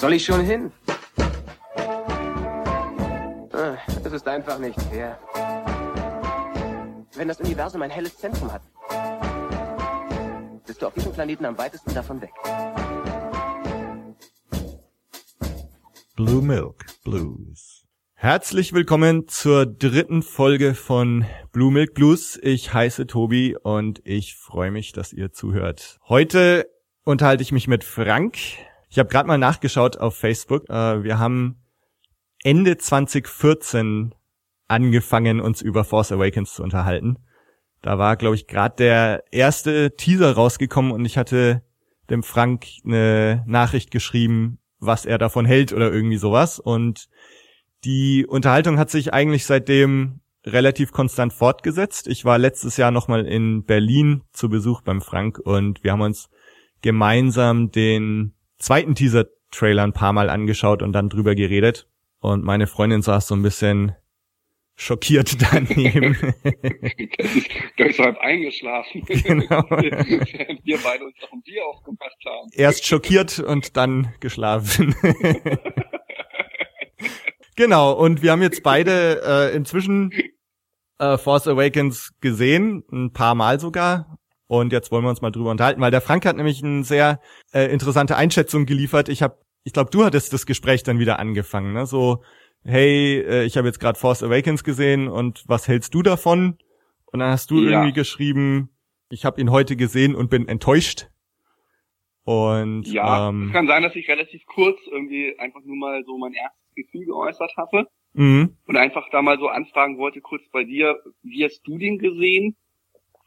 soll ich schon hin? Ah, Es ist einfach nicht fair. Wenn das Universum ein helles Zentrum hat, bist du auf diesem Planeten am weitesten davon weg. Blue Milk Blues. Herzlich willkommen zur dritten Folge von Blue Milk Blues. Ich heiße Tobi und ich freue mich, dass ihr zuhört. Heute unterhalte ich mich mit Frank. Ich habe gerade mal nachgeschaut auf Facebook. Äh, Wir haben Ende 2014 angefangen, uns über Force Awakens zu unterhalten. Da war, glaube ich, gerade der erste Teaser rausgekommen und ich hatte dem Frank eine Nachricht geschrieben, was er davon hält oder irgendwie sowas. Und die Unterhaltung hat sich eigentlich seitdem relativ konstant fortgesetzt. Ich war letztes Jahr nochmal in Berlin zu Besuch beim Frank und wir haben uns gemeinsam den zweiten Teaser-Trailer ein paar Mal angeschaut und dann drüber geredet. Und meine Freundin saß so ein bisschen schockiert daneben. Deshalb eingeschlafen. Genau. Während wir beide uns noch ein Bier aufgemacht haben. Erst schockiert und dann geschlafen. genau, und wir haben jetzt beide äh, inzwischen äh, Force Awakens gesehen, ein paar Mal sogar. Und jetzt wollen wir uns mal drüber unterhalten, weil der Frank hat nämlich eine sehr äh, interessante Einschätzung geliefert. Ich habe, ich glaube, du hattest das Gespräch dann wieder angefangen, ne? So, hey, äh, ich habe jetzt gerade Force Awakens gesehen und was hältst du davon? Und dann hast du Ja. irgendwie geschrieben, ich habe ihn heute gesehen und bin enttäuscht. Und Ja, ähm, es kann sein, dass ich relativ kurz irgendwie einfach nur mal so mein erstes Gefühl geäußert hatte mhm. und einfach da mal so anfragen wollte, kurz bei dir, wie hast du den gesehen?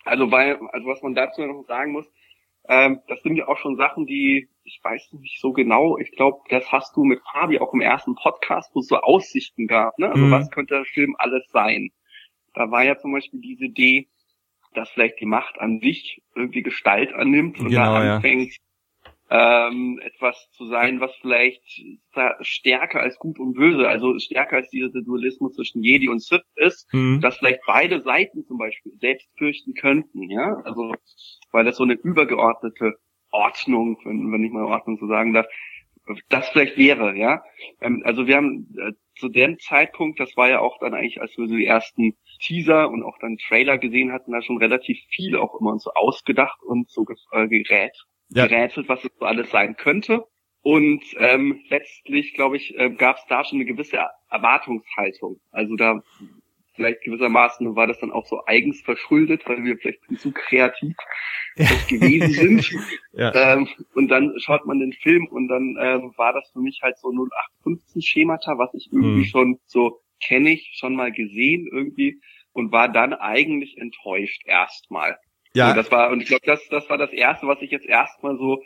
Also weil, also was man dazu noch sagen muss, ähm, das sind ja auch schon Sachen, die, ich weiß nicht so genau, ich glaube, das hast du mit Fabi auch im ersten Podcast, wo es so Aussichten gab, ne? Also Mhm. was könnte der Film alles sein? Da war ja zum Beispiel diese Idee, dass vielleicht die Macht an sich irgendwie Gestalt annimmt und Genau, da ja. Ähm, etwas zu sein, was vielleicht stärker als Gut und Böse, also stärker als dieser Dualismus zwischen Jedi und Sith ist, Mhm. dass vielleicht beide Seiten zum Beispiel selbst fürchten könnten, ja, also weil das so eine übergeordnete Ordnung, wenn, wenn ich mal Ordnung so sagen darf, das vielleicht wäre, ja. Ähm, also wir haben äh, zu dem Zeitpunkt, das war ja auch dann eigentlich, als wir so die ersten Teaser und auch dann Trailer gesehen hatten, da schon relativ viel auch immer uns so ausgedacht und so äh, gerät, Ja. gerätselt, was es so alles sein könnte. Und ähm, letztlich, glaube ich, äh, gab es da schon eine gewisse Erwartungshaltung. Also da vielleicht gewissermaßen war das dann auch so eigens verschuldet, weil wir vielleicht zu kreativ gewesen sind. Ja. Ähm, und dann schaut man den Film und dann ähm, war das für mich halt so 0815-Schemata, was ich irgendwie Mhm. schon so kenne ich, schon mal gesehen irgendwie und war dann eigentlich enttäuscht erstmal. Ja, So, das war, und ich glaube, das, das war das Erste, was ich jetzt erstmal so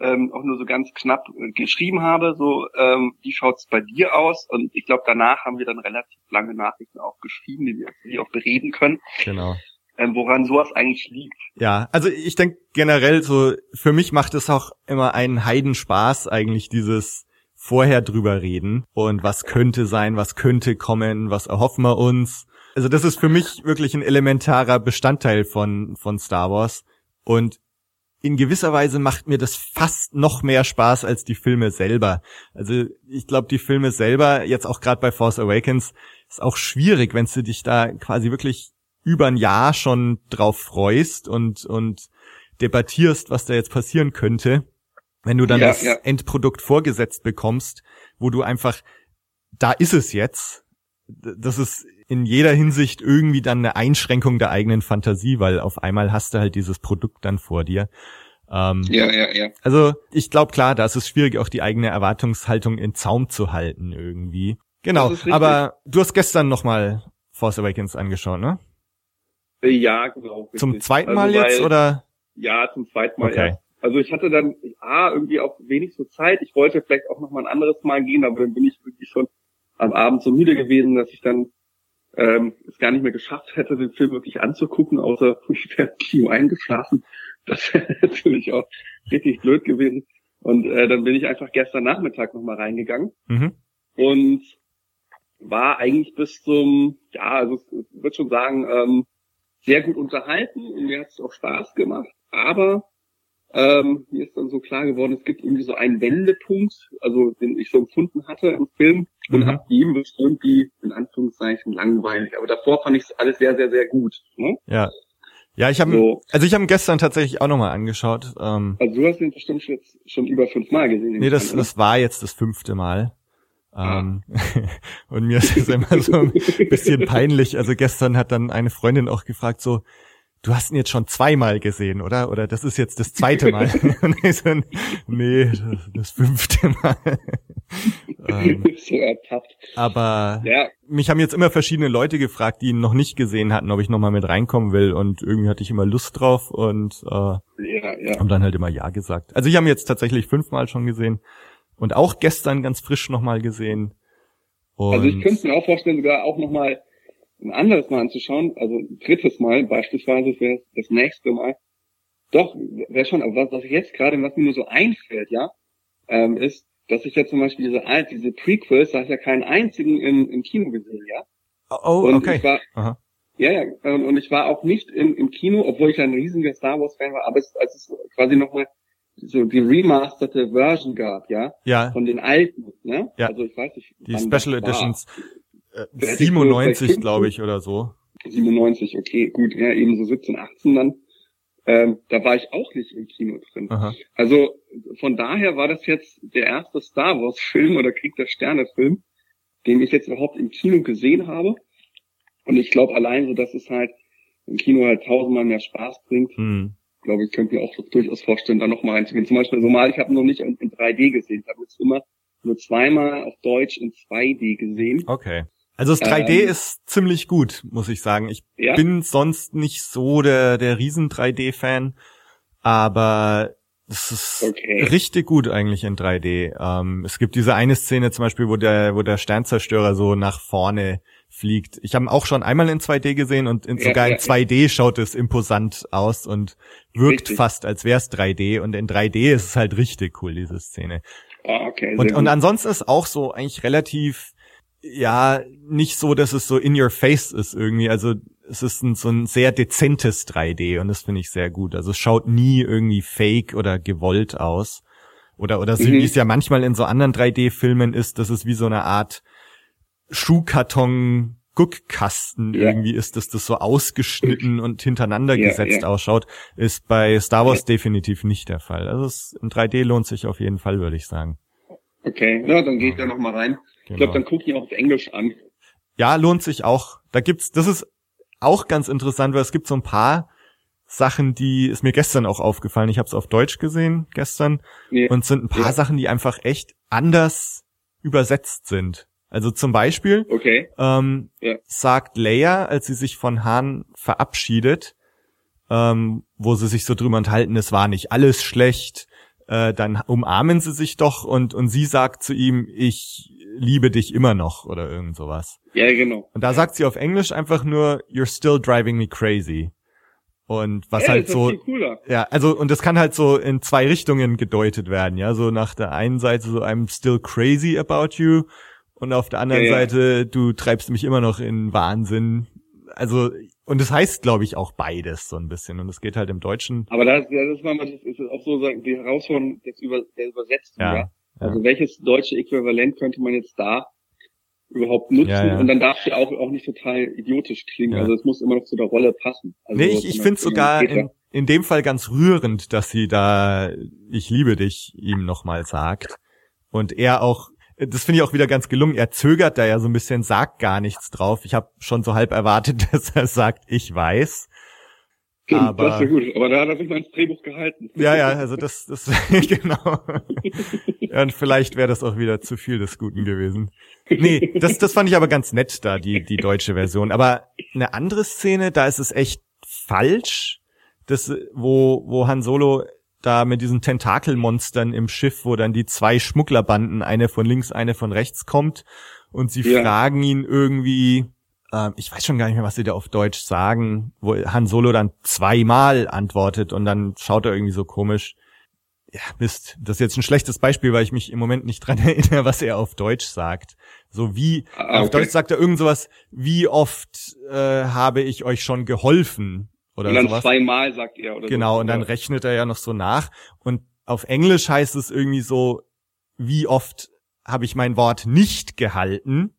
ähm, auch nur so ganz knapp äh, geschrieben habe, so, ähm, wie schaut's bei dir aus? Und ich glaube, danach haben wir dann relativ lange Nachrichten auch geschrieben, die wir die auch bereden können, genau. ähm, woran sowas eigentlich liegt. Ja, also ich denke generell so, für mich macht es auch immer einen Heidenspaß eigentlich dieses vorher drüber reden und was könnte sein, was könnte kommen, was erhoffen wir uns. Also das ist für mich wirklich ein elementarer Bestandteil von, von Star Wars und in gewisser Weise macht mir das fast noch mehr Spaß als die Filme selber. Also ich glaube, die Filme selber, jetzt auch gerade bei Force Awakens, ist auch schwierig, wenn du dich da quasi wirklich über ein Jahr schon drauf freust und, und debattierst, was da jetzt passieren könnte. Wenn du dann Ja, das ja. Endprodukt vorgesetzt bekommst, wo du einfach, da ist es jetzt. Das ist in jeder Hinsicht irgendwie dann eine Einschränkung der eigenen Fantasie, weil auf einmal hast du halt dieses Produkt dann vor dir. Ähm, Ja, ja, ja. also ich glaube klar, da ist es schwierig, auch die eigene Erwartungshaltung in Zaum zu halten irgendwie. Genau, aber du hast gestern nochmal Force Awakens angeschaut, ne? Ja, genau. Zum richtig. zweiten Also, Mal jetzt weil- oder? Ja, zum zweiten Mal. Okay. Ja. Also ich hatte dann A, irgendwie auch wenig so Zeit. Ich wollte vielleicht auch noch mal ein anderes Mal gehen, aber dann bin ich wirklich schon am Abend so müde gewesen, dass ich dann ähm, es gar nicht mehr geschafft hätte, den Film wirklich anzugucken, außer ich wäre im Kino eingeschlafen. Das wäre natürlich auch richtig blöd gewesen. Und äh, dann bin ich einfach gestern Nachmittag nochmal reingegangen Mhm. und war eigentlich bis zum, ja, also ich würde schon sagen, ähm, sehr gut unterhalten und mir hat es auch Spaß gemacht. Aber ähm, mir ist dann so klar geworden, es gibt irgendwie so einen Wendepunkt, also den ich so empfunden hatte im Film. Und Mhm. ab dem wird irgendwie, in Anführungszeichen, langweilig. Aber davor fand ich es alles sehr, sehr, sehr gut. Ne? Ja. Ja, ich habe So. also ich habe ihn gestern tatsächlich auch nochmal angeschaut. Ähm, Also du hast ihn bestimmt jetzt schon über fünfmal gesehen. nee, das, an, das war jetzt das fünfte Mal. Ah. Ähm, und mir ist es immer so ein bisschen peinlich. Also gestern hat dann eine Freundin auch gefragt, so, du hast ihn jetzt schon zweimal gesehen, oder? Oder das ist jetzt das zweite Mal. und ich so, nee, das, das fünfte Mal. ähm, so ertappt. aber Ja, mich haben jetzt immer verschiedene Leute gefragt, die ihn noch nicht gesehen hatten, ob ich nochmal mit reinkommen will. Und irgendwie hatte ich immer Lust drauf und äh, ja, ja. haben dann halt immer Ja gesagt. Also ich habe ihn jetzt tatsächlich fünfmal schon gesehen und auch gestern ganz frisch nochmal gesehen. Und Also ich könnte mir auch vorstellen, sogar auch nochmal ein anderes Mal anzuschauen, also ein drittes Mal beispielsweise für das nächste Mal. Doch, wäre schon, aber was, was ich jetzt gerade, was mir nur so einfällt, ja, ähm, ist, dass ich ja zum Beispiel diese alt, diese Prequels, da hast ja keinen einzigen im, im Kino gesehen, ja. oh, Und okay. ich war, Aha. ja, ja, ähm, und ich war auch nicht im, im Kino, obwohl ich ein riesiger Star Wars Fan war, aber es, als es quasi nochmal so die remasterte Version gab, ja, Ja, von den alten, ne? Ja. Also ich weiß nicht. die Special war. Äh, Da hätte ich nur 97, vielleicht glaube ich, oder so. 97, okay, gut, ja, eben so 17, 18 dann. Ähm, da war ich auch nicht im Kino drin. Aha. Also von daher war das jetzt der erste Star Wars Film oder Krieg der Sterne Film, den ich jetzt überhaupt im Kino gesehen habe. Und ich glaube allein so, dass es halt im Kino halt tausendmal mehr Spaß bringt, Hm. glaube ich, könnte mir auch durchaus vorstellen, da nochmal reinzugehen. Zum Beispiel so mal, ich habe noch nicht in, in 3D gesehen, ich habe jetzt immer nur zweimal auf Deutsch in 2D gesehen. Okay. Also das 3D Ähm, ist ziemlich gut, muss ich sagen. Ich Ja. bin sonst nicht so der, der riesen 3D-Fan, aber es ist Okay. richtig gut eigentlich in 3D. Ähm, es gibt diese eine Szene zum Beispiel, wo der, wo der Sternzerstörer so nach vorne fliegt. Ich habe ihn auch schon einmal in 2D gesehen und in, Ja, sogar ja, in 2D schaut es imposant aus und wirkt Richtig. fast, als wäre es 3D. Und in 3D ist es halt richtig cool, diese Szene. Ah, okay. Und, gut. und ansonsten ist auch so eigentlich relativ, ja, nicht so, dass es so in your face ist irgendwie. Also es ist ein, so ein sehr dezentes 3D und das finde ich sehr gut. Also es schaut nie irgendwie fake oder gewollt aus. Oder, oder so, Mhm. wie es ja manchmal in so anderen 3D-Filmen ist, dass es wie so eine Art Schuhkarton Guckkasten Ja. irgendwie ist, dass das so ausgeschnitten und hintereinander Ja, gesetzt ja. ausschaut, ist bei Star Wars definitiv nicht der Fall. Also es, in 3D lohnt sich auf jeden Fall, würde ich sagen. Okay, ja, dann gehe ich da noch mal rein. Ich Genau. glaube, dann gucke ich auch auf Englisch an. Ja, lohnt sich auch. Da gibt's, das ist auch ganz interessant, weil es gibt so ein paar Sachen, die ist mir gestern auch aufgefallen. Ich habe es auf Deutsch gesehen gestern Nee. und es sind ein paar Ja. Sachen, die einfach echt anders übersetzt sind. Also zum Beispiel Okay. ähm, Ja. sagt Leia, als sie sich von Han verabschiedet, ähm, wo sie sich so drüber enthalten, es war nicht alles schlecht, äh, dann umarmen sie sich doch und, und sie sagt zu ihm, ich liebe dich immer noch oder irgend sowas. Ja, genau. Und da sagt sie auf Englisch einfach nur, you're still driving me crazy. Und was ja, halt das ist so, viel cooler. ja, also, und das kann halt so in zwei Richtungen gedeutet werden, ja, so nach der einen Seite so, I'm still crazy about you, und auf der anderen Ja, ja. Seite, du treibst mich immer noch in Wahnsinn. Also, und das heißt, glaube ich, auch beides so ein bisschen. Und es geht halt im Deutschen, Aber das, das, war mal, das ist auch so sagen, die Herausforderung des Über, der Übersetzung, Ja, ja. Also welches deutsche Äquivalent könnte man jetzt da überhaupt nutzen? Ja, ja. Und dann darf sie auch, auch nicht total idiotisch klingen. Also es muss immer noch zu der Rolle passen. Also nee, ich, ich finde Beispiel sogar in, in dem Fall ganz rührend, dass sie da ich liebe dich ihm nochmal sagt. Und er auch, das finde ich auch wieder ganz gelungen, er zögert da ja so ein bisschen, sagt gar nichts drauf. Ich habe schon so halb erwartet, dass er sagt, ich weiß. Aber- das ist ja gut. Aber da hat er sich mal ins Drehbuch gehalten. Ja, ja, also das, das, genau. Und vielleicht wäre das auch wieder zu viel des Guten gewesen. Nee, das, das fand ich aber ganz nett da, die, die deutsche Version. Aber eine andere Szene, da ist es echt falsch, das, wo, wo Han Solo da mit diesen Tentakelmonstern im Schiff, wo dann die zwei Schmugglerbanden, eine von links, eine von rechts kommt und sie Ja. fragen ihn irgendwie, ich weiß schon gar nicht mehr, was sie da auf Deutsch sagen, wo Han Solo dann zweimal antwortet und dann schaut er irgendwie so komisch. Ja, Mist, das ist jetzt ein schlechtes Beispiel, weil ich mich im Moment nicht dran erinnere, was er auf Deutsch sagt. So wie, Ah, auf okay. Deutsch sagt er irgend sowas, wie oft äh, habe ich euch schon geholfen? oder und dann sowas. zweimal sagt er oder Genau, so. und dann rechnet er ja noch so nach. Und auf Englisch heißt es irgendwie so, wie oft habe ich mein Wort nicht gehalten?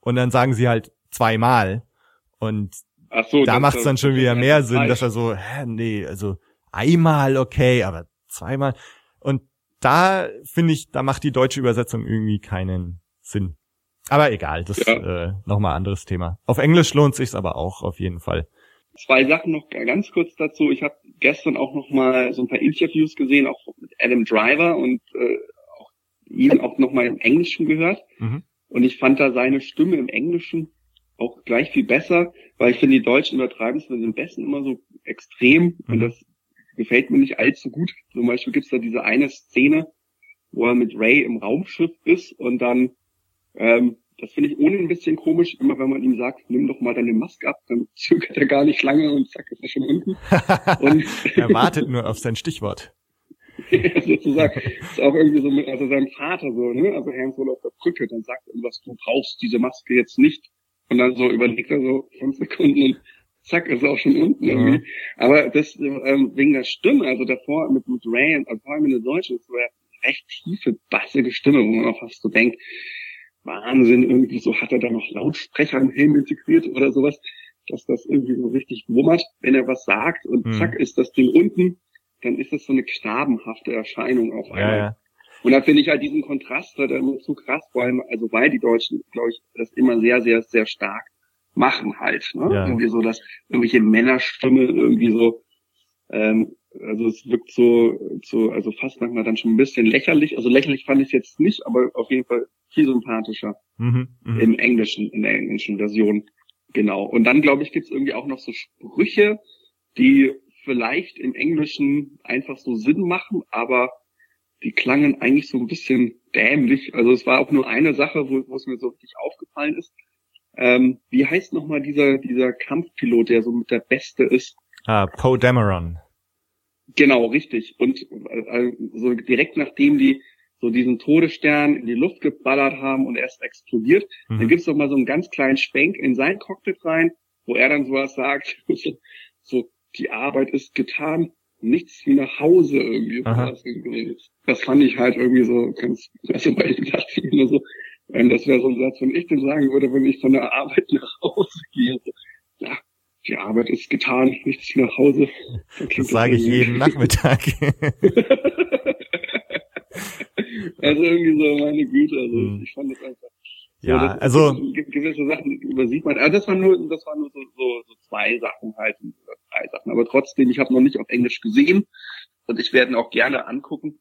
Und dann sagen sie halt zweimal. Und so, da macht es dann schon wieder mehr Sinn, dass er so, hä, nee, also einmal okay, aber zweimal. Und da finde ich, da macht die deutsche Übersetzung irgendwie keinen Sinn. Aber egal, das ist Ja. äh, nochmal anderes Thema. Auf Englisch lohnt sich's aber auch auf jeden Fall. Zwei Sachen noch ganz kurz dazu. Ich habe gestern auch noch mal so ein paar Interviews gesehen, auch mit Adam Driver und äh, auch ihn auch noch mal im Englischen gehört. Mhm. Und ich fand da seine Stimme im Englischen auch gleich viel besser, weil ich finde, die Deutschen übertreiben es mit dem Besten immer so extrem und Mhm. das gefällt mir nicht allzu gut. Zum Beispiel gibt's da diese eine Szene, wo er mit Ray im Raumschiff ist und dann, ähm, das finde ich ohne ein bisschen komisch, immer wenn man ihm sagt, nimm doch mal deine Maske ab, dann zögert er gar nicht lange und zack, ist er schon unten. Und er wartet nur auf sein Stichwort. sozusagen ist auch irgendwie so mit, also sein Vater so, ne, also Hans Solo auf der Brücke, dann sagt er irgendwas, du brauchst diese Maske jetzt nicht. Und dann so überlegt er so fünf Sekunden und zack, ist er auch schon unten Ja. irgendwie. Aber das ähm, wegen der Stimme, also davor mit, mit Ray, und also vor allem in der Deutschen, ist so eine recht tiefe, bassige Stimme, wo man auch fast so denkt, Wahnsinn, irgendwie so hat er da noch Lautsprecher im Helm integriert oder sowas, dass das irgendwie so richtig wummert, wenn er was sagt und Mhm. zack ist das Ding unten, dann ist das so eine knabenhafte Erscheinung auf einmal. Ja, ja. Und da finde ich halt diesen Kontrast halt immer zu krass, vor allem, also weil die Deutschen, glaube ich, das immer sehr, sehr, sehr stark machen halt. Ne? Ja. Irgendwie so, dass irgendwelche Männerstimme irgendwie so, ähm, also es wirkt so, so, also fast manchmal dann schon ein bisschen lächerlich. Also lächerlich fand ich es jetzt nicht, aber auf jeden Fall viel sympathischer Mhm, mhm. im Englischen, in der englischen Version. Genau. Und dann, glaube ich, gibt es irgendwie auch noch so Sprüche, die vielleicht im Englischen einfach so Sinn machen, aber die klangen eigentlich so ein bisschen dämlich. Also es war auch nur eine Sache, wo, wo es mir so richtig aufgefallen ist. Ähm, wie heißt nochmal dieser, dieser Kampfpilot, der so mit der Beste ist? Ah, Poe Dameron. Genau, richtig. Und äh, äh, so direkt nachdem die so diesen Todesstern in die Luft geballert haben und erst explodiert, dann Mhm. gibt's doch mal so einen ganz kleinen Schwenk in sein Cockpit rein, wo er dann sowas sagt, so, so die Arbeit ist getan, nichts wie nach Hause irgendwie. Sowas irgendwie. Das fand ich halt irgendwie so ganz, also weil ich dachte mir nur so, das wäre so ein Satz, wenn ich den sagen würde, wenn ich von der Arbeit nach Hause gehe. Ja, die Arbeit ist getan, nichts wie nach Hause. Das klingt sage ich jeden Nachmittag. Also irgendwie so, meine Güte, also Hm. ich fand das einfach. Ja, das- also ge- gewisse Sachen übersieht man. Also das waren nur, das waren nur so, so, so zwei Sachen halt, drei Sachen. Aber trotzdem, ich habe noch nicht auf Englisch gesehen und ich werde ihn auch gerne angucken.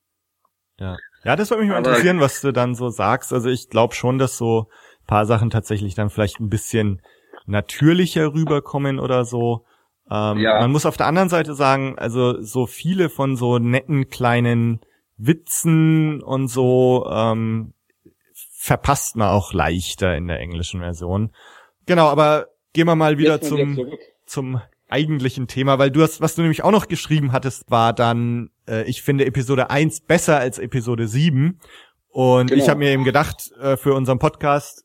Ja. Ja, das würde mich mal Aber- interessieren, was du dann so sagst. Also ich glaube schon, dass so paar Sachen tatsächlich dann vielleicht ein bisschen natürlicher rüberkommen oder so. Ähm, Ja. Man muss auf der anderen Seite sagen, also so viele von so netten kleinen Witzen und so ähm, verpasst man auch leichter in der englischen Version. Genau, aber gehen wir mal wieder zum zurück. zum eigentlichen Thema, weil du hast, was du nämlich auch noch geschrieben hattest, war dann, äh, ich finde Episode 1 besser als Episode 7. Und Genau. ich habe mir eben gedacht, äh, für unseren Podcast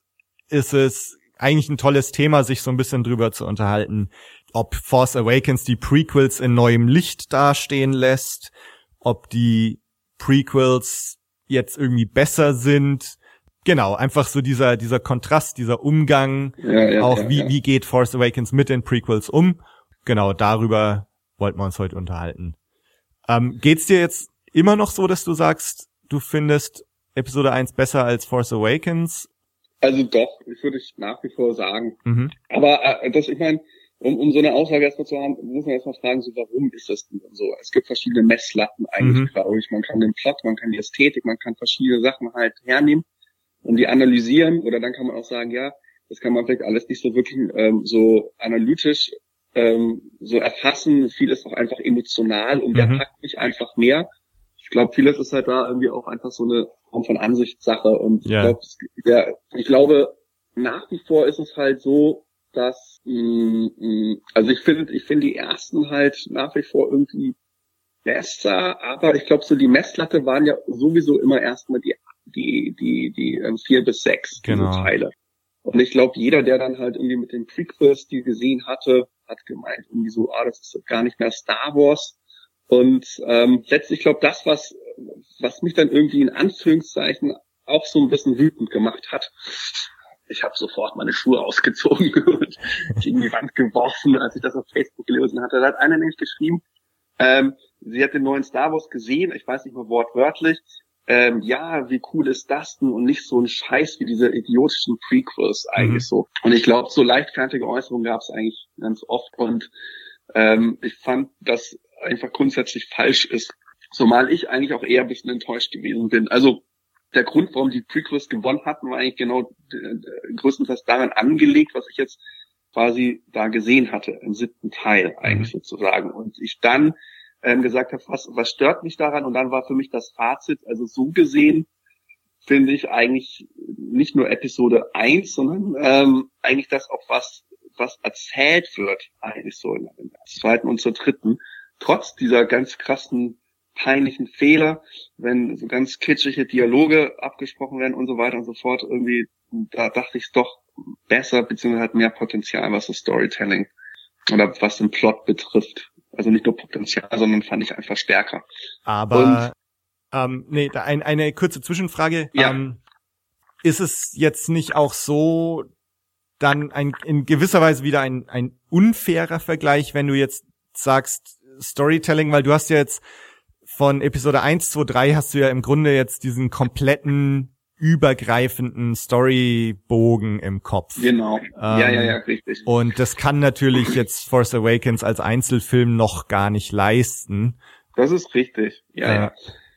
ist es eigentlich ein tolles Thema, sich so ein bisschen drüber zu unterhalten, ob Force Awakens die Prequels in neuem Licht dastehen lässt, ob die Prequels jetzt irgendwie besser sind. Genau, einfach so dieser, dieser Kontrast, dieser Umgang Ja, ja, auch ja, wie, wie geht Force Awakens mit den Prequels um. Genau, darüber wollten wir uns heute unterhalten. Ähm, geht's dir jetzt immer noch so, dass du sagst, du findest Episode 1 besser als Force Awakens? Also doch, ich würde ich nach wie vor sagen. Mhm. Aber äh, das, ich meine, um, um so eine Aussage erstmal zu haben, muss man erstmal fragen, so warum ist das denn so? Es gibt verschiedene Messlatten eigentlich, Mhm. glaube ich. Man kann den Plot, man kann die Ästhetik, man kann verschiedene Sachen halt hernehmen und die analysieren. Oder dann kann man auch sagen, ja, das kann man vielleicht alles nicht so wirklich ähm, so analytisch ähm, so erfassen. Vieles ist auch einfach emotional und der Mhm. packt mich einfach mehr. Ich glaube, vieles ist halt da irgendwie auch einfach so eine Form von Ansichtssache. Und Ja. ich, glaub, es- ja, ich glaube, nach wie vor ist es halt so, dass mh, mh, also ich finde, ich finde die ersten halt nach wie vor irgendwie besser, aber ich glaube, so die Messlatte waren ja sowieso immer erstmal die die die die ähm, vier bis sechs diese Genau. Teile. Und ich glaube, jeder, der dann halt irgendwie mit den Prequels die gesehen hatte, hat gemeint, irgendwie so, ah, das ist gar nicht mehr Star Wars. Und ähm, letztlich, ich glaube, das, was, was mich dann irgendwie in Anführungszeichen auch so ein bisschen wütend gemacht hat, ich habe sofort meine Schuhe ausgezogen und gegen die Wand geworfen, als ich das auf Facebook gelesen hatte. Da hat einer nämlich geschrieben, ähm, sie hat den neuen Star Wars gesehen, ich weiß nicht mal wortwörtlich, ähm, ja, wie cool ist das denn und nicht so ein Scheiß wie diese idiotischen Prequels eigentlich mhm. so. Und ich glaube, so leichtfertige Äußerungen gab es eigentlich ganz oft und ähm, ich fand, dass einfach grundsätzlich falsch ist, zumal ich eigentlich auch eher ein bisschen enttäuscht gewesen bin. Also der Grund, warum die Prequels gewonnen hatten, war eigentlich genau äh, größtenteils daran angelegt, was ich jetzt quasi da gesehen hatte, im siebten Teil eigentlich mhm. sozusagen. Und ich dann ähm, gesagt habe, was, was stört mich daran? Und dann war für mich das Fazit, also so gesehen finde ich eigentlich nicht nur Episode 1, sondern ähm, eigentlich das auch was, was erzählt wird, eigentlich so in der zweiten und zur dritten, trotz dieser ganz krassen peinlichen Fehler, wenn so ganz kitschige Dialoge abgesprochen werden und so weiter und so fort, irgendwie, da dachte ich es doch besser, beziehungsweise hat mehr Potenzial, was das Storytelling oder was den Plot betrifft. Also nicht nur Potenzial, sondern fand ich einfach stärker. Aber und, ähm, nee, da ein, eine kurze Zwischenfrage. Ja. Ähm, ist es jetzt nicht auch so, dann ein, in gewisser Weise wieder ein, ein unfairer Vergleich, wenn du jetzt sagst Storytelling, weil du hast ja jetzt von Episode 1, 2, 3 hast du ja im Grunde jetzt diesen kompletten übergreifenden Storybogen im Kopf. Genau. Ähm, ja, ja, ja, richtig. Und das kann natürlich jetzt Force Awakens als Einzelfilm noch gar nicht leisten. Das ist richtig. Ja, äh, ja.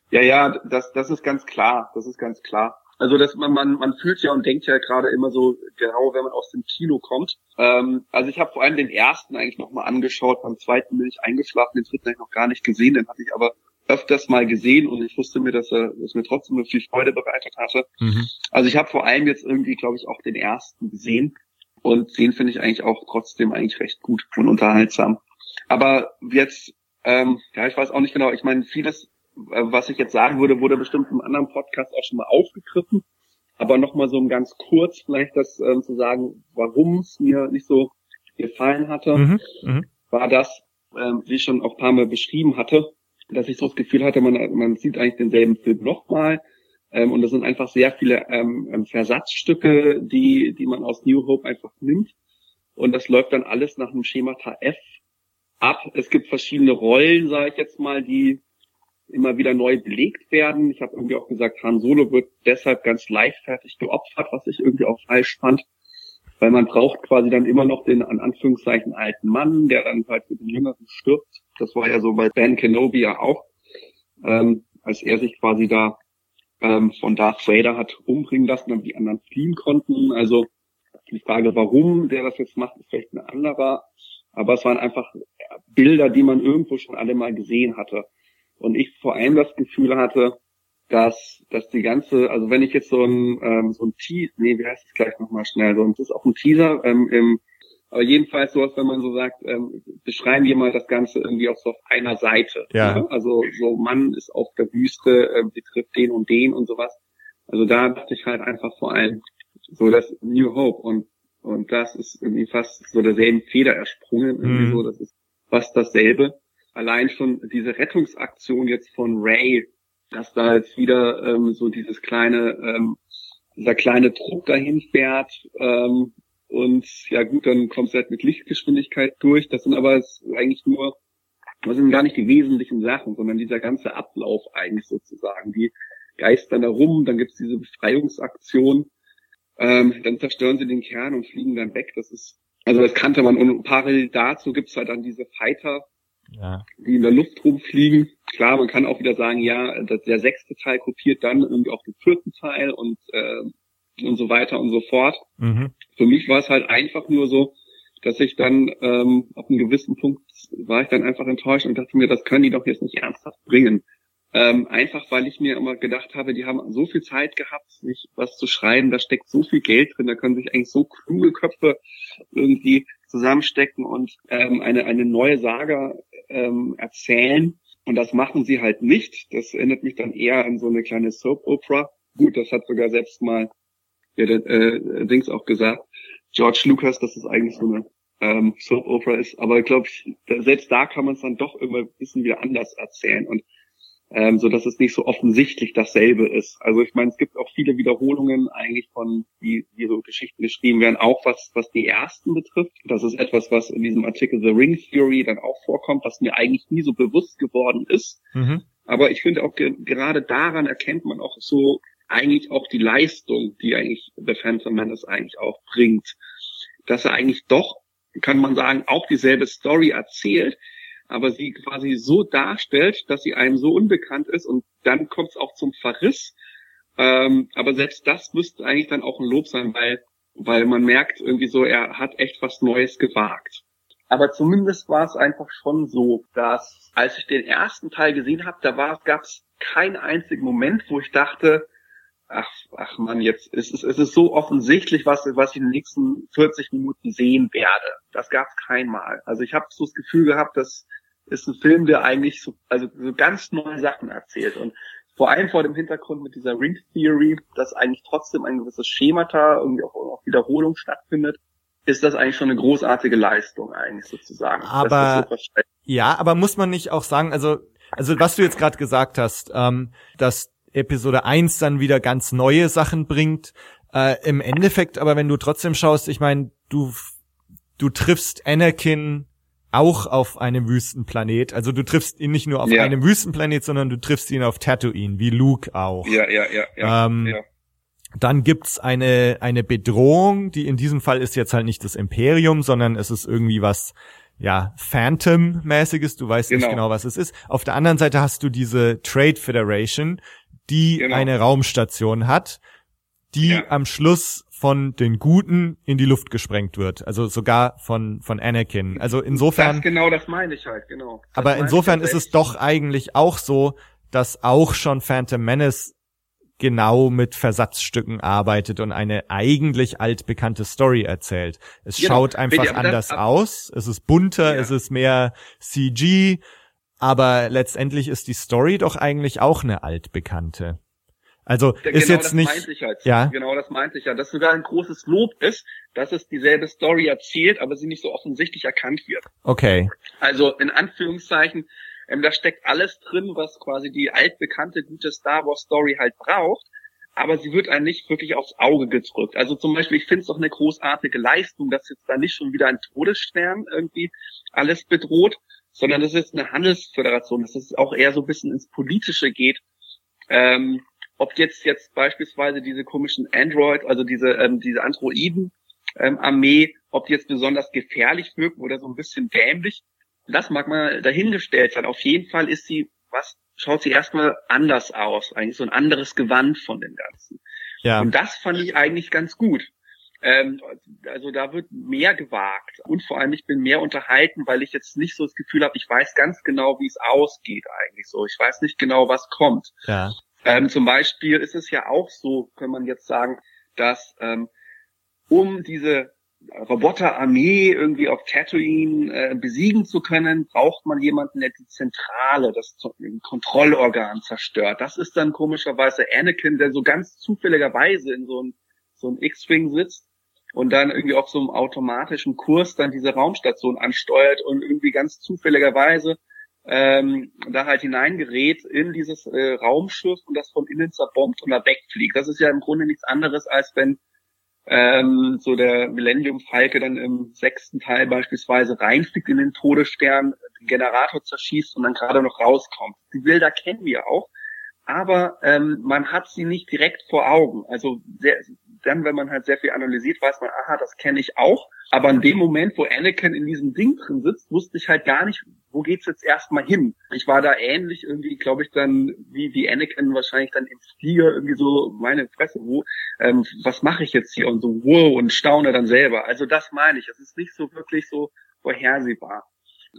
Ja, ja, das, das ist ganz klar. Das ist ganz klar. Also dass man, man, man fühlt ja und denkt ja gerade immer so genau, wenn man aus dem Kino kommt. Ähm, also ich habe vor allem den ersten eigentlich nochmal angeschaut, beim zweiten bin ich eingeschlafen, den dritten habe ich noch gar nicht gesehen, den hatte ich aber öfters mal gesehen und ich wusste mir, dass er dass mir trotzdem viel Freude bereitet hatte. Mhm. Also ich habe vor allem jetzt irgendwie, glaube ich, auch den ersten gesehen und den finde ich eigentlich auch trotzdem eigentlich recht gut und unterhaltsam. Aber jetzt, ähm, ja, ich weiß auch nicht genau. Ich meine, vieles, äh, was ich jetzt sagen würde, wurde bestimmt im anderen Podcast auch schon mal aufgegriffen. Aber nochmal so ganz kurz vielleicht das ähm, zu sagen, warum es mir nicht so gefallen hatte, mhm. Mhm. war das, ähm, wie ich schon auch ein paar Mal beschrieben hatte, dass ich so das Gefühl hatte, man, man sieht eigentlich denselben Film nochmal. Ähm, und das sind einfach sehr viele ähm, ähm, Versatzstücke, die, die man aus New Hope einfach nimmt. Und das läuft dann alles nach einem Schemata F ab. Es gibt verschiedene Rollen, sage ich jetzt mal, die immer wieder neu belegt werden. Ich habe irgendwie auch gesagt, Han Solo wird deshalb ganz leichtfertig geopfert, was ich irgendwie auch falsch fand weil man braucht quasi dann immer noch den, an Anführungszeichen, alten Mann, der dann halt mit den Jüngeren stirbt. Das war ja so bei Ben Kenobi ja auch, ähm, als er sich quasi da ähm, von Darth Vader hat umbringen lassen, damit die anderen fliehen konnten. Also die Frage, warum der das jetzt macht, ist vielleicht ein anderer. Aber es waren einfach Bilder, die man irgendwo schon alle mal gesehen hatte. Und ich vor allem das Gefühl hatte, dass, dass die ganze, also wenn ich jetzt so ein, ähm, so ein Teaser, nee, wie heißt es gleich nochmal schnell, so, das ist auch ein Teaser, ähm, im, aber jedenfalls sowas, wenn man so sagt, ähm, beschreiben wir mal das Ganze irgendwie auch so auf einer Seite. Ja. Ne? Also so Mann ist auf der Wüste, äh, betrifft den und den und sowas. Also da dachte ich halt einfach vor allem so das New Hope und und das ist irgendwie fast so derselben Feder ersprungen, irgendwie mhm. so, das ist fast dasselbe. Allein schon diese Rettungsaktion jetzt von Ray, dass da jetzt wieder ähm, so dieses kleine, ähm, dieser kleine Trupp dahin fährt ähm, und ja gut, dann kommst du halt mit Lichtgeschwindigkeit durch. Das sind aber eigentlich nur, das sind gar nicht die wesentlichen Sachen, sondern dieser ganze Ablauf eigentlich sozusagen. Die geistern da rum, dann gibt's diese Befreiungsaktion, ähm, dann zerstören sie den Kern und fliegen dann weg. Das ist, also das kannte man. Und parallel dazu gibt's halt dann diese Fighter, ja. die in der Luft rumfliegen. Klar, man kann auch wieder sagen, ja, der sechste Teil kopiert dann irgendwie auch den vierten Teil und äh, und so weiter und so fort. Mhm. Für mich war es halt einfach nur so, dass ich dann ähm, auf einem gewissen Punkt war ich dann einfach enttäuscht und dachte mir, das können die doch jetzt nicht ernsthaft bringen. Ähm, einfach weil ich mir immer gedacht habe, die haben so viel Zeit gehabt, sich was zu schreiben, da steckt so viel Geld drin, da können sich eigentlich so kluge Köpfe irgendwie zusammenstecken und ähm, eine, eine neue Saga ähm, erzählen. Und das machen sie halt nicht. Das erinnert mich dann eher an so eine kleine Soap Opera. Gut, das hat sogar selbst mal ja, der, äh, Dings auch gesagt. George Lucas, dass es eigentlich so eine ähm, Soap Opera ist. Aber glaube ich, selbst da kann man es dann doch irgendwann ein bisschen wieder anders erzählen und ähm, so dass es nicht so offensichtlich dasselbe ist. Also ich meine, es gibt auch viele Wiederholungen eigentlich von, wie, wie so Geschichten geschrieben werden, auch was, was die ersten betrifft. Das ist etwas, was in diesem Artikel The Ring Theory dann auch vorkommt, was mir eigentlich nie so bewusst geworden ist. Mhm. Aber ich finde auch ge gerade daran erkennt man auch so eigentlich auch die Leistung, die eigentlich The Phantom Menace eigentlich auch bringt. Dass er eigentlich doch kann man sagen, auch dieselbe Story erzählt, aber sie quasi so darstellt, dass sie einem so unbekannt ist und dann kommt es auch zum Verriss. Ähm, aber selbst das müsste eigentlich dann auch ein Lob sein, weil, weil man merkt irgendwie so, er hat echt was Neues gewagt. Aber zumindest war es einfach schon so, dass als ich den ersten Teil gesehen habe, da gab es keinen einzigen Moment, wo ich dachte, ach, ach man, jetzt ist es, es ist so offensichtlich, was, was ich in den nächsten 40 Minuten sehen werde. Das gab es keinmal. Also ich habe so das Gefühl gehabt, das ist ein Film, der eigentlich so, also so ganz neue Sachen erzählt. Und vor allem vor dem Hintergrund mit dieser Ring Theory, dass eigentlich trotzdem ein gewisses Schemata, irgendwie auch, auch Wiederholung stattfindet, ist das eigentlich schon eine großartige Leistung eigentlich sozusagen. Aber so ja, aber muss man nicht auch sagen, also also was du jetzt gerade gesagt hast, ähm, dass Episode 1 dann wieder ganz neue Sachen bringt. Äh, Im Endeffekt, aber wenn du trotzdem schaust, ich meine, du, du triffst Anakin auch auf einem Wüstenplanet. Also du triffst ihn nicht nur auf ja. einem Wüstenplanet, sondern du triffst ihn auf Tatooine, wie Luke auch. Ja, ja, ja, ja. Ähm, ja. Dann gibt's eine, eine Bedrohung, die in diesem Fall ist jetzt halt nicht das Imperium, sondern es ist irgendwie was, ja, Phantom-mäßiges, du weißt genau. nicht genau, was es ist. Auf der anderen Seite hast du diese Trade Federation, die genau. eine Raumstation hat, die ja. am Schluss von den Guten in die Luft gesprengt wird. Also sogar von, von Anakin. Also insofern. Das genau, das meine ich halt, genau. Das aber insofern ist es doch eigentlich auch so, dass auch schon Phantom Menace genau mit Versatzstücken arbeitet und eine eigentlich altbekannte Story erzählt. Es genau. schaut einfach anders aus, es ist bunter, ja. es ist mehr CG, aber letztendlich ist die Story doch eigentlich auch eine altbekannte. Also ist genau jetzt nicht halt. ja genau das meinte ich ja, dass sogar ein großes Lob ist, dass es dieselbe Story erzählt, aber sie nicht so offensichtlich erkannt wird. Okay. Also in Anführungszeichen, ähm, da steckt alles drin, was quasi die altbekannte gute Star Wars Story halt braucht, aber sie wird einem nicht wirklich aufs Auge gedrückt. Also zum Beispiel, ich finde es doch eine großartige Leistung, dass jetzt da nicht schon wieder ein Todesstern irgendwie alles bedroht, sondern das ist eine Handelsföderation, dass es auch eher so ein bisschen ins Politische geht. Ähm, ob jetzt jetzt beispielsweise diese komischen Android, also diese ähm, diese Androiden ähm, Armee, ob die jetzt besonders gefährlich wirken oder so ein bisschen dämlich, das mag man dahingestellt sein. Auf jeden Fall ist sie, was schaut sie erstmal anders aus, eigentlich so ein anderes Gewand von dem Ganzen. Ja. Und das fand ich eigentlich ganz gut. Ähm, also da wird mehr gewagt und vor allem ich bin mehr unterhalten, weil ich jetzt nicht so das Gefühl habe, ich weiß ganz genau, wie es ausgeht eigentlich so. Ich weiß nicht genau, was kommt. Ja. Ähm, zum Beispiel ist es ja auch so, kann man jetzt sagen, dass ähm, um diese Roboterarmee irgendwie auf Tatooine äh, besiegen zu können, braucht man jemanden, der die Zentrale, das Kontrollorgan zerstört. Das ist dann komischerweise Anakin, der so ganz zufälligerweise in so ein so ein X-Wing sitzt und dann irgendwie auf so einem automatischen Kurs dann diese Raumstation ansteuert und irgendwie ganz zufälligerweise ähm, da halt hineingerät in dieses äh, Raumschiff und das von innen zerbombt und da wegfliegt. Das ist ja im Grunde nichts anderes, als wenn ähm, so der Millennium Falke dann im sechsten Teil beispielsweise reinfliegt in den Todesstern, den Generator zerschießt und dann gerade noch rauskommt. Die Bilder kennen wir auch, aber ähm, man hat sie nicht direkt vor Augen. Also sehr, dann, wenn man halt sehr viel analysiert, weiß man, aha, das kenne ich auch. Aber in dem Moment, wo Anakin in diesem Ding drin sitzt, wusste ich halt gar nicht, wo geht's jetzt erstmal hin. Ich war da ähnlich irgendwie, glaube ich, dann wie wie Anakin wahrscheinlich dann im Flieger irgendwie so meine Fresse, wo ähm, was mache ich jetzt hier und so wow und staune dann selber. Also das meine ich. Es ist nicht so wirklich so vorhersehbar.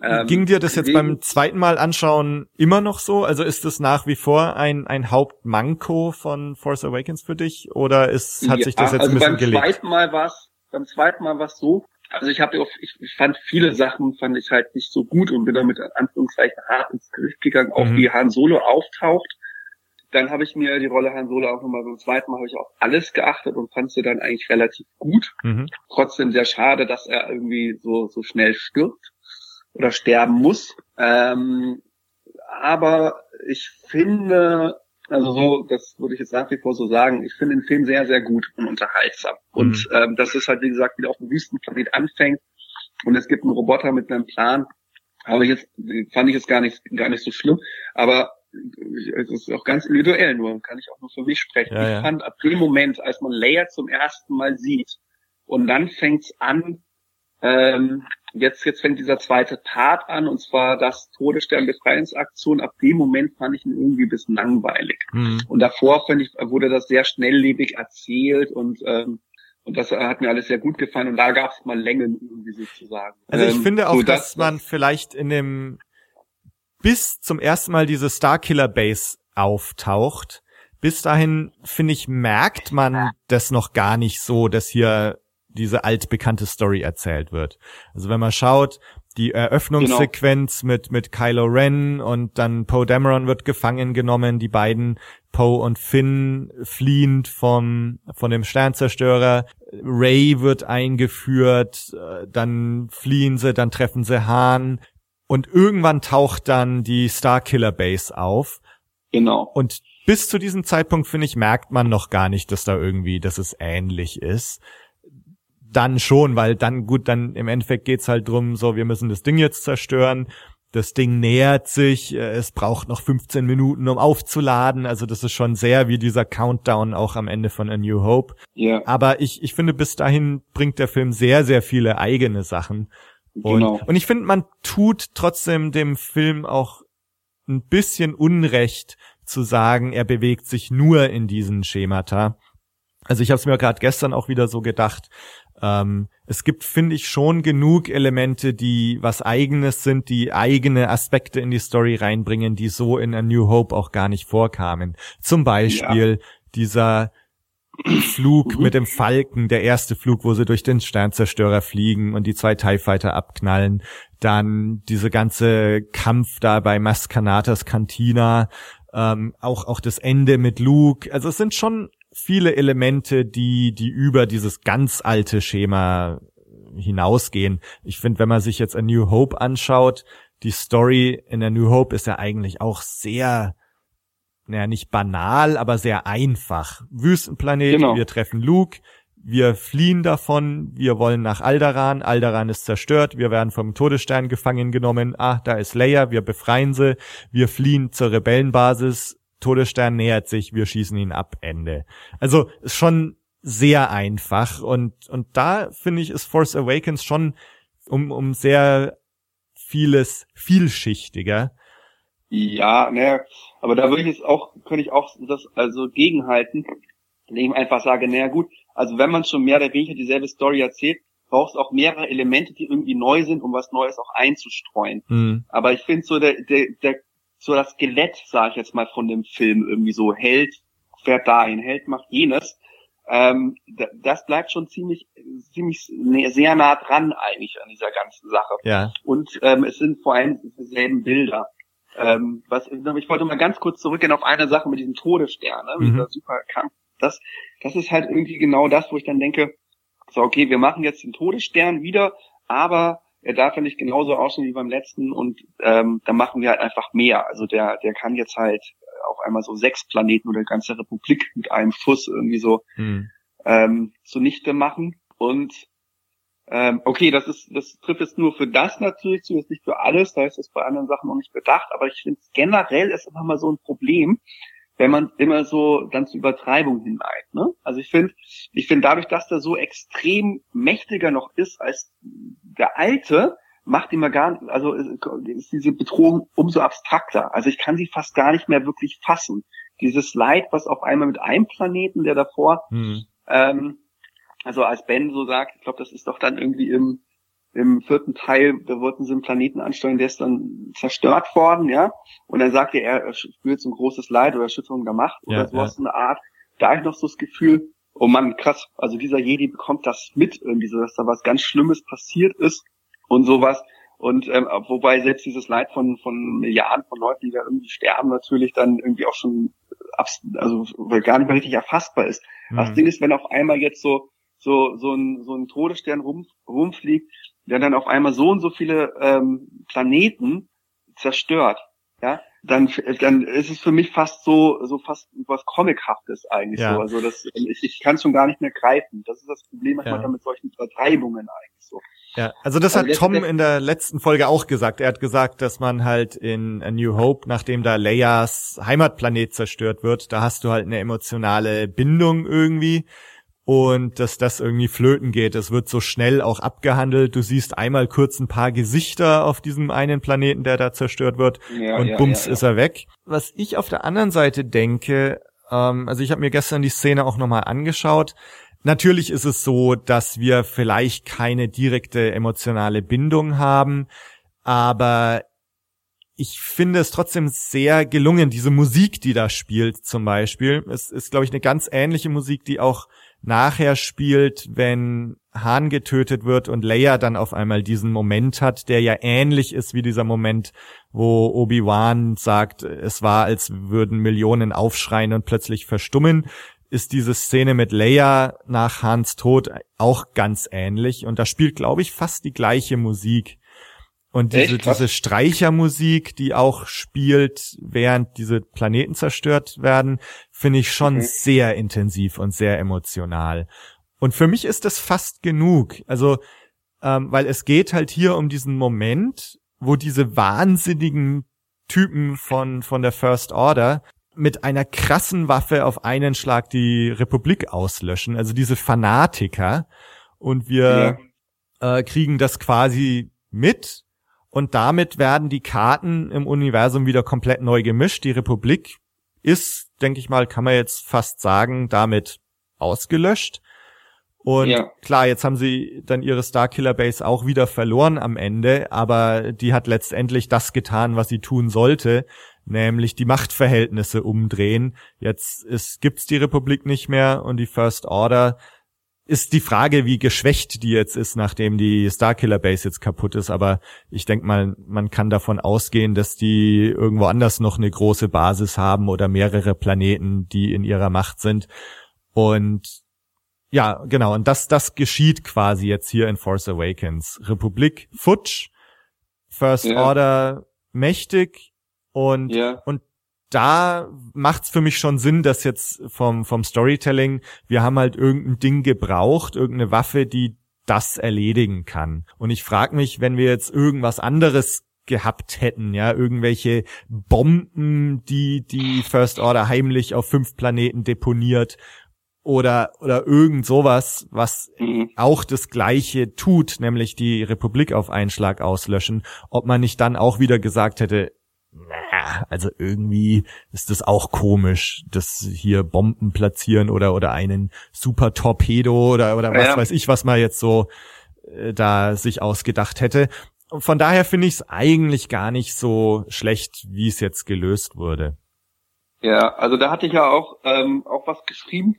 Ähm, Ging dir das jetzt beim zweiten Mal anschauen immer noch so? Also ist das nach wie vor ein, ein Hauptmanko von Force Awakens für dich? Oder ist, hat ja, sich das jetzt also ein bisschen beim gelegt? Zweiten Mal war's, beim zweiten Mal war es so, also ich habe ich, ich fand viele Sachen fand ich halt nicht so gut und bin damit in Anführungszeichen hart ins Gericht gegangen, auch mhm. wie Han Solo auftaucht. dann habe ich mir die Rolle Han Solo auch nochmal beim zweiten Mal habe ich auf alles geachtet und fand sie dann eigentlich relativ gut. Mhm. Trotzdem sehr schade, dass er irgendwie so, so schnell stirbt oder sterben muss. Ähm, aber ich finde, also so, das würde ich jetzt nach wie vor so sagen, ich finde den Film sehr, sehr gut und unterhaltsam. Mhm. Und ähm, das ist halt, wie gesagt, wieder auf dem Wüstenplanet anfängt und es gibt einen Roboter mit einem Plan. Aber jetzt fand ich es gar nicht, gar nicht so schlimm. Aber es ist auch ganz individuell nur, kann ich auch nur für mich sprechen. Ja, ja. Ich fand ab dem Moment, als man Leia zum ersten Mal sieht und dann fängt's an, ähm, jetzt, jetzt fängt dieser zweite Part an, und zwar das Todesstern-Befreiungsaktion. Ab dem Moment fand ich ihn irgendwie ein bisschen langweilig. Mhm. Und davor fand ich, wurde das sehr schnelllebig erzählt und, ähm, und das hat mir alles sehr gut gefallen. Und da gab es mal Längen irgendwie sozusagen. Also ich ähm, finde auch, so dass, dass man vielleicht in dem bis zum ersten Mal diese Starkiller Base auftaucht, bis dahin, finde ich, merkt man das noch gar nicht so, dass hier diese altbekannte Story erzählt wird. Also wenn man schaut, die Eröffnungssequenz genau. mit, mit Kylo Ren und dann Poe Dameron wird gefangen genommen, die beiden Poe und Finn fliehend vom, von dem Sternzerstörer. Ray wird eingeführt, äh, dann fliehen sie, dann treffen sie Han und irgendwann taucht dann die Starkiller Base auf. Genau. Und bis zu diesem Zeitpunkt, finde ich, merkt man noch gar nicht, dass da irgendwie, dass es ähnlich ist dann schon, weil dann gut, dann im Endeffekt geht's halt drum, so wir müssen das Ding jetzt zerstören. Das Ding nähert sich, äh, es braucht noch 15 Minuten, um aufzuladen. Also das ist schon sehr wie dieser Countdown auch am Ende von A New Hope. Ja. Aber ich, ich finde, bis dahin bringt der Film sehr, sehr viele eigene Sachen. Und, genau. und ich finde, man tut trotzdem dem Film auch ein bisschen Unrecht zu sagen, er bewegt sich nur in diesen Schemata. Also ich habe es mir gerade gestern auch wieder so gedacht, ähm, es gibt, finde ich, schon genug Elemente, die was eigenes sind, die eigene Aspekte in die Story reinbringen, die so in A New Hope auch gar nicht vorkamen. Zum Beispiel ja. dieser Flug mit dem Falken, der erste Flug, wo sie durch den Sternzerstörer fliegen und die zwei TIE Fighter abknallen. Dann diese ganze Kampf da bei Mascanatas Cantina, ähm, auch, auch das Ende mit Luke. Also es sind schon viele Elemente, die, die über dieses ganz alte Schema hinausgehen. Ich finde, wenn man sich jetzt A New Hope anschaut, die Story in A New Hope ist ja eigentlich auch sehr, naja, nicht banal, aber sehr einfach. Wüstenplanet, genau. wir treffen Luke, wir fliehen davon, wir wollen nach Alderan, Alderan ist zerstört, wir werden vom Todesstern gefangen genommen, ah, da ist Leia, wir befreien sie, wir fliehen zur Rebellenbasis, Todesstern nähert sich, wir schießen ihn ab, Ende. Also ist schon sehr einfach und und da finde ich ist Force Awakens schon um um sehr vieles vielschichtiger. Ja, ne, aber da würde ich jetzt auch könnte ich auch das also gegenhalten, indem ich einfach sage, naja gut, also wenn man schon mehr oder weniger dieselbe Story erzählt, braucht es auch mehrere Elemente, die irgendwie neu sind, um was Neues auch einzustreuen. Mhm. Aber ich finde so der, der, der so das Skelett, sage ich jetzt mal, von dem Film irgendwie so Held fährt dahin, Held macht jenes. Ähm, das bleibt schon ziemlich, ziemlich sehr nah dran eigentlich an dieser ganzen Sache. Ja. Und ähm, es sind vor allem dieselben Bilder. Ähm, was, ich wollte mal ganz kurz zurückgehen auf eine Sache mit diesem Todesstern, ne, mit mhm. dieser super Kampf. Das, das ist halt irgendwie genau das, wo ich dann denke, so okay, wir machen jetzt den Todesstern wieder, aber er darf ja nicht genauso aussehen wie beim letzten und ähm, da machen wir halt einfach mehr. Also der, der kann jetzt halt auf einmal so sechs Planeten oder ganze Republik mit einem Schuss irgendwie so hm. ähm, zunichte machen. Und ähm, okay, das ist, das trifft jetzt nur für das natürlich zu, ist nicht für alles, da ist das bei anderen Sachen noch nicht bedacht, aber ich finde generell ist immer mal so ein Problem, wenn man immer so dann zu Übertreibung hineigt. Ne? Also ich finde, ich finde dadurch, dass der so extrem mächtiger noch ist als der alte, macht immer gar, also ist diese Bedrohung umso abstrakter. Also ich kann sie fast gar nicht mehr wirklich fassen. Dieses Leid, was auf einmal mit einem Planeten, der davor, mhm. ähm, also als Ben so sagt, ich glaube, das ist doch dann irgendwie im im vierten Teil, da wollten sie einen Planeten ansteuern, der ist dann zerstört worden, ja. Und dann sagt er, er spürt so ein großes Leid oder Erschütterung der Macht oder ja, sowas ja. in der Art. Da habe ich noch so das Gefühl, oh Mann, krass, also dieser Jedi bekommt das mit, irgendwie so, dass da was ganz Schlimmes passiert ist und sowas. Und ähm, wobei selbst dieses Leid von, von Milliarden von Leuten, die da irgendwie sterben, natürlich dann irgendwie auch schon also gar nicht mehr richtig erfassbar ist. Mhm. Das Ding ist, wenn auf einmal jetzt so so so ein so ein Todesstern rum, rumfliegt, der dann auf einmal so und so viele ähm, Planeten zerstört, ja, dann dann ist es für mich fast so so fast was comichaftes eigentlich ja. so. Also das ich, ich kann es schon gar nicht mehr greifen. Das ist das Problem manchmal ja. mit solchen Vertreibungen eigentlich so. Ja, also das also hat Tom in der letzten Folge auch gesagt. Er hat gesagt, dass man halt in A New Hope, nachdem da Leias Heimatplanet zerstört wird, da hast du halt eine emotionale Bindung irgendwie und dass das irgendwie flöten geht. Es wird so schnell auch abgehandelt. Du siehst einmal kurz ein paar Gesichter auf diesem einen Planeten, der da zerstört wird ja, und ja, bums ja, ist er weg. Was ich auf der anderen Seite denke, ähm, also ich habe mir gestern die Szene auch nochmal angeschaut. Natürlich ist es so, dass wir vielleicht keine direkte emotionale Bindung haben, aber ich finde es trotzdem sehr gelungen, diese Musik, die da spielt zum Beispiel. Es ist, glaube ich, eine ganz ähnliche Musik, die auch nachher spielt, wenn Han getötet wird und Leia dann auf einmal diesen Moment hat, der ja ähnlich ist wie dieser Moment, wo Obi-Wan sagt, es war, als würden Millionen aufschreien und plötzlich verstummen, ist diese Szene mit Leia nach Hans Tod auch ganz ähnlich und da spielt, glaube ich, fast die gleiche Musik. Und diese, diese Streichermusik, die auch spielt, während diese Planeten zerstört werden, finde ich schon mhm. sehr intensiv und sehr emotional. Und für mich ist das fast genug. Also, ähm, weil es geht halt hier um diesen Moment, wo diese wahnsinnigen Typen von, von der First Order mit einer krassen Waffe auf einen Schlag die Republik auslöschen. Also diese Fanatiker. Und wir ja. äh, kriegen das quasi mit und damit werden die Karten im Universum wieder komplett neu gemischt. Die Republik ist, denke ich mal, kann man jetzt fast sagen, damit ausgelöscht. Und ja. klar, jetzt haben sie dann ihre Starkiller Base auch wieder verloren am Ende, aber die hat letztendlich das getan, was sie tun sollte, nämlich die Machtverhältnisse umdrehen. Jetzt ist, gibt's die Republik nicht mehr und die First Order ist die Frage, wie geschwächt die jetzt ist, nachdem die Starkiller Base jetzt kaputt ist. Aber ich denke mal, man kann davon ausgehen, dass die irgendwo anders noch eine große Basis haben oder mehrere Planeten, die in ihrer Macht sind. Und ja, genau. Und das, das geschieht quasi jetzt hier in Force Awakens. Republik futsch, First ja. Order mächtig und, ja. und da macht's für mich schon Sinn, dass jetzt vom, vom Storytelling, wir haben halt irgendein Ding gebraucht, irgendeine Waffe, die das erledigen kann. Und ich frage mich, wenn wir jetzt irgendwas anderes gehabt hätten, ja, irgendwelche Bomben, die die First Order heimlich auf fünf Planeten deponiert oder oder irgend sowas, was mhm. auch das gleiche tut, nämlich die Republik auf einen Schlag auslöschen, ob man nicht dann auch wieder gesagt hätte, na, also irgendwie ist das auch komisch, dass hier Bomben platzieren oder oder einen Super Torpedo oder oder was ja. weiß ich, was man jetzt so äh, da sich ausgedacht hätte. Und von daher finde ich es eigentlich gar nicht so schlecht, wie es jetzt gelöst wurde. Ja, also da hatte ich ja auch ähm, auch was geschrieben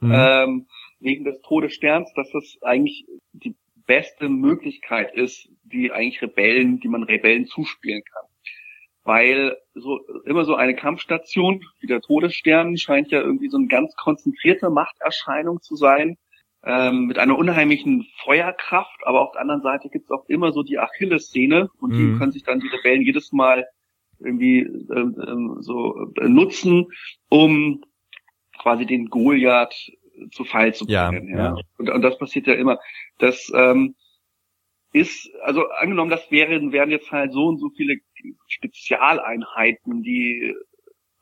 mhm. ähm, wegen des Todessterns, dass das eigentlich die beste Möglichkeit ist, die eigentlich Rebellen, die man Rebellen zuspielen kann weil so immer so eine Kampfstation wie der Todesstern scheint ja irgendwie so eine ganz konzentrierte Machterscheinung zu sein, ähm, mit einer unheimlichen Feuerkraft, aber auf der anderen Seite gibt es auch immer so die Achillessehne und mhm. die können sich dann die Rebellen jedes Mal irgendwie ähm, ähm, so nutzen, um quasi den Goliath zu Fall zu bringen. Ja, ja. ja. Und, und das passiert ja immer. Das ähm, ist, also angenommen, das wären, wären jetzt halt so und so viele Spezialeinheiten, die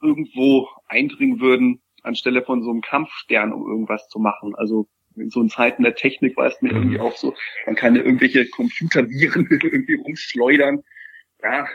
irgendwo eindringen würden, anstelle von so einem Kampfstern, um irgendwas zu machen. Also in so in Zeiten der Technik war es mir irgendwie mhm. auch so, man kann ja irgendwelche Computerviren irgendwie rumschleudern. Ja,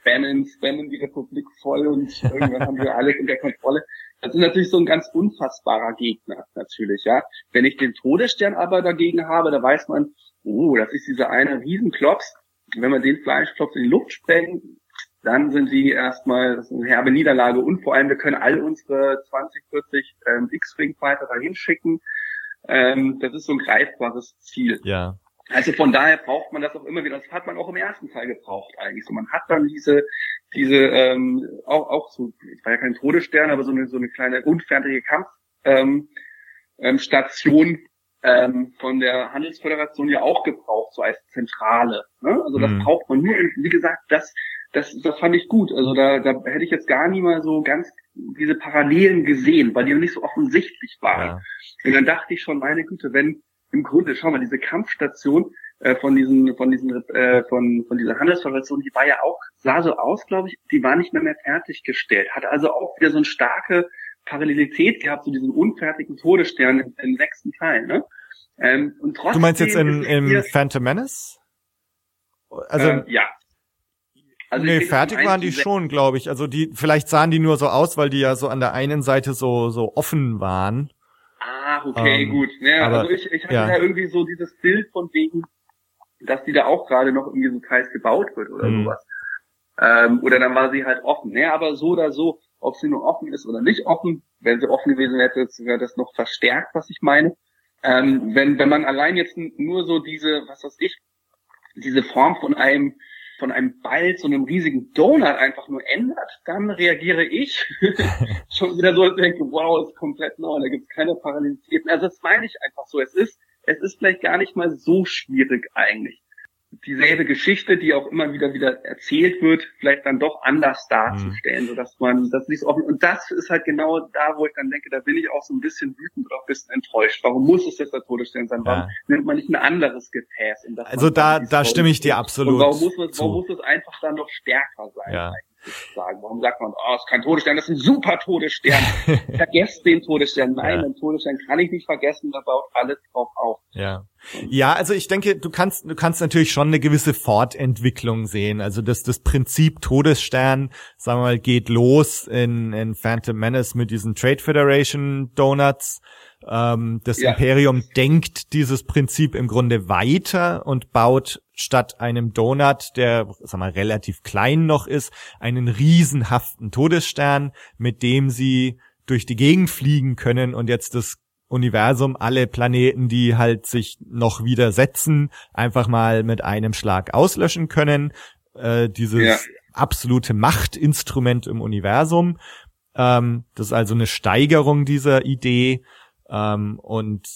spammen, spammen die Republik voll und irgendwann haben wir alles unter Kontrolle. Das ist natürlich so ein ganz unfassbarer Gegner, natürlich, ja. Wenn ich den Todesstern aber dagegen habe, da weiß man, oh, das ist dieser eine Riesenklops. Wenn wir den Fleischklops in die Luft sprengen, dann sind die erstmal, das ist eine herbe Niederlage und vor allem, wir können all unsere 20, 40 ähm, X-Wing Fighter dahin schicken. Ähm, das ist so ein greifbares Ziel. Ja. Also von daher braucht man das auch immer wieder. Das hat man auch im ersten Teil gebraucht eigentlich. So, man hat dann diese diese ähm, auch auch so, es war ja kein Todesstern, aber so eine so eine kleine unfertige Kampf ähm, ähm, Station ähm, von der Handelsföderation ja auch gebraucht, so als Zentrale. Ne? Also das Mhm. braucht man nur, wie gesagt, das, das, das fand ich gut. Also da, da hätte ich jetzt gar nie mal so ganz diese Parallelen gesehen, weil die noch nicht so offensichtlich waren. Ja. Und dann dachte ich schon, meine Güte, wenn im Grunde, schau mal, diese Kampfstation äh, von diesen, von diesen, äh, von, von dieser Handelsföderation, die war ja auch, sah so aus, glaube ich, die war nicht mehr mehr fertiggestellt. Hat also auch wieder so eine starke Parallelität gehabt zu diesem unfertigen Todesstern im, im sechsten Teil, ne? Ähm, und trotzdem Du meinst jetzt in, im Phantom Menace? Also, ähm, ja. Also nee, fertig waren die schon, glaube ich. Also die, vielleicht sahen die nur so aus, weil die ja so an der einen Seite so, so offen waren. Ah, okay, Ähm, gut. Ja, aber- also ich, ich hatte ja. da irgendwie so dieses Bild von wegen, dass die da auch gerade noch irgendwie so teils gebaut wird oder Hm. sowas. Ähm, oder dann war sie halt offen. Ja, aber so oder so, ob sie nur offen ist oder nicht offen, wenn sie offen gewesen wäre, wäre das noch verstärkt, was ich meine. Ähm, wenn, wenn man allein jetzt nur so diese, was weiß ich, diese Form von einem von einem Ball zu einem riesigen Donut einfach nur ändert, dann reagiere ich schon wieder so und denke, wow, ist komplett neu, da gibt es keine Parallelitäten. Also das meine ich einfach so. Es ist, es ist vielleicht gar nicht mal so schwierig eigentlich. Dieselbe Geschichte, die auch immer wieder wieder erzählt wird, vielleicht dann doch anders darzustellen, sodass man das nicht so offen. Und das ist halt genau da, wo ich dann denke, da bin ich auch so ein bisschen wütend oder auch ein bisschen enttäuscht. Warum muss es jetzt der Todesstern sein? Warum Ja. nimmt man nicht ein anderes Gefäß? In das Also da- da stimme ich dir absolut Und warum muss, man, zu. warum muss es einfach dann noch stärker sein? Ja. eigentlich, sozusagen? Warum sagt man, oh, es ist kein Todesstern, das ist ein super Todesstern. Vergesst den Todesstern. Nein, Ja. den Todesstern kann ich nicht vergessen, da baut alles drauf auf. Ja. Ja, also ich denke, du kannst, du kannst natürlich schon eine gewisse Fortentwicklung sehen. Also das, das Prinzip Todesstern, sagen wir mal, geht los in, in Phantom Menace mit diesen Trade Federation Donuts. Ähm, das Ja. Imperium denkt dieses Prinzip im Grunde weiter und baut statt einem Donut, der, sag mal, relativ klein noch ist, einen riesenhaften Todesstern, mit dem sie durch die Gegend fliegen können und jetzt das Universum, alle Planeten, die halt sich noch widersetzen, einfach mal mit einem Schlag auslöschen können. Äh, dieses Ja. absolute Machtinstrument im Universum. Ähm, das ist also eine Steigerung dieser Idee. Ähm, und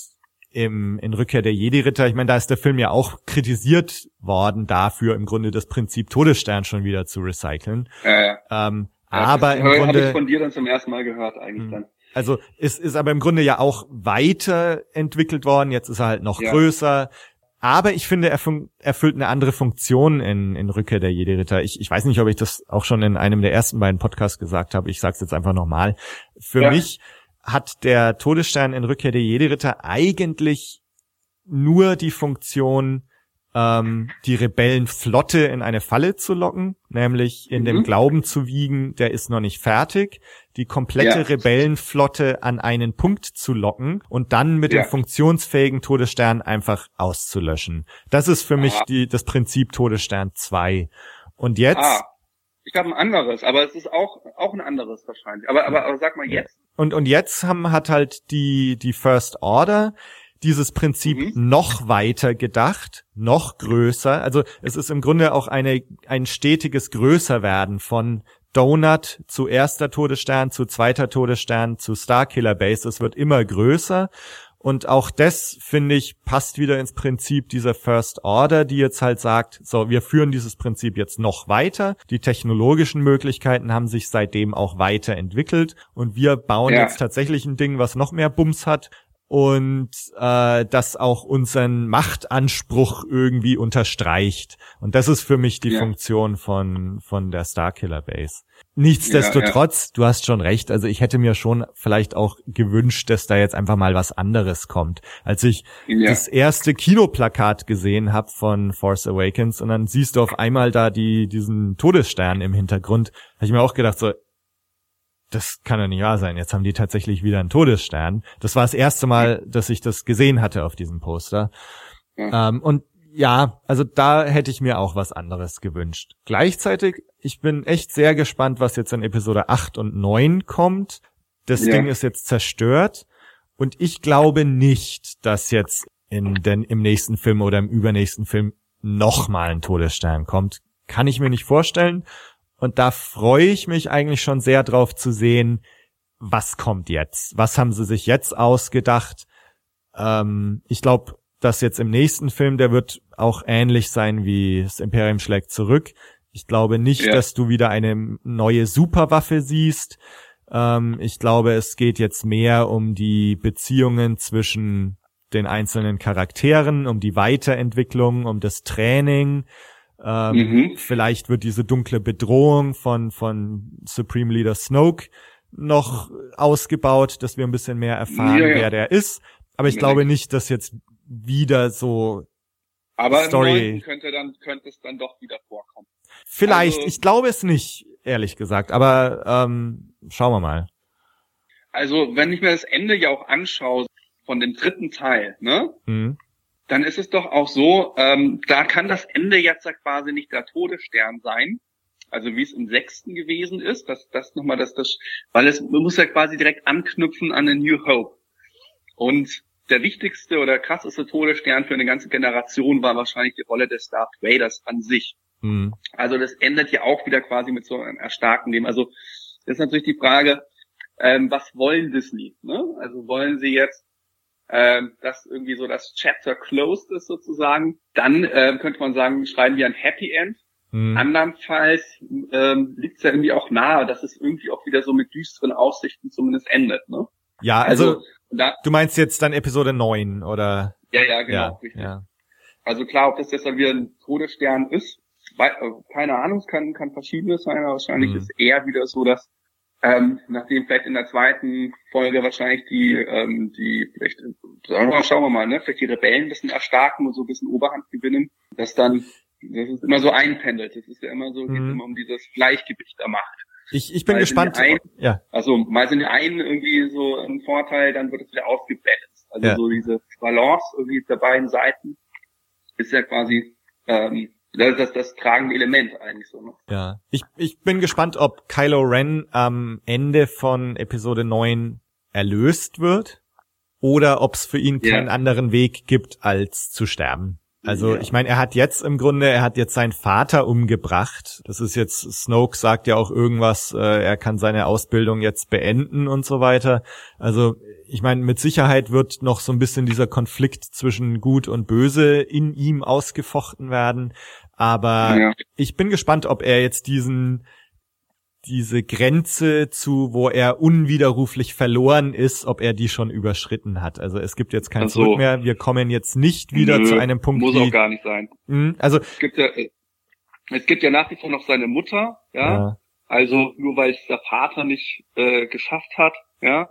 im, in Rückkehr der Jedi-Ritter, ich meine, da ist der Film ja auch kritisiert worden dafür, im Grunde das Prinzip Todesstern schon wieder zu recyceln. Äh, Ähm, aber im habe ich Grunde, von dir dann zum ersten Mal gehört eigentlich Hm. dann. also es ist aber im Grunde ja auch weiterentwickelt worden. Jetzt ist er halt noch Ja. größer. Aber ich finde, er erfüllt eine andere Funktion in, in Rückkehr der Jedi-Ritter. Ich, ich weiß nicht, ob ich das auch schon in einem der ersten beiden Podcasts gesagt habe. Ich sage es jetzt einfach nochmal. Für Ja. mich hat der Todesstern in Rückkehr der Jedi-Ritter eigentlich nur die Funktion, ähm, die Rebellenflotte in eine Falle zu locken, nämlich in dem Mhm. Glauben zu wiegen, der ist noch nicht fertig, die komplette Ja. Rebellenflotte an einen Punkt zu locken und dann mit Ja. dem funktionsfähigen Todesstern einfach auszulöschen. Das ist für mich Ah. die, das Prinzip Todesstern 2. Und jetzt, Ah, ich glaube ein anderes, aber es ist auch auch ein anderes wahrscheinlich. Aber aber, aber sag mal jetzt. Und, und jetzt haben, hat halt die, die First Order dieses Prinzip Mhm. noch weiter gedacht, noch größer. Also es ist im Grunde auch eine, ein stetiges Größerwerden von Donut zu erster Todesstern, zu zweiter Todesstern, zu Starkiller Base. Es wird immer größer. Und auch das, finde ich, passt wieder ins Prinzip dieser First Order, die jetzt halt sagt, so, wir führen dieses Prinzip jetzt noch weiter. Die technologischen Möglichkeiten haben sich seitdem auch weiterentwickelt und wir bauen Ja. jetzt tatsächlich ein Ding, was noch mehr Bums hat und äh, das auch unseren Machtanspruch irgendwie unterstreicht. Und das ist für mich die Ja. Funktion von, von der Starkiller Base. Nichtsdestotrotz, du hast schon recht, also ich hätte mir schon vielleicht auch gewünscht, dass da jetzt einfach mal was anderes kommt. Als ich Ja. das erste Kinoplakat gesehen habe von Force Awakens und dann siehst du auf einmal da die, diesen Todesstern im Hintergrund, habe ich mir auch gedacht so, das kann doch nicht wahr sein. Jetzt haben die tatsächlich wieder einen Todesstern. Das war das erste Mal, dass ich das gesehen hatte auf diesem Poster. Ja. Ähm, und ja, also da hätte ich mir auch was anderes gewünscht. Gleichzeitig, ich bin echt sehr gespannt, was jetzt in Episode 8 und 9 kommt. Das Ja. Ding ist jetzt zerstört. Und ich glaube nicht, dass jetzt in den, im nächsten Film oder im übernächsten Film nochmal ein Todesstern kommt. Kann ich mir nicht vorstellen. Und da freue ich mich eigentlich schon sehr drauf zu sehen, was kommt jetzt? Was haben sie sich jetzt ausgedacht? Ähm, ich glaube, dass jetzt im nächsten Film, der wird auch ähnlich sein wie das Imperium schlägt zurück. Ich glaube nicht, ja. dass du wieder eine neue Superwaffe siehst. Ähm, ich glaube, es geht jetzt mehr um die Beziehungen zwischen den einzelnen Charakteren, um die Weiterentwicklung, um das Training. Ähm, mhm. Vielleicht wird diese dunkle Bedrohung von, von Supreme Leader Snoke noch ausgebaut, dass wir ein bisschen mehr erfahren, ja, ja. wer der ist. Aber ich glaube nicht, dass jetzt wieder so aber Story könnte dann könnte es dann doch wieder vorkommen. Vielleicht, also, ich glaube es nicht, ehrlich gesagt, aber ähm, schauen wir mal. Also, wenn ich mir das Ende ja auch anschaue von dem dritten Teil, ne? Mhm. Dann ist es doch auch so, ähm, da kann das Ende jetzt ja quasi nicht der Todesstern sein, also wie es im sechsten gewesen ist, dass das nochmal das, das, weil es man muss ja quasi direkt anknüpfen an A New Hope. Und der wichtigste oder krasseste Todesstern für eine ganze Generation war wahrscheinlich die Rolle des Darth Vaders an sich. Mhm. Also das endet ja auch wieder quasi mit so einem erstarken Leben. Also das ist natürlich die Frage, ähm, was wollen Disney? Ne? Also wollen sie jetzt, ähm, dass irgendwie so das Chapter closed ist sozusagen? Dann ähm, könnte man sagen, schreiben wir ein Happy End. Mhm. Andernfalls ähm, liegt es ja irgendwie auch nahe, dass es irgendwie auch wieder so mit düsteren Aussichten zumindest endet. Ne? Ja, also, also da, du meinst jetzt dann Episode 9, oder? Ja, ja, genau, ja, richtig. Ja. Also klar, ob das jetzt dann wieder ein Todesstern ist, äh, keine Ahnung, es kann, kann verschiedenes sein, aber wahrscheinlich mhm. ist eher wieder so, dass ähm, nachdem vielleicht in der zweiten Folge wahrscheinlich die, ähm, die, vielleicht, schauen wir mal, ne, vielleicht die Rebellen ein bisschen erstarken und so ein bisschen Oberhand gewinnen, dass dann, das ist immer so einpendelt. Das ist ja immer so, mhm. geht immer um dieses Gleichgewicht der Macht. Ich, ich bin mal gespannt. Ein, ja. Also mal sind die einen irgendwie so ein Vorteil, dann wird es wieder ausgebalanced. Also ja. so diese Balance irgendwie der beiden Seiten ist ja quasi ähm, das, das, das tragende Element eigentlich so. Ne? Ja. Ich, ich bin gespannt, ob Kylo Ren am Ende von Episode 9 erlöst wird oder ob es für ihn keinen ja. anderen Weg gibt, als zu sterben. Also ja. ich meine, er hat jetzt im Grunde, er hat jetzt seinen Vater umgebracht. Das ist jetzt, Snoke sagt ja auch irgendwas, äh, er kann seine Ausbildung jetzt beenden und so weiter. Also ich meine, mit Sicherheit wird noch so ein bisschen dieser Konflikt zwischen Gut und Böse in ihm ausgefochten werden. Aber ja. ich bin gespannt, ob er jetzt diesen diese Grenze zu, wo er unwiderruflich verloren ist, ob er die schon überschritten hat. Also es gibt jetzt kein also, Zurück mehr. Wir kommen jetzt nicht wieder nö, zu einem Punkt. Muss auch gar nicht sein. Mh, also es gibt ja, es gibt ja nach wie vor noch seine Mutter, ja. ja. Also nur weil es der Vater nicht äh, geschafft hat, ja,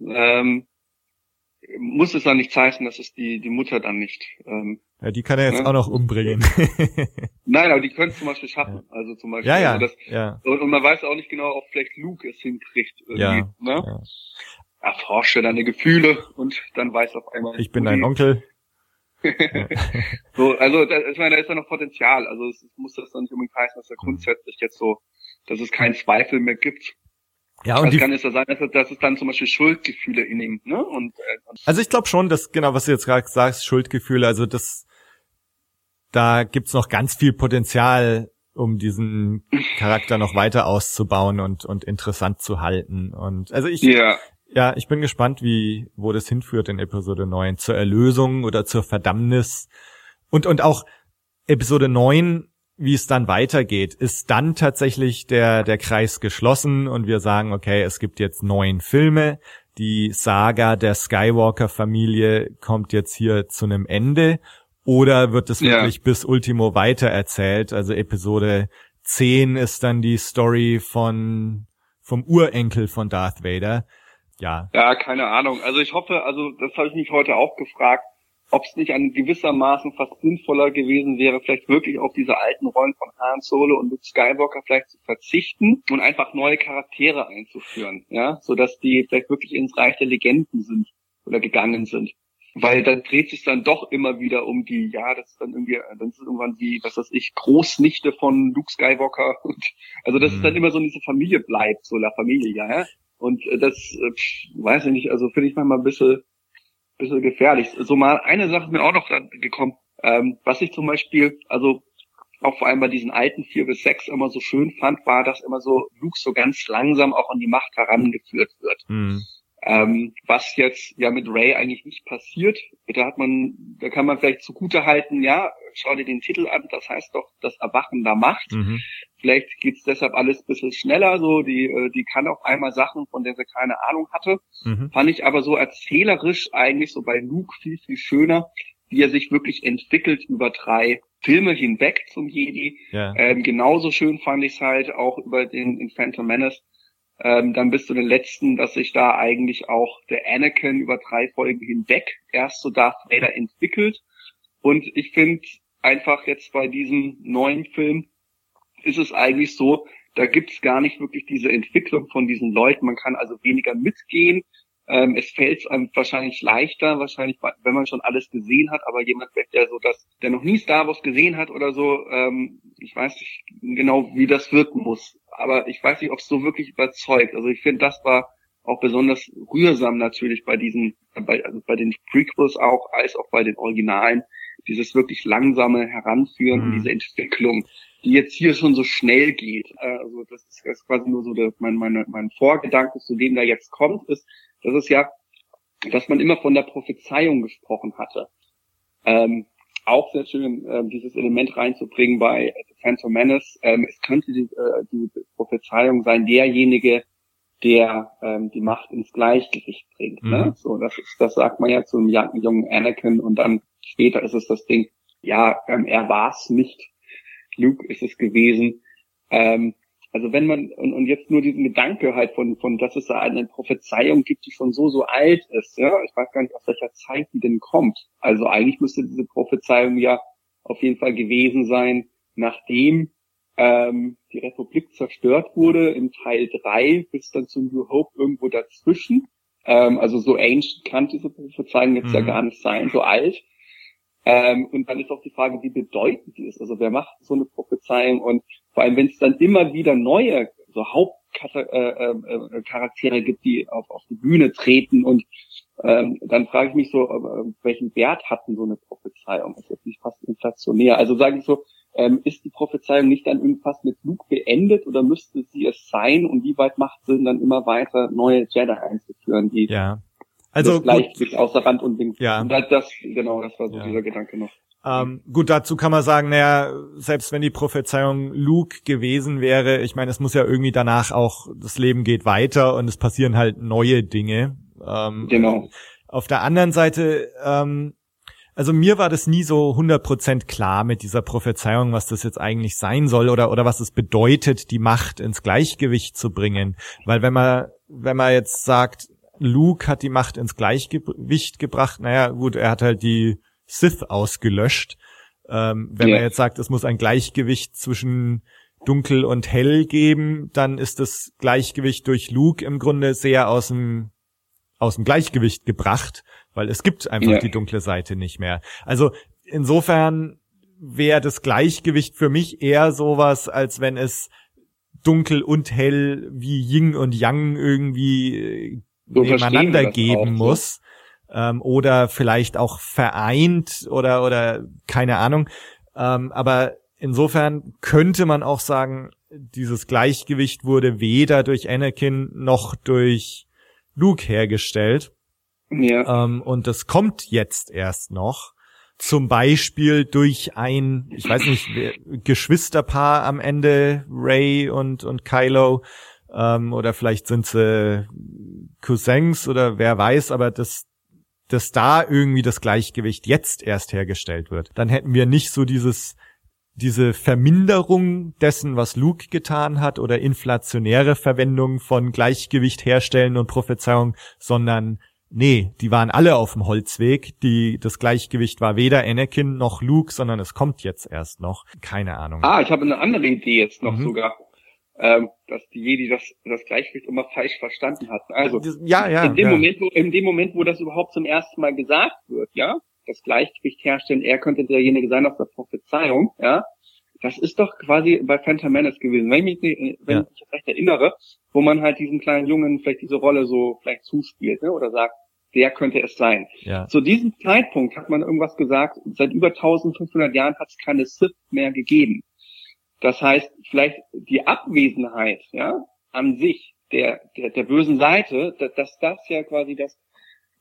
ähm, muss es dann nicht heißen, dass es die die Mutter dann nicht ähm, ja, die kann er jetzt ja. auch noch umbringen. Nein, aber die können es zum Beispiel schaffen. Ja. Also zum Beispiel. Ja, ja. Also das, ja. Und, und, man weiß auch nicht genau, ob vielleicht Luke es hinkriegt. Irgendwie, ja. Ne? ja. Erforsche deine Gefühle und dann weiß auf einmal. Ich bin dein Onkel. so, also da, ich meine, da ist ja noch Potenzial. Also es, es muss das dann nicht unbedingt heißen, dass er grundsätzlich jetzt so, dass es keinen Zweifel mehr gibt. Ja, und also kann es ja sein, dass, dass es dann zum Beispiel Schuldgefühle in ihm, ne? Und, äh, also ich glaube schon, dass genau, was du jetzt gerade sagst, Schuldgefühle, also das da gibt's noch ganz viel Potenzial, um diesen Charakter noch weiter auszubauen und, und interessant zu halten. Und also ich, ja. ja, ich bin gespannt, wie, wo das hinführt in Episode 9. Zur Erlösung oder zur Verdammnis. Und, und auch Episode 9, wie es dann weitergeht, ist dann tatsächlich der, der Kreis geschlossen und wir sagen, okay, es gibt jetzt neun Filme. Die Saga der Skywalker-Familie kommt jetzt hier zu einem Ende oder wird es wirklich ja. bis Ultimo weiter erzählt? Also Episode 10 ist dann die Story von, vom Urenkel von Darth Vader. Ja. Ja, keine Ahnung. Also ich hoffe, also das habe ich mich heute auch gefragt, ob es nicht an gewissermaßen fast sinnvoller gewesen wäre, vielleicht wirklich auf diese alten Rollen von Han Solo und Luke Skywalker vielleicht zu verzichten und einfach neue Charaktere einzuführen, ja, so dass die vielleicht wirklich ins Reich der Legenden sind oder gegangen sind weil dann dreht sich dann doch immer wieder um die, ja, das ist dann irgendwie, dann ist es irgendwann die, was weiß ich, Großnichte von Luke Skywalker. Und, also das ist dann mhm. immer so in diese Familie bleibt, so la Familie, ja. Und äh, das, äh, weiß ich nicht, also finde ich manchmal ein bisschen, bisschen gefährlich. So mal eine Sache ist mir auch noch gekommen, ähm, was ich zum Beispiel, also auch vor allem bei diesen alten vier bis sechs immer so schön fand, war, dass immer so Luke so ganz langsam auch an die Macht herangeführt wird. Mhm. Ähm, was jetzt ja mit Ray eigentlich nicht passiert. Da hat man, da kann man vielleicht zugute halten, ja, schau dir den Titel an, das heißt doch das Erwachen der Macht. Mhm. Vielleicht geht's deshalb alles ein bisschen schneller, so, die, äh, die kann auf einmal Sachen, von der sie keine Ahnung hatte. Mhm. Fand ich aber so erzählerisch eigentlich so bei Luke viel, viel schöner, wie er sich wirklich entwickelt über drei Filme hinweg zum Jedi. Ja. Ähm, genauso schön fand ich es halt auch über den in Phantom Menace, ähm, dann bis zu den letzten, dass sich da eigentlich auch der Anakin über drei Folgen hinweg erst so Darth Vader entwickelt. Und ich finde einfach jetzt bei diesem neuen Film ist es eigentlich so, da gibt's gar nicht wirklich diese Entwicklung von diesen Leuten. Man kann also weniger mitgehen. Ähm, es fällt einem wahrscheinlich leichter, wahrscheinlich, wenn man schon alles gesehen hat, aber jemand, der so das, der noch nie Star Wars gesehen hat oder so, ähm, ich weiß nicht genau, wie das wirken muss. Aber ich weiß nicht, ob es so wirklich überzeugt. Also ich finde, das war auch besonders rührsam natürlich bei diesen, bei, also bei den Prequels auch, als auch bei den Originalen, dieses wirklich langsame Heranführen mhm. diese Entwicklung, die jetzt hier schon so schnell geht. Also das ist, das ist quasi nur so der, mein, mein, mein Vorgedanke zu dem, der jetzt kommt, ist, das ist ja, dass man immer von der Prophezeiung gesprochen hatte. Ähm, auch sehr schön, äh, dieses Element reinzubringen bei The Phantom Menace. Ähm, es könnte die, äh, die Prophezeiung sein, derjenige, der ähm, die Macht ins Gleichgewicht bringt. Ne? Mhm. Ne? So, das ist, das sagt man ja zum jungen Anakin und dann später ist es das Ding, ja, ähm, er war es nicht. Luke ist es gewesen. Ähm, also wenn man, und, und jetzt nur diesen Gedanke halt von, von, dass es da eine Prophezeiung gibt, die schon so, so alt ist, ja, ich weiß gar nicht, aus welcher Zeit die denn kommt. Also eigentlich müsste diese Prophezeiung ja auf jeden Fall gewesen sein, nachdem ähm, die Republik zerstört wurde, im Teil drei bis dann zu New Hope irgendwo dazwischen. Ähm, also so ancient kann diese Prophezeiung jetzt mhm. ja gar nicht sein, so alt. Ähm, und dann ist auch die Frage, wie bedeutend die ist. Also wer macht so eine Prophezeiung und vor allem, wenn es dann immer wieder neue, so Hauptcharaktere äh, äh, gibt, die auf, auf die Bühne treten und ähm, dann frage ich mich so, äh, welchen Wert hatten so eine Prophezeiung? Ist das nicht fast inflationär? Also sage ich so, ähm, ist die Prophezeiung nicht dann irgendwas mit Luke beendet oder müsste sie es sein? Und wie weit macht es Sinn, dann immer weiter neue Jedi einzuführen, die ja. Also das außer Rand und Ding. Ja. Und das, genau, das war so ja. dieser Gedanke noch. Ähm, gut, dazu kann man sagen, naja, selbst wenn die Prophezeiung Luke gewesen wäre, ich meine, es muss ja irgendwie danach auch, das Leben geht weiter und es passieren halt neue Dinge. Ähm, genau. Auf der anderen Seite, ähm, also mir war das nie so 100% klar mit dieser Prophezeiung, was das jetzt eigentlich sein soll oder, oder was es bedeutet, die Macht ins Gleichgewicht zu bringen. Weil wenn man, wenn man jetzt sagt, Luke hat die Macht ins Gleichgewicht gebracht, naja, gut, er hat halt die Sith ausgelöscht. Ähm, wenn yeah. man jetzt sagt, es muss ein Gleichgewicht zwischen dunkel und hell geben, dann ist das Gleichgewicht durch Luke im Grunde sehr aus dem, aus dem Gleichgewicht gebracht, weil es gibt einfach yeah. die dunkle Seite nicht mehr. Also insofern wäre das Gleichgewicht für mich eher sowas, als wenn es dunkel und hell wie Yin und Yang irgendwie äh, so nebeneinander geben muss ähm, oder vielleicht auch vereint oder oder keine Ahnung. Ähm, aber insofern könnte man auch sagen, dieses Gleichgewicht wurde weder durch Anakin noch durch Luke hergestellt. Ja. Ähm, und das kommt jetzt erst noch. Zum Beispiel durch ein, ich weiß nicht, Geschwisterpaar am Ende, Ray und, und Kylo, ähm, oder vielleicht sind sie Cousins oder wer weiß, aber das, dass da irgendwie das Gleichgewicht jetzt erst hergestellt wird. Dann hätten wir nicht so dieses diese Verminderung dessen, was Luke getan hat oder inflationäre Verwendung von Gleichgewicht herstellen und Prophezeiung, sondern nee, die waren alle auf dem Holzweg. Die, das Gleichgewicht war weder Anakin noch Luke, sondern es kommt jetzt erst noch. Keine Ahnung. Ah, ich habe eine andere Idee jetzt noch mhm. sogar ähm, dass die Jedi das, das Gleichgewicht immer falsch verstanden hatten. Also ja, ja, in dem ja. Moment, wo, in dem Moment, wo das überhaupt zum ersten Mal gesagt wird, ja, das Gleichgewicht herstellen, er könnte derjenige sein aus der Prophezeiung, ja, das ist doch quasi bei Phantom Menace gewesen, wenn ich mich, wenn ja. ich mich recht erinnere, wo man halt diesen kleinen Jungen vielleicht diese Rolle so vielleicht zuspielt, ne, oder sagt, der könnte es sein. Ja. Zu diesem Zeitpunkt hat man irgendwas gesagt, seit über 1500 Jahren hat es keine Sith mehr gegeben. Das heißt, vielleicht die Abwesenheit, ja, an sich der, der, der bösen Seite, dass, dass das ja quasi das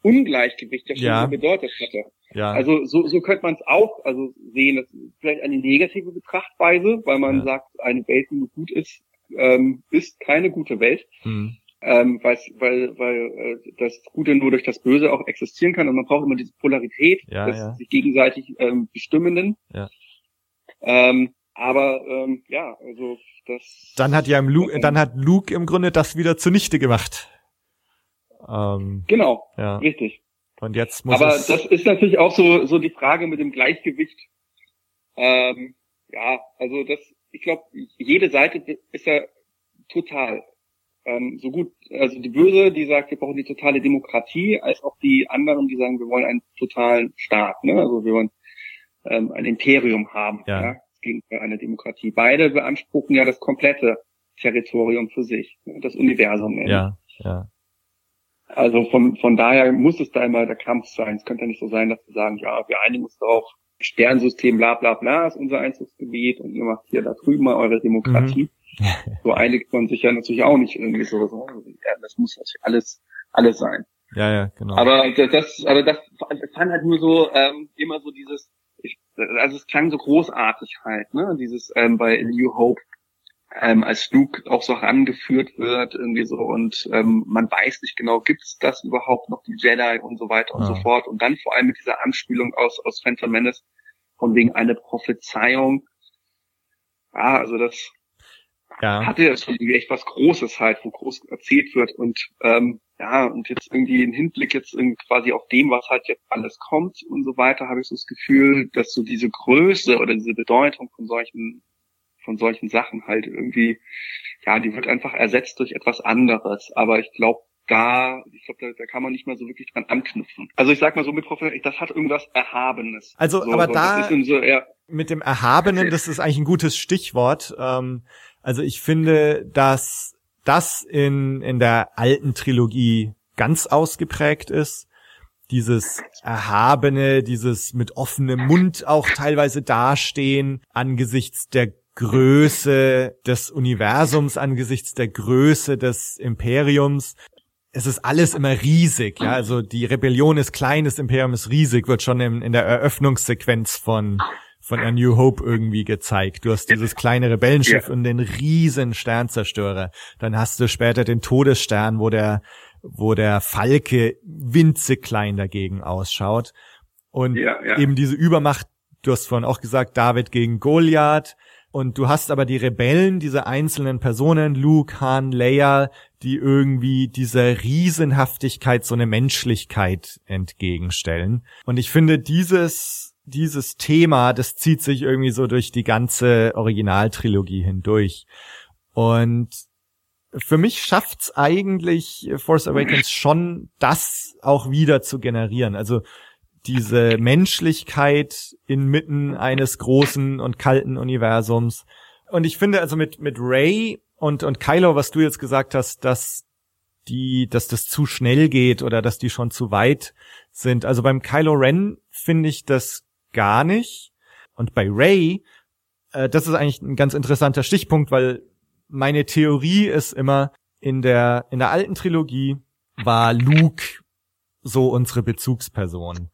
Ungleichgewicht der Stunde Ja. bedeutet hätte. Ja. Also so, so könnte man es auch also sehen. Das ist vielleicht eine negative Betrachtweise, weil man Ja. sagt, eine Welt, die nur gut ist, ähm, ist keine gute Welt, hm. ähm, weil, weil, weil äh, das Gute nur durch das Böse auch existieren kann und man braucht immer diese Polarität Ja, des ja. sich gegenseitig ähm, Bestimmenden. Ja. Ähm, aber ähm, ja, also das. Dann hat ja im Luke, dann hat Luke im Grunde das wieder zunichte gemacht. Ähm, genau ja. richtig. Und jetzt muss Aber das ist natürlich auch so, so die Frage mit dem Gleichgewicht. Ähm, ja, also das, ich glaube, jede Seite ist ja total. Ähm, so gut, also die Böse, die sagt, wir brauchen die totale Demokratie, als auch die anderen, die sagen, wir wollen einen totalen Staat, ne? Also wir wollen ähm, ein Imperium haben, Ja. ja, gegen eine Demokratie. Beide beanspruchen ja das komplette Territorium für sich, ne? das Universum. ne? ja, ja, Also von, von daher muss es da immer der Kampf sein. Es könnte ja nicht so sein, dass wir sagen, ja, wir einigen uns darauf, Sternsystem bla bla bla ist unser Einzugsgebiet und ihr macht hier da drüben mal eure Demokratie. So einigt man sich ja natürlich auch nicht irgendwie so. so, Ja, das muss natürlich alles, alles sein. ja, ja, genau. Aber das, aber das fand halt nur so ähm, immer so dieses, ich, also es klang so großartig halt, ne? Dieses ähm, bei New Hope, ähm, als Luke auch so herangeführt wird irgendwie so und ähm, man weiß nicht genau, gibt's das überhaupt noch die Jedi und so weiter und so fort und dann vor allem mit dieser Anspielung aus aus Phantom Menace von wegen eine Prophezeiung. Ja, also das ja, hatte ja schon irgendwie echt was Großes halt, wo groß erzählt wird und ähm, ja, und jetzt irgendwie im Hinblick jetzt irgendwie quasi auf dem, was halt jetzt alles kommt und so weiter, habe ich so das Gefühl, dass so diese Größe oder diese Bedeutung von solchen, von solchen Sachen halt irgendwie, ja, die wird einfach ersetzt durch etwas anderes. Aber ich glaube, da, ich glaube, da, da kann man nicht mehr so wirklich dran anknüpfen. Also ich sag mal so mit Prophet, das hat irgendwas Erhabenes. Also, so, aber so, da- das ist so, ja, mit dem Erhabenen, das ist eigentlich ein gutes Stichwort. Ähm, also ich finde, dass das in, in der alten Trilogie ganz ausgeprägt ist. Dieses Erhabene, dieses mit offenem Mund auch teilweise dastehen angesichts der Größe des Universums, angesichts der Größe des Imperiums. Es ist alles immer riesig, ja. Also die Rebellion ist klein, das Imperium ist riesig, wird schon in, in der Eröffnungssequenz von von A New Hope irgendwie gezeigt. Du hast dieses kleine Rebellenschiff Ja. und den riesen Sternzerstörer. Dann hast du später den Todesstern, wo der, wo der Falke winzig klein dagegen ausschaut. Und Ja, ja. eben diese Übermacht, du hast vorhin auch gesagt, David gegen Goliath. Und du hast aber die Rebellen, diese einzelnen Personen, Luke, Han, Leia, die irgendwie dieser Riesenhaftigkeit so eine Menschlichkeit entgegenstellen. Und ich finde, dieses, dieses Thema, das zieht sich irgendwie so durch die ganze Originaltrilogie hindurch. Und für mich schafft's eigentlich Force Awakens schon, das auch wieder zu generieren. Also diese Menschlichkeit inmitten eines großen und kalten Universums. Und ich finde also mit, mit Ray und, und Kylo, was du jetzt gesagt hast, dass die, dass das zu schnell geht oder dass die schon zu weit sind. Also beim Kylo Ren finde ich das gar nicht. Und bei Ray, äh, das ist eigentlich ein ganz interessanter Stichpunkt, weil meine Theorie ist immer, in der, in der alten Trilogie war Luke so unsere Bezugsperson.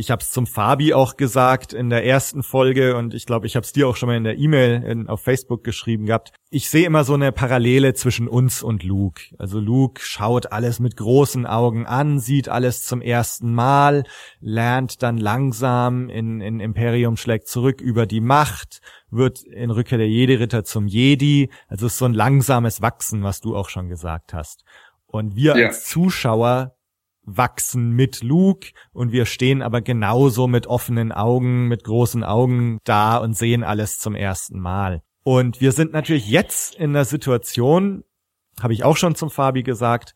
Ich habe es zum Fabi auch gesagt in der ersten Folge und ich glaube, ich habe es dir auch schon mal in der E-Mail auf Facebook geschrieben gehabt. Ich sehe immer so eine Parallele zwischen uns und Luke. Also Luke schaut alles mit großen Augen an, sieht alles zum ersten Mal, lernt dann langsam in, in Imperium schlägt zurück über die Macht, wird in Rückkehr der Jedi-Ritter zum Jedi. Also es ist so ein langsames Wachsen, was du auch schon gesagt hast. Und wir Ja. als Zuschauer wachsen mit Luke und wir stehen aber genauso mit offenen Augen, mit großen Augen da und sehen alles zum ersten Mal. Und wir sind natürlich jetzt in einer Situation, habe ich auch schon zum Fabi gesagt,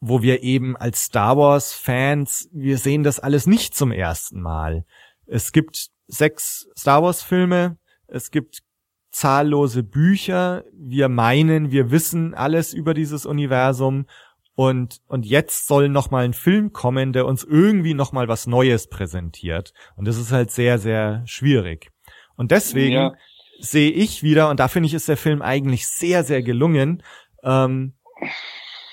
wo wir eben als Star Wars Fans, wir sehen das alles nicht zum ersten Mal. Es gibt sechs Star Wars Filme, es gibt zahllose Bücher, wir meinen, wir wissen alles über dieses Universum und, und jetzt soll noch mal ein Film kommen, der uns irgendwie noch mal was Neues präsentiert. Und das ist halt sehr, sehr schwierig. Und deswegen Ja. sehe ich wieder, und da finde ich, ist der Film eigentlich sehr, sehr gelungen. Ähm,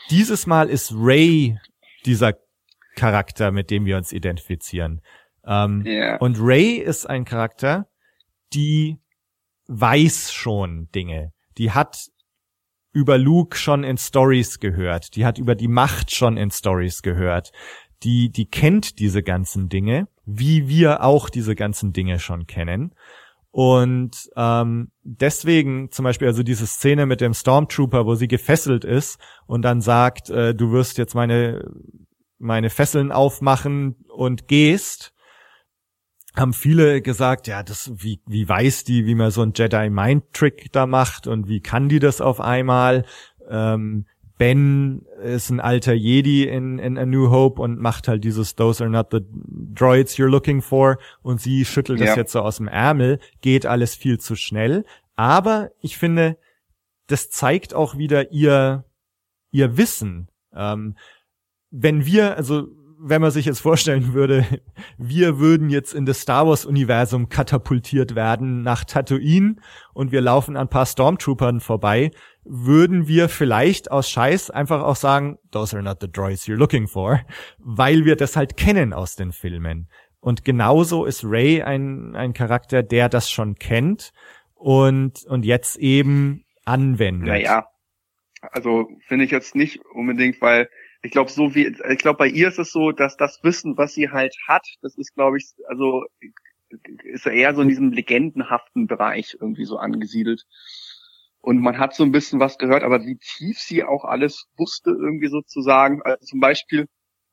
dieses Mal ist Ray dieser Charakter, mit dem wir uns identifizieren. Ähm, Ja. Und Ray ist ein Charakter, die weiß schon Dinge. Die hat über Luke schon in Stories gehört. Die hat über die Macht schon in Stories gehört. Die, die kennt diese ganzen Dinge, wie wir auch diese ganzen Dinge schon kennen. Und ähm, deswegen zum Beispiel also diese Szene mit dem Stormtrooper, wo sie gefesselt ist und dann sagt, äh, du wirst jetzt meine meine Fesseln aufmachen und gehst, haben viele gesagt, ja, das wie wie weiß die, wie man so einen Jedi Mind Trick da macht und wie kann die das auf einmal? Ähm, Ben ist ein alter Jedi in, in A New Hope und macht halt dieses Those are not the droids you're looking for und sie schüttelt das Ja. jetzt so aus dem Ärmel, geht alles viel zu schnell. Aber ich finde, das zeigt auch wieder ihr, ihr Wissen. Ähm, wenn wir, also wenn man sich jetzt vorstellen würde, wir würden jetzt in das Star Wars Universum katapultiert werden nach Tatooine und wir laufen an ein paar Stormtroopern vorbei, würden wir vielleicht aus Scheiß einfach auch sagen, those are not the droids you're looking for, weil wir das halt kennen aus den Filmen. Und genauso ist Ray ein, ein Charakter, der das schon kennt und, und jetzt eben anwendet. Naja, also finde ich jetzt nicht unbedingt, weil ich glaube, so wie, ich glaube, bei ihr ist es so, dass das Wissen, was sie halt hat, das ist, glaube ich, also ist eher so in diesem legendenhaften Bereich irgendwie so angesiedelt. Und man hat so ein bisschen was gehört, aber wie tief sie auch alles wusste, irgendwie sozusagen. Also zum Beispiel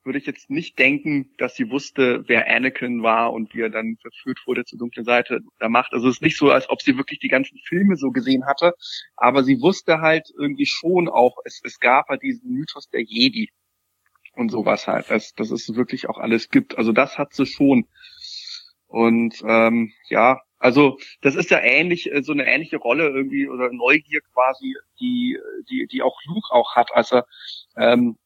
würde ich jetzt nicht denken, dass sie wusste, wer Anakin war und wie er dann verführt wurde zur dunklen Seite der Macht. Also es ist nicht so, als ob sie wirklich die ganzen Filme so gesehen hatte, aber sie wusste halt irgendwie schon auch, es, es gab halt diesen Mythos der Jedi und sowas halt, dass, dass es wirklich auch alles gibt. Also das hat sie schon. Und ähm, ja, also das ist ja ähnlich, äh, so eine ähnliche Rolle irgendwie oder Neugier quasi, die, die, die auch Luke auch hat, als er ähm,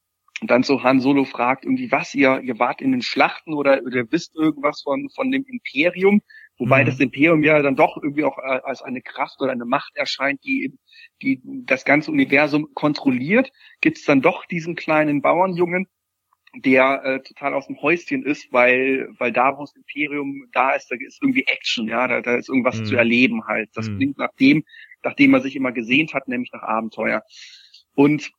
dann so Han Solo fragt, irgendwie was, ihr, ihr wart in den Schlachten oder, oder wisst irgendwas von, von dem Imperium, wobei Mhm. das Imperium ja dann doch irgendwie auch äh, als eine Kraft oder eine Macht erscheint, die, die das ganze Universum kontrolliert, gibt's dann doch diesen kleinen Bauernjungen, der äh, total aus dem Häuschen ist, weil weil da wo das Imperium da ist, da ist irgendwie Action, ja, da, da ist irgendwas Mhm. zu erleben halt. Das Mhm. klingt nach dem, nachdem man sich immer gesehnt hat, nämlich nach Abenteuer. Und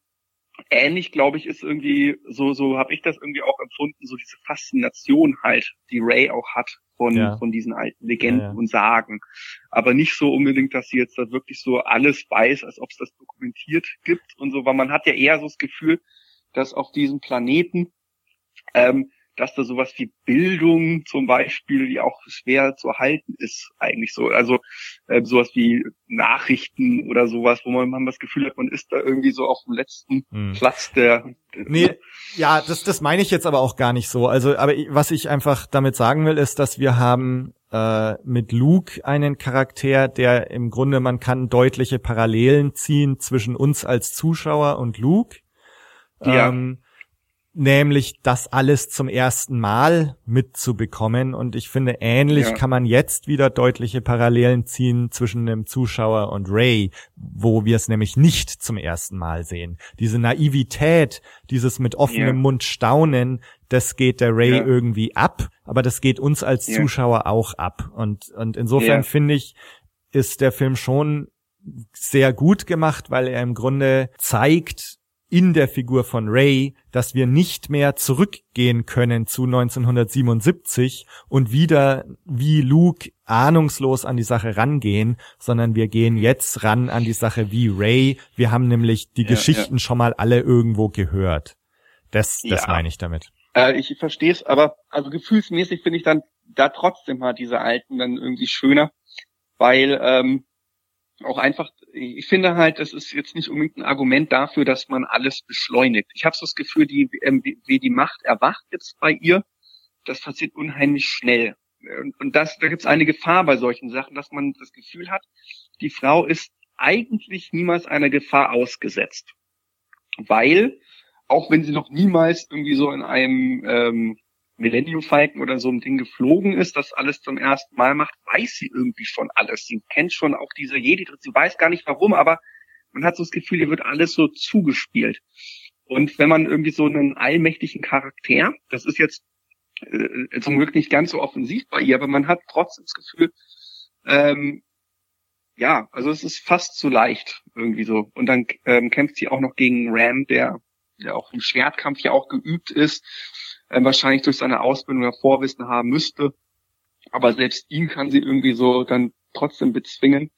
ähnlich, glaube ich, ist irgendwie so so habe ich das irgendwie auch empfunden, so diese Faszination halt, die Ray auch hat von Ja. von diesen alten Legenden Ja, ja. und Sagen, aber nicht so unbedingt, dass sie jetzt da wirklich so alles weiß, als ob es das dokumentiert gibt und so, weil man hat ja eher so das Gefühl, dass auf diesem Planeten ähm, dass da sowas wie Bildung zum Beispiel, die auch schwer zu halten ist, eigentlich so. Also ähm, sowas wie Nachrichten oder sowas, wo man, man das Gefühl hat, man ist da irgendwie so auf dem letzten Hm. Platz der. Nee, ja, das, das meine ich jetzt aber auch gar nicht so. Also, aber was ich einfach damit sagen will, ist, dass wir haben äh, mit Luke einen Charakter, der im Grunde, man kann deutliche Parallelen ziehen zwischen uns als Zuschauer und Luke. Ja. Ähm, nämlich das alles zum ersten Mal mitzubekommen. Und ich finde, ähnlich Ja. kann man jetzt wieder deutliche Parallelen ziehen zwischen dem Zuschauer und Ray, wo wir es nämlich nicht zum ersten Mal sehen. Diese Naivität, dieses mit offenem Ja. Mund staunen, das geht der Ray Ja. irgendwie ab, aber das geht uns als. Zuschauer auch ab. Und, und insofern finde ich, ist der Film schon sehr gut gemacht, weil er im Grunde zeigt in der Figur von Ray, dass wir nicht mehr zurückgehen können zu 1977 und wieder wie Luke ahnungslos an die Sache rangehen, sondern wir gehen jetzt ran an die Sache wie Ray. Wir haben nämlich die Ja, Geschichten schon mal alle irgendwo gehört. Das, das Ja. meine ich damit. Äh, ich verstehe es, aber also gefühlsmäßig finde ich dann da trotzdem halt diese alten dann irgendwie schöner, weil ähm, auch einfach, ich finde halt, das ist jetzt nicht unbedingt ein Argument dafür, dass man alles beschleunigt. Ich habe so das Gefühl, die, ähm, wie die Macht erwacht jetzt bei ihr, das passiert unheimlich schnell. Und, und das, da gibt es eine Gefahr bei solchen Sachen, dass man das Gefühl hat, die Frau ist eigentlich niemals einer Gefahr ausgesetzt. Weil, auch wenn sie noch niemals irgendwie so in einem ähm, Millennium Falcon oder so ein Ding geflogen ist, das alles zum ersten Mal macht, weiß sie irgendwie schon alles. Sie kennt schon auch diese Jedi, sie weiß gar nicht warum, aber man hat so das Gefühl, ihr wird alles so zugespielt. Und wenn man irgendwie so einen allmächtigen Charakter, das ist jetzt äh, zum Glück nicht ganz so offensiv bei ihr, aber man hat trotzdem das Gefühl, ähm, ja, also es ist fast zu leicht irgendwie so. Und dann ähm, kämpft sie auch noch gegen Ram, der, der auch im Schwertkampf ja auch geübt ist, äh, wahrscheinlich durch seine Ausbildung oder Vorwissen haben müsste. Aber selbst ihn kann sie irgendwie so dann trotzdem bezwingen.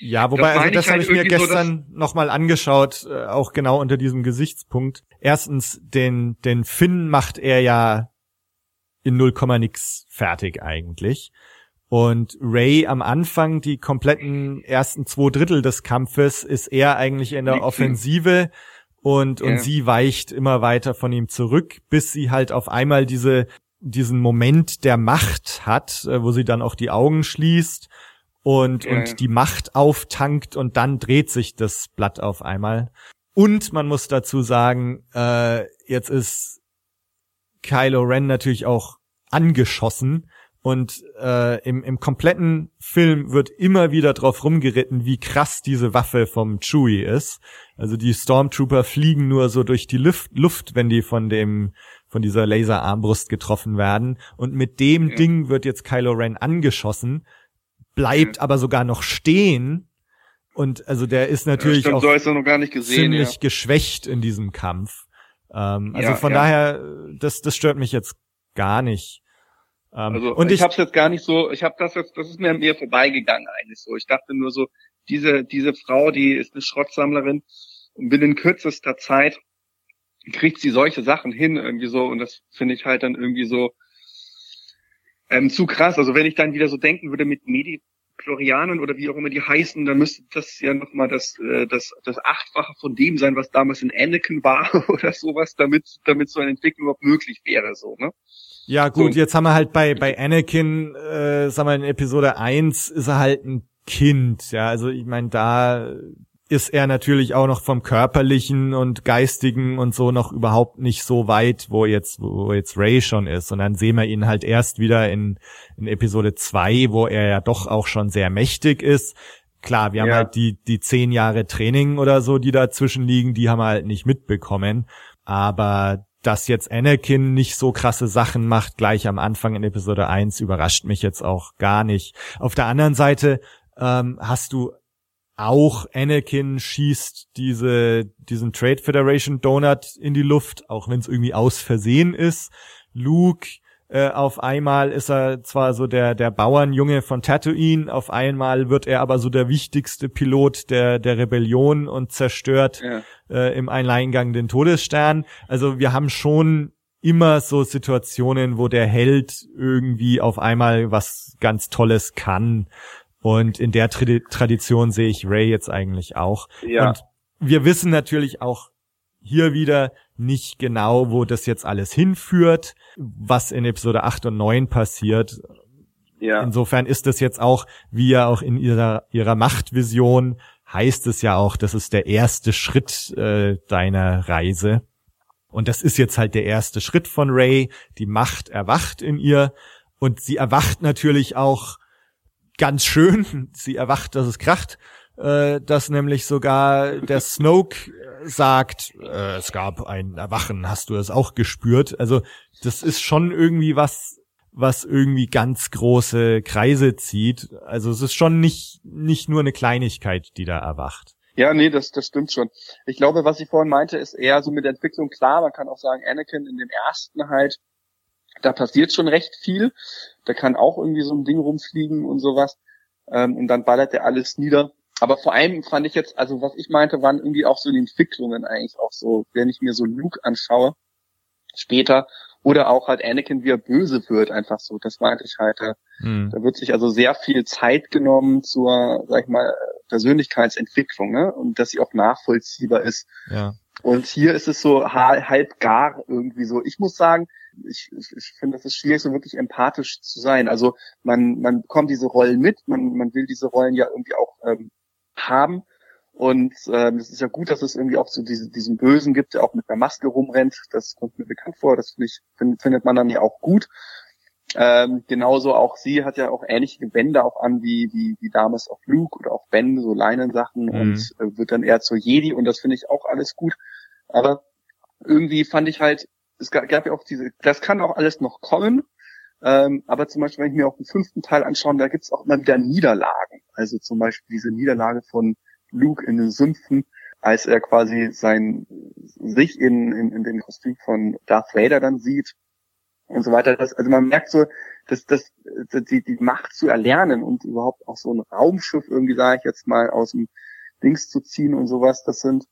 Ja, wobei, das also das halt habe ich mir gestern so, nochmal angeschaut, äh, auch genau unter diesem Gesichtspunkt. Erstens, den, den Finn macht er ja in 0, nix fertig eigentlich. Und Ray am Anfang, die kompletten ersten zwei Drittel des Kampfes, ist er eigentlich in der Offensive und, und sie weicht immer weiter von ihm zurück, bis sie halt auf einmal diese, diesen Moment der Macht hat, äh, wo sie dann auch die Augen schließt und, ja. und die Macht auftankt und dann dreht sich das Blatt auf einmal. Und man muss dazu sagen, äh, jetzt ist Kylo Ren natürlich auch angeschossen und äh, im, im kompletten Film wird immer wieder drauf rumgeritten, wie krass diese Waffe vom Chewie ist. Also die Stormtrooper fliegen nur so durch die Luft, Luft wenn die von dem von dieser Laserarmbrust getroffen werden. Und mit dem ja. Ding wird jetzt Kylo Ren angeschossen bleibt aber sogar noch stehen. Und also der ist natürlich ja, stimmt, auch gesehen, ziemlich ja. geschwächt in diesem Kampf. Ähm, also ja, von daher, das, das stört mich jetzt gar nicht. Ähm, also und ich, ich habe jetzt gar nicht so, ich habe das jetzt, das ist mir mir vorbeigegangen eigentlich so. Ich dachte nur so, diese diese Frau, die ist eine Schrottsammlerin und binnen kürzester Zeit kriegt sie solche Sachen hin irgendwie so und das finde ich halt dann irgendwie so ähm, zu krass. Also wenn ich dann wieder so denken würde mit Medichlorianern oder wie auch immer die heißen, dann müsste das ja nochmal das, äh, das, das Achtfache von dem sein, was damals in Anakin war oder sowas, damit, damit so eine Entwicklung überhaupt möglich wäre, so, ne? Ja, gut, so. jetzt haben wir halt bei, bei Anakin, äh, sagen wir in Episode 1 ist er halt ein Kind, ja, also ich meine, da ist er natürlich auch noch vom körperlichen und geistigen und so noch überhaupt nicht so weit, wo jetzt, wo jetzt Ray schon ist. Und dann sehen wir ihn halt erst wieder in, in Episode zwei, wo er ja doch auch schon sehr mächtig ist. Klar, wir haben halt die, die zehn Jahre Training oder so, die dazwischen liegen, die haben wir halt nicht mitbekommen. Aber dass jetzt Anakin nicht so krasse Sachen macht, gleich am Anfang in Episode 1, überrascht mich jetzt auch gar nicht. Auf der anderen Seite ähm, hast du auch Anakin schießt diese, diesen Trade Federation Donut in die Luft, auch wenn es irgendwie aus Versehen ist. Luke, äh, auf einmal ist er zwar so der, der Bauernjunge von Tatooine, auf einmal wird er aber so der wichtigste Pilot der, der Rebellion und zerstört ja. äh, im Alleingang den Todesstern. Also wir haben schon immer so Situationen, wo der Held irgendwie auf einmal was ganz Tolles kann. Und in der Tradi Tradition sehe ich Ray jetzt eigentlich auch. Ja. Und wir wissen natürlich auch hier wieder nicht genau, wo das jetzt alles hinführt, was in Episode 8 und 9 passiert. Ja. Insofern ist das jetzt auch, wie ja auch in ihrer, ihrer Machtvision heißt es ja auch, das ist der erste Schritt äh, deiner Reise. Und das ist jetzt halt der erste Schritt von Ray. Die Macht erwacht in ihr und sie erwacht natürlich auch ganz schön. Sie erwacht, dass es kracht, äh, dass nämlich sogar der Snoke sagt, äh, es gab ein Erwachen, hast du es auch gespürt? Also das ist schon irgendwie was, was irgendwie ganz große Kreise zieht. Also es ist schon nicht, nicht nur eine Kleinigkeit, die da erwacht. Ja, nee, das, das stimmt schon. Ich glaube, was ich vorhin meinte, ist eher so mit der Entwicklung klar. Man kann auch sagen, Anakin in dem ersten halt da passiert schon recht viel. Da kann auch irgendwie so ein Ding rumfliegen und sowas. Ähm, und dann ballert er alles nieder. Aber vor allem fand ich jetzt, also was ich meinte, waren irgendwie auch so die Entwicklungen eigentlich auch so, wenn ich mir so Luke anschaue, später, oder auch halt Anakin, wie er böse wird, einfach so. Das meinte ich halt. Hm. Da wird sich also sehr viel Zeit genommen zur, sag ich mal, Persönlichkeitsentwicklung, ne? Und dass sie auch nachvollziehbar ist. Ja. Und hier ist es so halb gar irgendwie so. Ich muss sagen, ich, ich, ich finde, es ist schwierig, so wirklich empathisch zu sein. Also man, man bekommt diese Rollen mit, man, man will diese Rollen ja irgendwie auch ähm, haben. Und ähm, es ist ja gut, dass es irgendwie auch so diese, diesen Bösen gibt, der auch mit einer Maske rumrennt. Das kommt mir bekannt vor. Das find ich, find, findet man dann ja auch gut. Ähm, genauso auch sie hat ja auch ähnliche Gewänder auch an wie, wie, wie damals auch Luke oder auch Ben, so Leinensachen mhm. und äh, wird dann eher zur Jedi und das finde ich auch alles gut. Aber irgendwie fand ich halt, es gab, gab ja auch diese, das kann auch alles noch kommen, ähm, aber zum Beispiel, wenn ich mir auch den fünften Teil anschaue, da gibt's auch immer wieder Niederlagen. Also zum Beispiel diese Niederlage von Luke in den Sümpfen, als er quasi sein sich in, in, in dem Kostüm von Darth Vader dann sieht und so weiter. Das, also man merkt so, dass, dass, dass die, die Macht zu erlernen und überhaupt auch so ein Raumschiff irgendwie, sage ich jetzt mal, aus dem Dings zu ziehen und sowas, das sind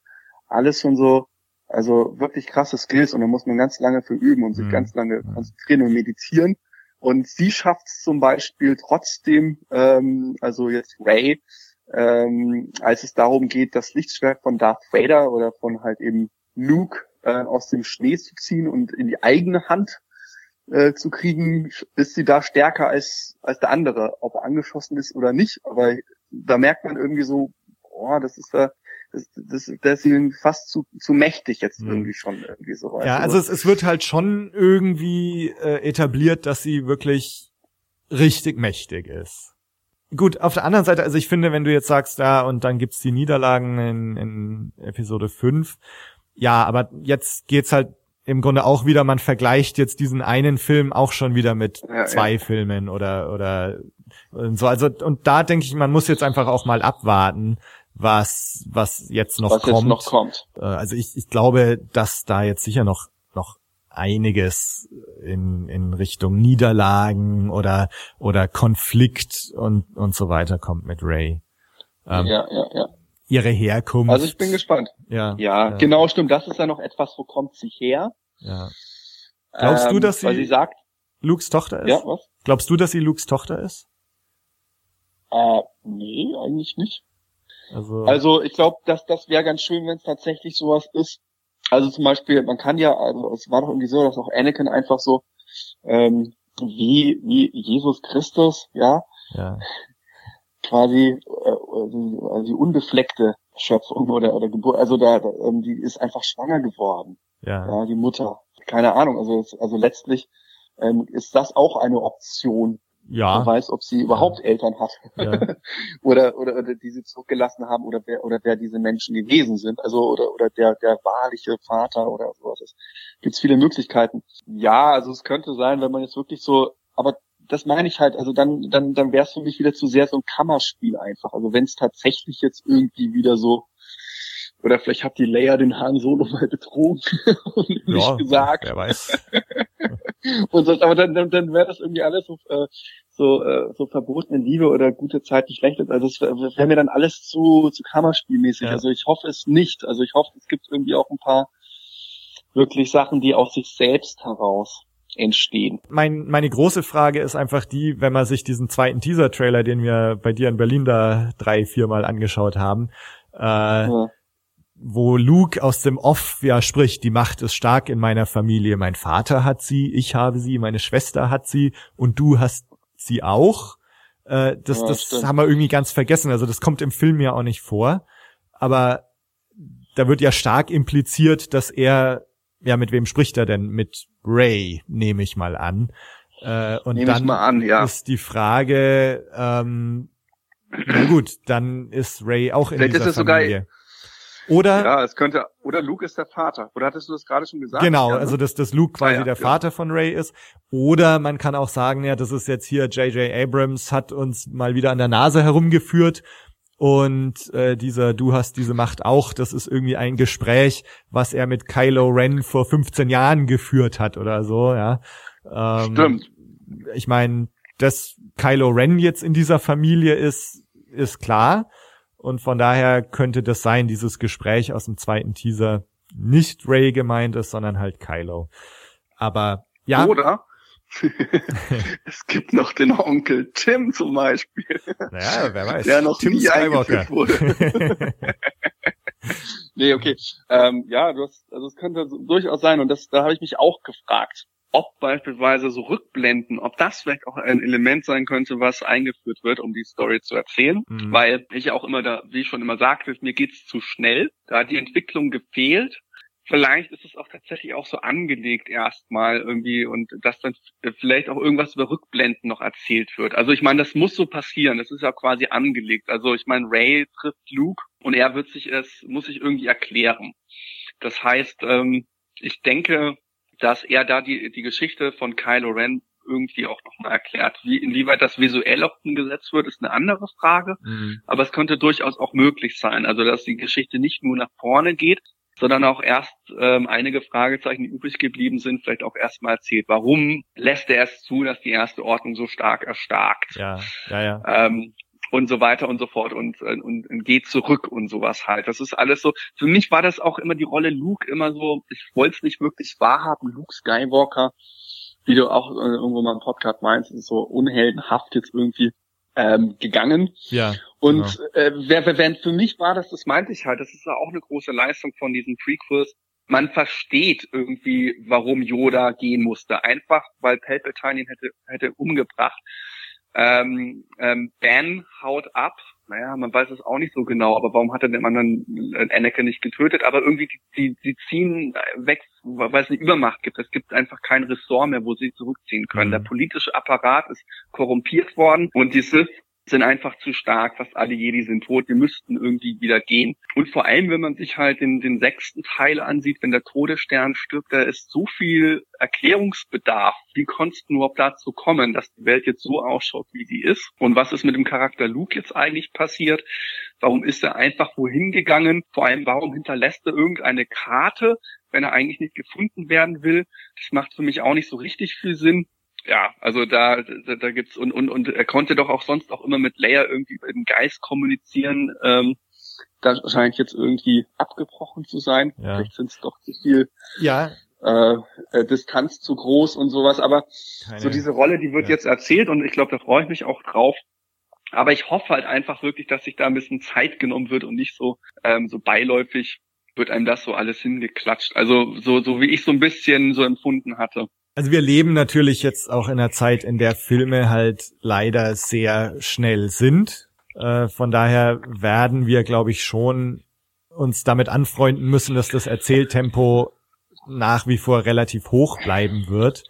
alles schon so, also wirklich krasse Skills und da muss man ganz lange für üben und sich mhm. ganz lange konzentrieren und meditieren. Und sie schafft es zum Beispiel trotzdem, ähm, also jetzt Ray, ähm, als es darum geht, das Lichtschwert von Darth Vader oder von halt eben Luke äh, aus dem Schnee zu ziehen und in die eigene Hand äh, zu kriegen, ist sie da stärker als, als der andere, ob er angeschossen ist oder nicht. Aber da merkt man irgendwie so, boah, das ist da, das, das, das ist fast zu, zu mächtig jetzt mhm. irgendwie schon irgendwie so. Ja, also es, es wird halt schon irgendwie äh, etabliert, dass sie wirklich richtig mächtig ist. Gut, auf der anderen Seite, also ich finde, wenn du jetzt sagst, ja, und dann gibt's die Niederlagen in, in Episode 5, ja, aber jetzt geht's halt im Grunde auch wieder, man vergleicht jetzt diesen einen Film auch schon wieder mit ja, zwei ja. Filmen oder oder so. Also und da denke ich, man muss jetzt einfach auch mal abwarten, was was jetzt noch was kommt. Jetzt noch kommt. Äh, also ich, ich glaube, dass da jetzt sicher noch noch einiges in, in Richtung Niederlagen oder oder Konflikt und und so weiter kommt mit Ray. Ähm, ja, ja, ja ihre Herkunft. Also ich bin gespannt. Ja, ja, ja. genau, stimmt. Das ist ja noch etwas, wo kommt sie her? Ja. Glaubst ähm, du, dass sie, weil sie sagt, Lukes Tochter ist? Ja, was? Glaubst du, dass sie Lukes Tochter ist? Äh, nee, eigentlich nicht. Also, also ich glaube, dass das wäre ganz schön, wenn es tatsächlich sowas ist. Also zum Beispiel, man kann ja, also es war doch irgendwie so, dass auch Anakin einfach so ähm, wie wie Jesus Christus, ja, ja quasi äh, die, also die unbefleckte Schöpfung oder oder Geburt, also da, da ähm, die ist einfach schwanger geworden. Ja. ja die Mutter. Keine Ahnung, also also letztlich ähm, ist das auch eine Option. Ja. Man weiß, ob sie überhaupt ja. Eltern hat. Ja. oder, oder, oder die sie zurückgelassen haben oder wer, oder wer diese Menschen gewesen sind. Also, oder, oder der, der wahrliche Vater oder sowas. Es gibt viele Möglichkeiten. Ja, also es könnte sein, wenn man jetzt wirklich so, aber das meine ich halt, also dann, dann, dann wäre es für mich wieder zu sehr so ein Kammerspiel einfach. Also wenn es tatsächlich jetzt irgendwie wieder so, oder vielleicht hat die Leia den Han Solo mal betrogen und ja, nicht gesagt. Wer weiß. und so, aber dann, dann, dann wäre das irgendwie alles so, äh, so, äh, so verbotene Liebe oder gute Zeit, die schlecht ist. Also es wäre wär mir dann alles zu, zu Kammerspielmäßig. Ja. Also ich hoffe es nicht. Also ich hoffe, es gibt irgendwie auch ein paar wirklich Sachen, die aus sich selbst heraus entstehen. Mein, meine große Frage ist einfach die, wenn man sich diesen zweiten Teaser-Trailer, den wir bei dir in Berlin da drei, viermal angeschaut haben, äh, ja. Wo Luke aus dem Off ja spricht, die Macht ist stark in meiner Familie, mein Vater hat sie, ich habe sie, meine Schwester hat sie und du hast sie auch. Äh, das ja, das stimmt. haben wir irgendwie ganz vergessen. Also das kommt im Film ja auch nicht vor. Aber da wird ja stark impliziert, dass er ja, mit wem spricht er denn? Mit Ray, nehme ich mal an. Äh, und Nehm dann an, ja. ist die Frage, ähm, na gut, dann ist Ray auch in Vielleicht dieser Familie. Sogar, oder ja, es könnte oder Luke ist der Vater. Oder hattest du das gerade schon gesagt? Genau, ja, ne? also dass, dass Luke quasi ah, ja, der Vater von Ray ist. Oder man kann auch sagen, ja, das ist jetzt hier J.J. Abrams hat uns mal wieder an der Nase herumgeführt und äh, dieser Du hast diese Macht auch, das ist irgendwie ein Gespräch, was er mit Kylo Ren vor 15 Jahren geführt hat oder so, ja. Ähm, Stimmt. Ich meine, dass Kylo Ren jetzt in dieser Familie ist, ist klar. Und von daher könnte das sein, dieses Gespräch aus dem zweiten Teaser nicht Ray gemeint ist, sondern halt Kylo. Aber ja. Oder es gibt noch den Onkel Tim zum Beispiel. Naja, wer weiß. Der noch Tim nie Skywalker. wurde. nee, okay. Ähm, ja, du hast, also es könnte durchaus sein und das, da habe ich mich auch gefragt. Ob beispielsweise so Rückblenden, ob das vielleicht auch ein Element sein könnte, was eingeführt wird, um die Story zu erzählen. Mhm. Weil ich auch immer da, wie ich schon immer sagte, mir geht's zu schnell. Da hat die Entwicklung gefehlt. Vielleicht ist es auch tatsächlich auch so angelegt erstmal irgendwie und dass dann vielleicht auch irgendwas über Rückblenden noch erzählt wird. Also ich meine, das muss so passieren. Das ist ja quasi angelegt. Also ich meine, Ray trifft Luke und er wird sich es, muss sich irgendwie erklären. Das heißt, ähm, ich denke, dass er da die, die Geschichte von Kylo Ren irgendwie auch nochmal erklärt. Wie, inwieweit das visuell auch umgesetzt wird, ist eine andere Frage. Mhm. Aber es könnte durchaus auch möglich sein. Also, dass die Geschichte nicht nur nach vorne geht, sondern auch erst ähm, einige Fragezeichen, die übrig geblieben sind, vielleicht auch erstmal erzählt. Warum lässt er es zu, dass die erste Ordnung so stark erstarkt? Ja, ja, ja. Ähm, und so weiter und so fort und, und, und geht zurück und sowas halt. Das ist alles so. Für mich war das auch immer die Rolle Luke immer so, ich wollte es nicht wirklich wahrhaben, Luke Skywalker, wie du auch äh, irgendwo mal im Podcast meinst, ist so unheldenhaft jetzt irgendwie ähm, gegangen. Ja. Und genau. äh, wer, wer, für mich war das, das meinte ich halt, das ist ja auch eine große Leistung von diesen Prequels. Man versteht irgendwie, warum Yoda gehen musste. Einfach, weil Palpatine ihn hätte, hätte umgebracht. Ähm, ähm, Ben haut ab. Naja, man weiß es auch nicht so genau, aber warum hat er den anderen äh, Anakin nicht getötet? Aber irgendwie, die, die, die ziehen weg, weil es eine Übermacht gibt. Es gibt einfach kein Ressort mehr, wo sie zurückziehen können. Mhm. Der politische Apparat ist korrumpiert worden und die Sith sind einfach zu stark. Fast alle Jedi sind tot. Wir müssten irgendwie wieder gehen. Und vor allem, wenn man sich halt den, den sechsten Teil ansieht, wenn der Todesstern stirbt, da ist so viel Erklärungsbedarf. Wie konnte es nur dazu kommen, dass die Welt jetzt so ausschaut, wie sie ist? Und was ist mit dem Charakter Luke jetzt eigentlich passiert? Warum ist er einfach wohin gegangen? Vor allem, warum hinterlässt er irgendeine Karte, wenn er eigentlich nicht gefunden werden will? Das macht für mich auch nicht so richtig viel Sinn ja, also da, da, da gibt's und, und, und er konnte doch auch sonst auch immer mit Leia irgendwie über den Geist kommunizieren. Ähm, das scheint jetzt irgendwie abgebrochen zu sein. Ja. Vielleicht sind es doch zu viel. Ja. Äh, äh, Distanz zu groß und sowas, aber Keine, so diese Rolle, die wird ja. jetzt erzählt und ich glaube, da freue ich mich auch drauf. Aber ich hoffe halt einfach wirklich, dass sich da ein bisschen Zeit genommen wird und nicht so ähm, so beiläufig wird einem das so alles hingeklatscht. Also so so wie ich so ein bisschen so empfunden hatte. Also wir leben natürlich jetzt auch in einer Zeit, in der Filme halt leider sehr schnell sind. Äh, von daher werden wir, glaube ich, schon uns damit anfreunden müssen, dass das Erzähltempo nach wie vor relativ hoch bleiben wird.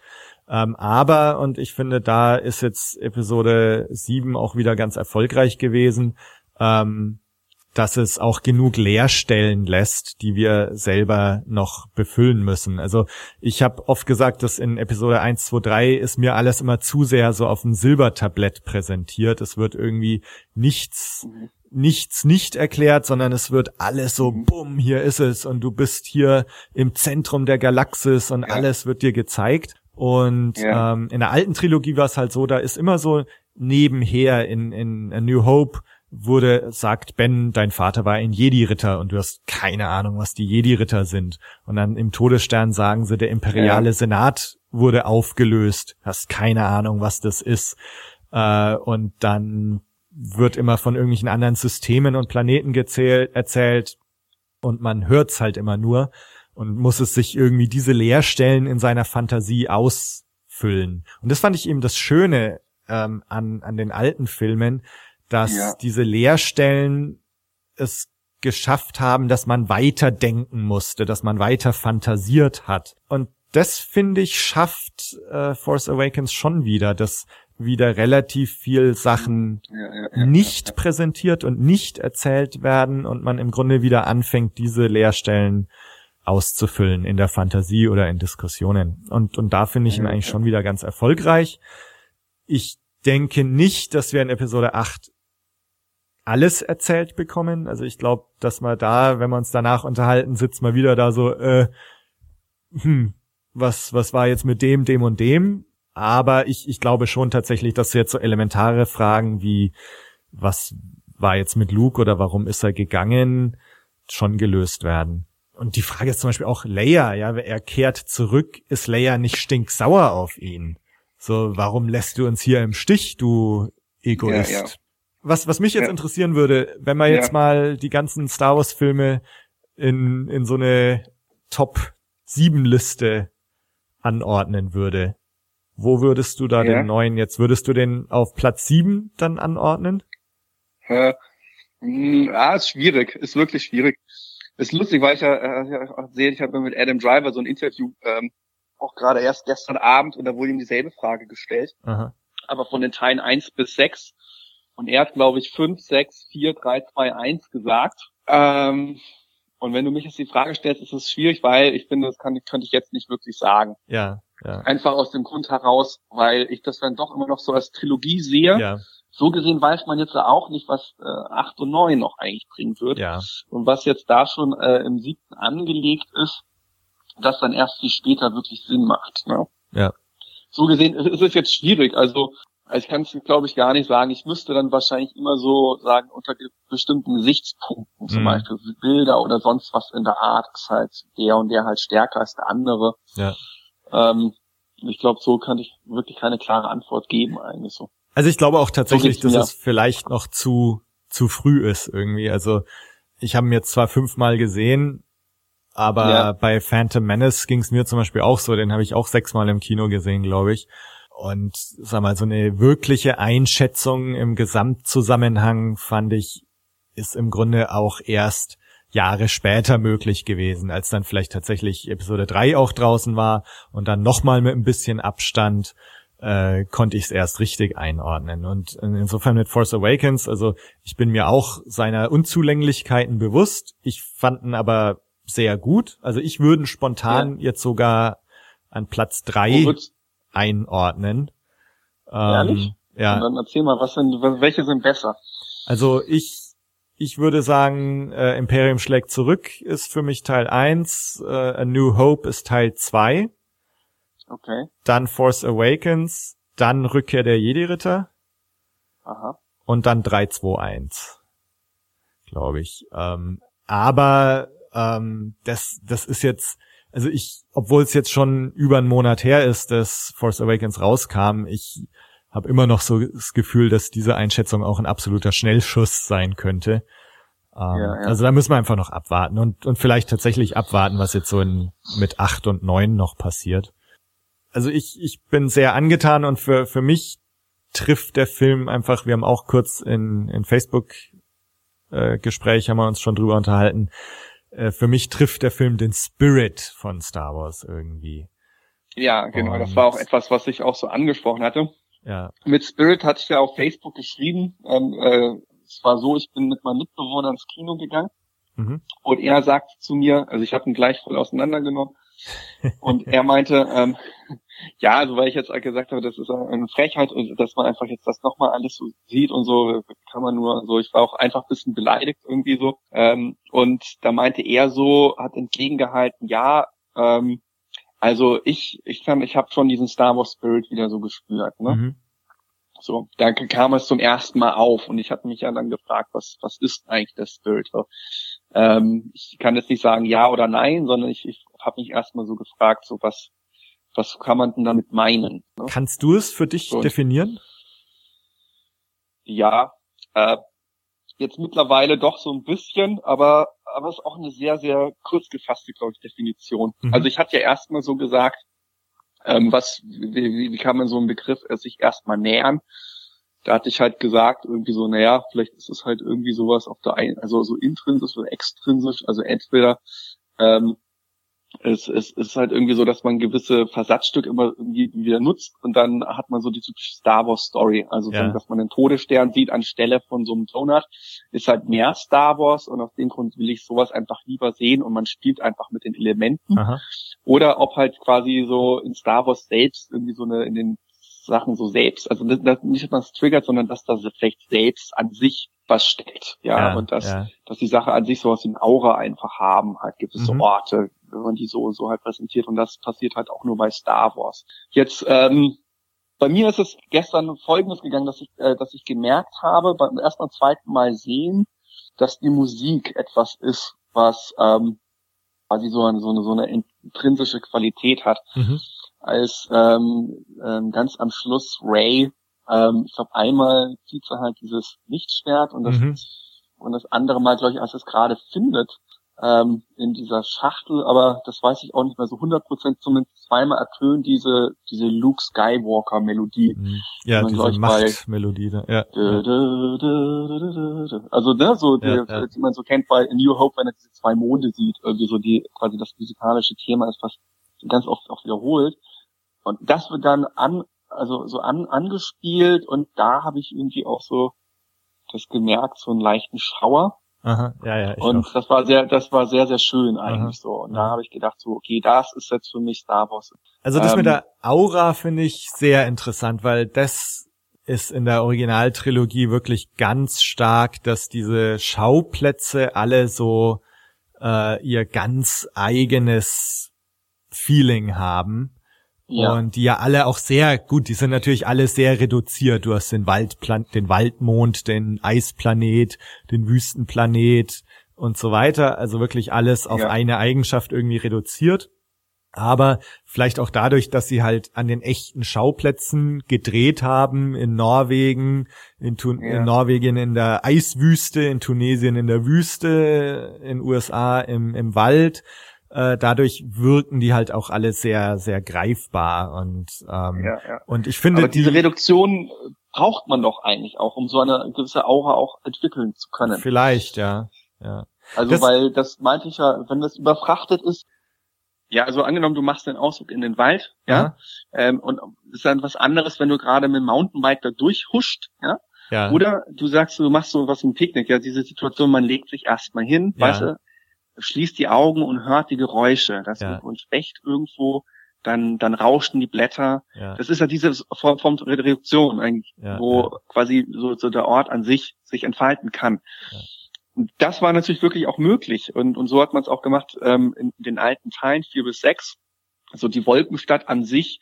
Ähm, aber, und ich finde, da ist jetzt Episode 7 auch wieder ganz erfolgreich gewesen, ähm, dass es auch genug Leerstellen lässt, die wir selber noch befüllen müssen. Also ich habe oft gesagt, dass in Episode 1, 2, 3 ist mir alles immer zu sehr so auf dem Silbertablett präsentiert. Es wird irgendwie nichts nichts nicht erklärt, sondern es wird alles so, bumm, hier ist es und du bist hier im Zentrum der Galaxis und ja. alles wird dir gezeigt. Und ja. ähm, in der alten Trilogie war es halt so, da ist immer so nebenher in, in A New Hope wurde, sagt Ben, dein Vater war ein Jedi-Ritter und du hast keine Ahnung, was die Jedi-Ritter sind. Und dann im Todesstern sagen sie, der imperiale ja. Senat wurde aufgelöst, hast keine Ahnung, was das ist. Äh, und dann wird immer von irgendwelchen anderen Systemen und Planeten gezählt, erzählt und man hört's halt immer nur und muss es sich irgendwie diese Leerstellen in seiner Fantasie ausfüllen. Und das fand ich eben das Schöne ähm, an, an den alten Filmen, dass ja. diese Leerstellen es geschafft haben, dass man weiter denken musste, dass man weiter fantasiert hat. Und das finde ich schafft äh, Force Awakens schon wieder, dass wieder relativ viel Sachen ja, ja, nicht präsentiert und nicht erzählt werden und man im Grunde wieder anfängt, diese Leerstellen auszufüllen in der Fantasie oder in Diskussionen. Und, und da finde ich ihn eigentlich schon wieder ganz erfolgreich. Ich denke nicht, dass wir in Episode 8 alles erzählt bekommen. Also ich glaube, dass wir da, wenn wir uns danach unterhalten, sitzt mal wieder da so, äh, hm, was, was war jetzt mit dem, dem und dem? Aber ich, ich glaube schon tatsächlich, dass jetzt so elementare Fragen wie, was war jetzt mit Luke oder warum ist er gegangen, schon gelöst werden. Und die Frage ist zum Beispiel auch Leia, ja, er kehrt zurück, ist Leia nicht stinksauer auf ihn? So, warum lässt du uns hier im Stich, du Egoist? Ja, ja. Was, was mich jetzt ja. interessieren würde, wenn man jetzt ja. mal die ganzen Star Wars Filme in, in so eine Top 7 Liste anordnen würde, wo würdest du da ja. den neuen jetzt? Würdest du den auf Platz sieben dann anordnen? Äh, ja, ist schwierig, ist wirklich schwierig. Ist lustig, weil ich ja äh, sehe, ich habe mit Adam Driver so ein Interview ähm, auch gerade erst gestern Abend und da wurde ihm dieselbe Frage gestellt. Aha. Aber von den Teilen eins bis sechs und er hat, glaube ich, fünf, sechs, vier, drei, zwei, eins gesagt. Ähm, und wenn du mich jetzt die Frage stellst, ist es schwierig, weil ich finde, das kann, könnte ich jetzt nicht wirklich sagen. Ja, ja. Einfach aus dem Grund heraus, weil ich das dann doch immer noch so als Trilogie sehe. Ja so gesehen weiß man jetzt auch nicht, was äh, 8 und 9 noch eigentlich bringen wird. Ja. Und was jetzt da schon äh, im siebten angelegt ist, das dann erst viel später wirklich Sinn macht. Ne? Ja. So gesehen ist es jetzt schwierig. Also ich kann es, glaube ich, gar nicht sagen. Ich müsste dann wahrscheinlich immer so sagen, unter bestimmten Gesichtspunkten, zum mhm. Beispiel Bilder oder sonst was in der Art, ist halt der und der halt stärker als der andere. Ja. Ähm, ich glaube, so kann ich wirklich keine klare Antwort geben, eigentlich so. Also ich glaube auch tatsächlich, dass es vielleicht noch zu, zu früh ist irgendwie. Also ich habe ihn jetzt zwar fünfmal gesehen, aber ja. bei Phantom Menace ging es mir zum Beispiel auch so, den habe ich auch sechsmal im Kino gesehen, glaube ich. Und sag mal, so eine wirkliche Einschätzung im Gesamtzusammenhang fand ich, ist im Grunde auch erst Jahre später möglich gewesen, als dann vielleicht tatsächlich Episode 3 auch draußen war und dann nochmal mit ein bisschen Abstand äh, konnte ich es erst richtig einordnen. Und insofern mit Force Awakens, also ich bin mir auch seiner Unzulänglichkeiten bewusst. Ich fanden aber sehr gut. Also ich würde spontan ja. jetzt sogar an Platz drei einordnen. Ähm, ja. Und dann erzähl mal, was sind, welche sind besser? Also ich ich würde sagen, äh, Imperium schlägt zurück ist für mich Teil eins, äh, A New Hope ist Teil zwei. Okay. Dann Force Awakens, dann Rückkehr der Jedi-Ritter. Aha. Und dann 321. Glaube ich. Ähm, aber ähm, das, das ist jetzt, also ich, obwohl es jetzt schon über einen Monat her ist, dass Force Awakens rauskam, ich habe immer noch so das Gefühl, dass diese Einschätzung auch ein absoluter Schnellschuss sein könnte. Ähm, ja, ja. Also da müssen wir einfach noch abwarten und, und vielleicht tatsächlich abwarten, was jetzt so in, mit acht und neun noch passiert also ich, ich bin sehr angetan und für, für mich trifft der Film einfach, wir haben auch kurz in, in Facebook äh, Gespräch, haben wir uns schon drüber unterhalten, äh, für mich trifft der Film den Spirit von Star Wars irgendwie. Ja, genau, und, das war auch etwas, was ich auch so angesprochen hatte. Ja. Mit Spirit hatte ich ja auf Facebook geschrieben. Ähm, äh, es war so, ich bin mit meinem Mitbewohner ins Kino gegangen mhm. und er sagte zu mir, also ich habe ihn gleich voll auseinandergenommen, und er meinte, ähm, ja, also weil ich jetzt gesagt habe, das ist eine Frechheit, dass man einfach jetzt das nochmal alles so sieht und so, kann man nur so, ich war auch einfach ein bisschen beleidigt irgendwie so. Ähm, und da meinte er so, hat entgegengehalten, ja, ähm, also ich, ich kann, ich habe schon diesen Star Wars Spirit wieder so gespürt, ne? Mhm. So, da kam es zum ersten Mal auf und ich hatte mich ja dann gefragt, was, was ist eigentlich der Spirit? So, ähm, ich kann jetzt nicht sagen ja oder nein, sondern ich, ich habe mich erstmal so gefragt, so was, was kann man denn damit meinen? Ne? Kannst du es für dich so. definieren? Ja, äh, jetzt mittlerweile doch so ein bisschen, aber aber es ist auch eine sehr sehr kurz gefasste, glaube ich, Definition. Mhm. Also ich hatte ja erstmal so gesagt, ähm, was wie, wie kann man so einen Begriff äh, sich erstmal nähern? Da hatte ich halt gesagt, irgendwie so, naja, vielleicht ist es halt irgendwie sowas auf der einen, also so intrinsisch oder extrinsisch, also entweder ähm, es, es ist halt irgendwie so, dass man gewisse Versatzstücke immer irgendwie wieder nutzt und dann hat man so die typische Star Wars Story. Also, ja. dass man den Todesstern sieht anstelle von so einem Donut, ist halt mehr Star Wars und aus dem Grund will ich sowas einfach lieber sehen und man spielt einfach mit den Elementen. Aha. Oder ob halt quasi so in Star Wars selbst irgendwie so eine, in den Sachen so selbst, also das, das nicht, dass man es triggert, sondern dass das vielleicht selbst an sich was steckt, ja, ja und dass, ja. dass die Sache an sich sowas wie ein Aura einfach haben, halt gibt es mhm. Orte, wenn man die so, so halt präsentiert und das passiert halt auch nur bei Star Wars. Jetzt, ähm, bei mir ist es gestern Folgendes gegangen, dass ich, äh, dass ich gemerkt habe, beim ersten und zweiten Mal sehen, dass die Musik etwas ist, was ähm, quasi so eine, so eine, so eine intrinsische Qualität hat. Mhm. Als ähm, ähm, ganz am Schluss Ray, ähm, ich glaube einmal zieht sie halt dieses Lichtschwert und das mhm. und das andere Mal, glaube ich, als es gerade findet, ähm, in dieser Schachtel, aber das weiß ich auch nicht mehr so 100% zumindest zweimal ertönt diese diese Luke Skywalker Melodie. Mhm. Ja, Man, diese Machtmelodie da. Ja. Dö, dö, dö. Also ne, so Ja, die, ja. die man so kennt bei A New Hope, wenn er diese zwei Monde sieht, irgendwie so die quasi das physikalische Thema ist, was ganz oft auch wiederholt. Und das wird dann an, also so an, angespielt und da habe ich irgendwie auch so das gemerkt, so einen leichten Schauer. Aha, ja, ja, ich und auch. das war sehr, das war sehr, sehr schön eigentlich Aha. so. Und da habe ich gedacht, so, okay, das ist jetzt für mich Star Wars. Also das mit ähm, der Aura finde ich sehr interessant, weil das ist in der Originaltrilogie wirklich ganz stark, dass diese Schauplätze alle so äh, ihr ganz eigenes Feeling haben. Ja. Und die ja alle auch sehr gut, die sind natürlich alle sehr reduziert. Du hast den Waldplan den Waldmond, den Eisplanet, den Wüstenplanet und so weiter. Also wirklich alles auf Ja. eine Eigenschaft irgendwie reduziert. Aber vielleicht auch dadurch, dass sie halt an den echten Schauplätzen gedreht haben, in Norwegen, in, Tun Ja. in Norwegen in der Eiswüste, in Tunesien in der Wüste, in USA im, im Wald. Äh, dadurch wirken die halt auch alle sehr, sehr greifbar und ähm, ja, ja. und ich finde Aber diese die Reduktion äh, braucht man doch eigentlich auch, um so eine gewisse Aura auch entwickeln zu können. vielleicht ja, ja, Also Das- weil das meinte ich ja, wenn das überfrachtet ist, ja, also angenommen, du machst den Ausflug in den Wald, ja, Aha. ähm, und es ist dann was anderes, wenn du gerade mit dem Mountainbike da durchhuscht, ja, ja, oder du sagst, du machst so was im Picknick, ja, diese Situation, man legt sich erstmal hin, Ja. weißt du, schließt die Augen und hört die Geräusche, das Ja. ist ein Specht irgendwo, dann, dann rauschen die Blätter, ja, das ist ja diese Form von Reduktion eigentlich, Ja, wo quasi so, so der Ort an sich sich entfalten kann. Ja. Und das war natürlich wirklich auch möglich. Und, und so hat man es auch gemacht ähm, in den alten Teilen, vier bis sechs. Also die Wolkenstadt an sich,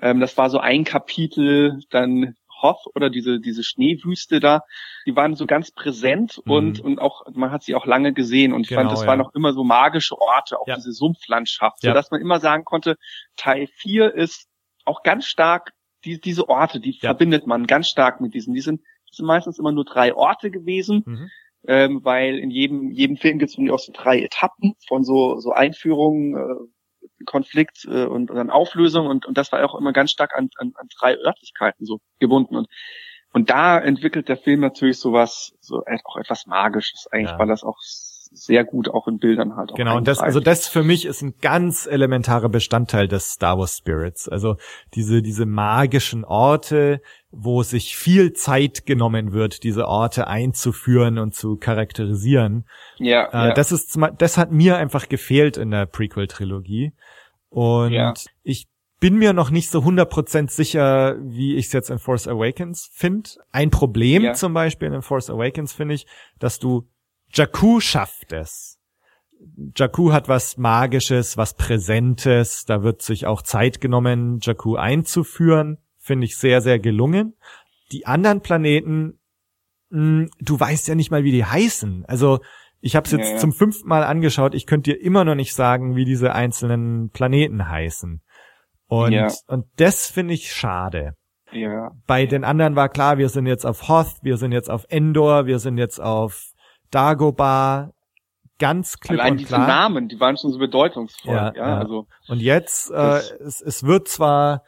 ähm, das war so ein Kapitel, dann Hoth oder diese, diese Schneewüste da, die waren so ganz präsent Mhm. und, und auch, man hat sie auch lange gesehen und ich Genau, fand, das ja. waren auch immer so magische Orte, auch Ja. diese Sumpflandschaft, Ja. sodass man immer sagen konnte, Teil 4 ist auch ganz stark, die, diese Orte, die Ja. verbindet man ganz stark mit diesen. Die sind, sind meistens immer nur drei Orte gewesen, mhm. ähm, weil in jedem, jedem Film gibt es auch so drei Etappen von so, so Einführung, äh, Konflikt äh, und, und dann Auflösung und, und das war auch immer ganz stark an, an, an drei Örtlichkeiten so gebunden und und da entwickelt der Film natürlich sowas, so auch etwas Magisches eigentlich, Ja. weil das auch sehr gut auch in Bildern halt Genau, und das, also das für mich ist ein ganz elementarer Bestandteil des Star Wars Spirits. Also diese, diese magischen Orte, wo sich viel Zeit genommen wird, diese Orte einzuführen und zu charakterisieren. ja, Äh, ja. Das ist, das hat mir einfach gefehlt in der Prequel-Trilogie. Und Ja. ich bin mir noch nicht so 100% sicher, wie ich es jetzt in Force Awakens finde. Ein Problem Ja. zum Beispiel in Force Awakens finde ich, dass du Jakku schafft es. Jakku hat was Magisches, was Präsentes. Da wird sich auch Zeit genommen, Jakku einzuführen. Finde ich sehr, sehr gelungen. Die anderen Planeten, mh, du weißt ja nicht mal, wie die heißen. Also ich habe es jetzt Ja, ja. zum fünften Mal angeschaut. Ich könnte dir immer noch nicht sagen, wie diese einzelnen Planeten heißen. Und, Ja. und das finde ich schade. ja. Bei den anderen war klar, wir sind jetzt auf Hoth, wir sind jetzt auf Endor, wir sind jetzt auf Dagobah. Ganz klipp Allein und diese klar. Namen, die waren schon so bedeutungsvoll. Ja, Ja, also Und jetzt, äh, es, es wird zwar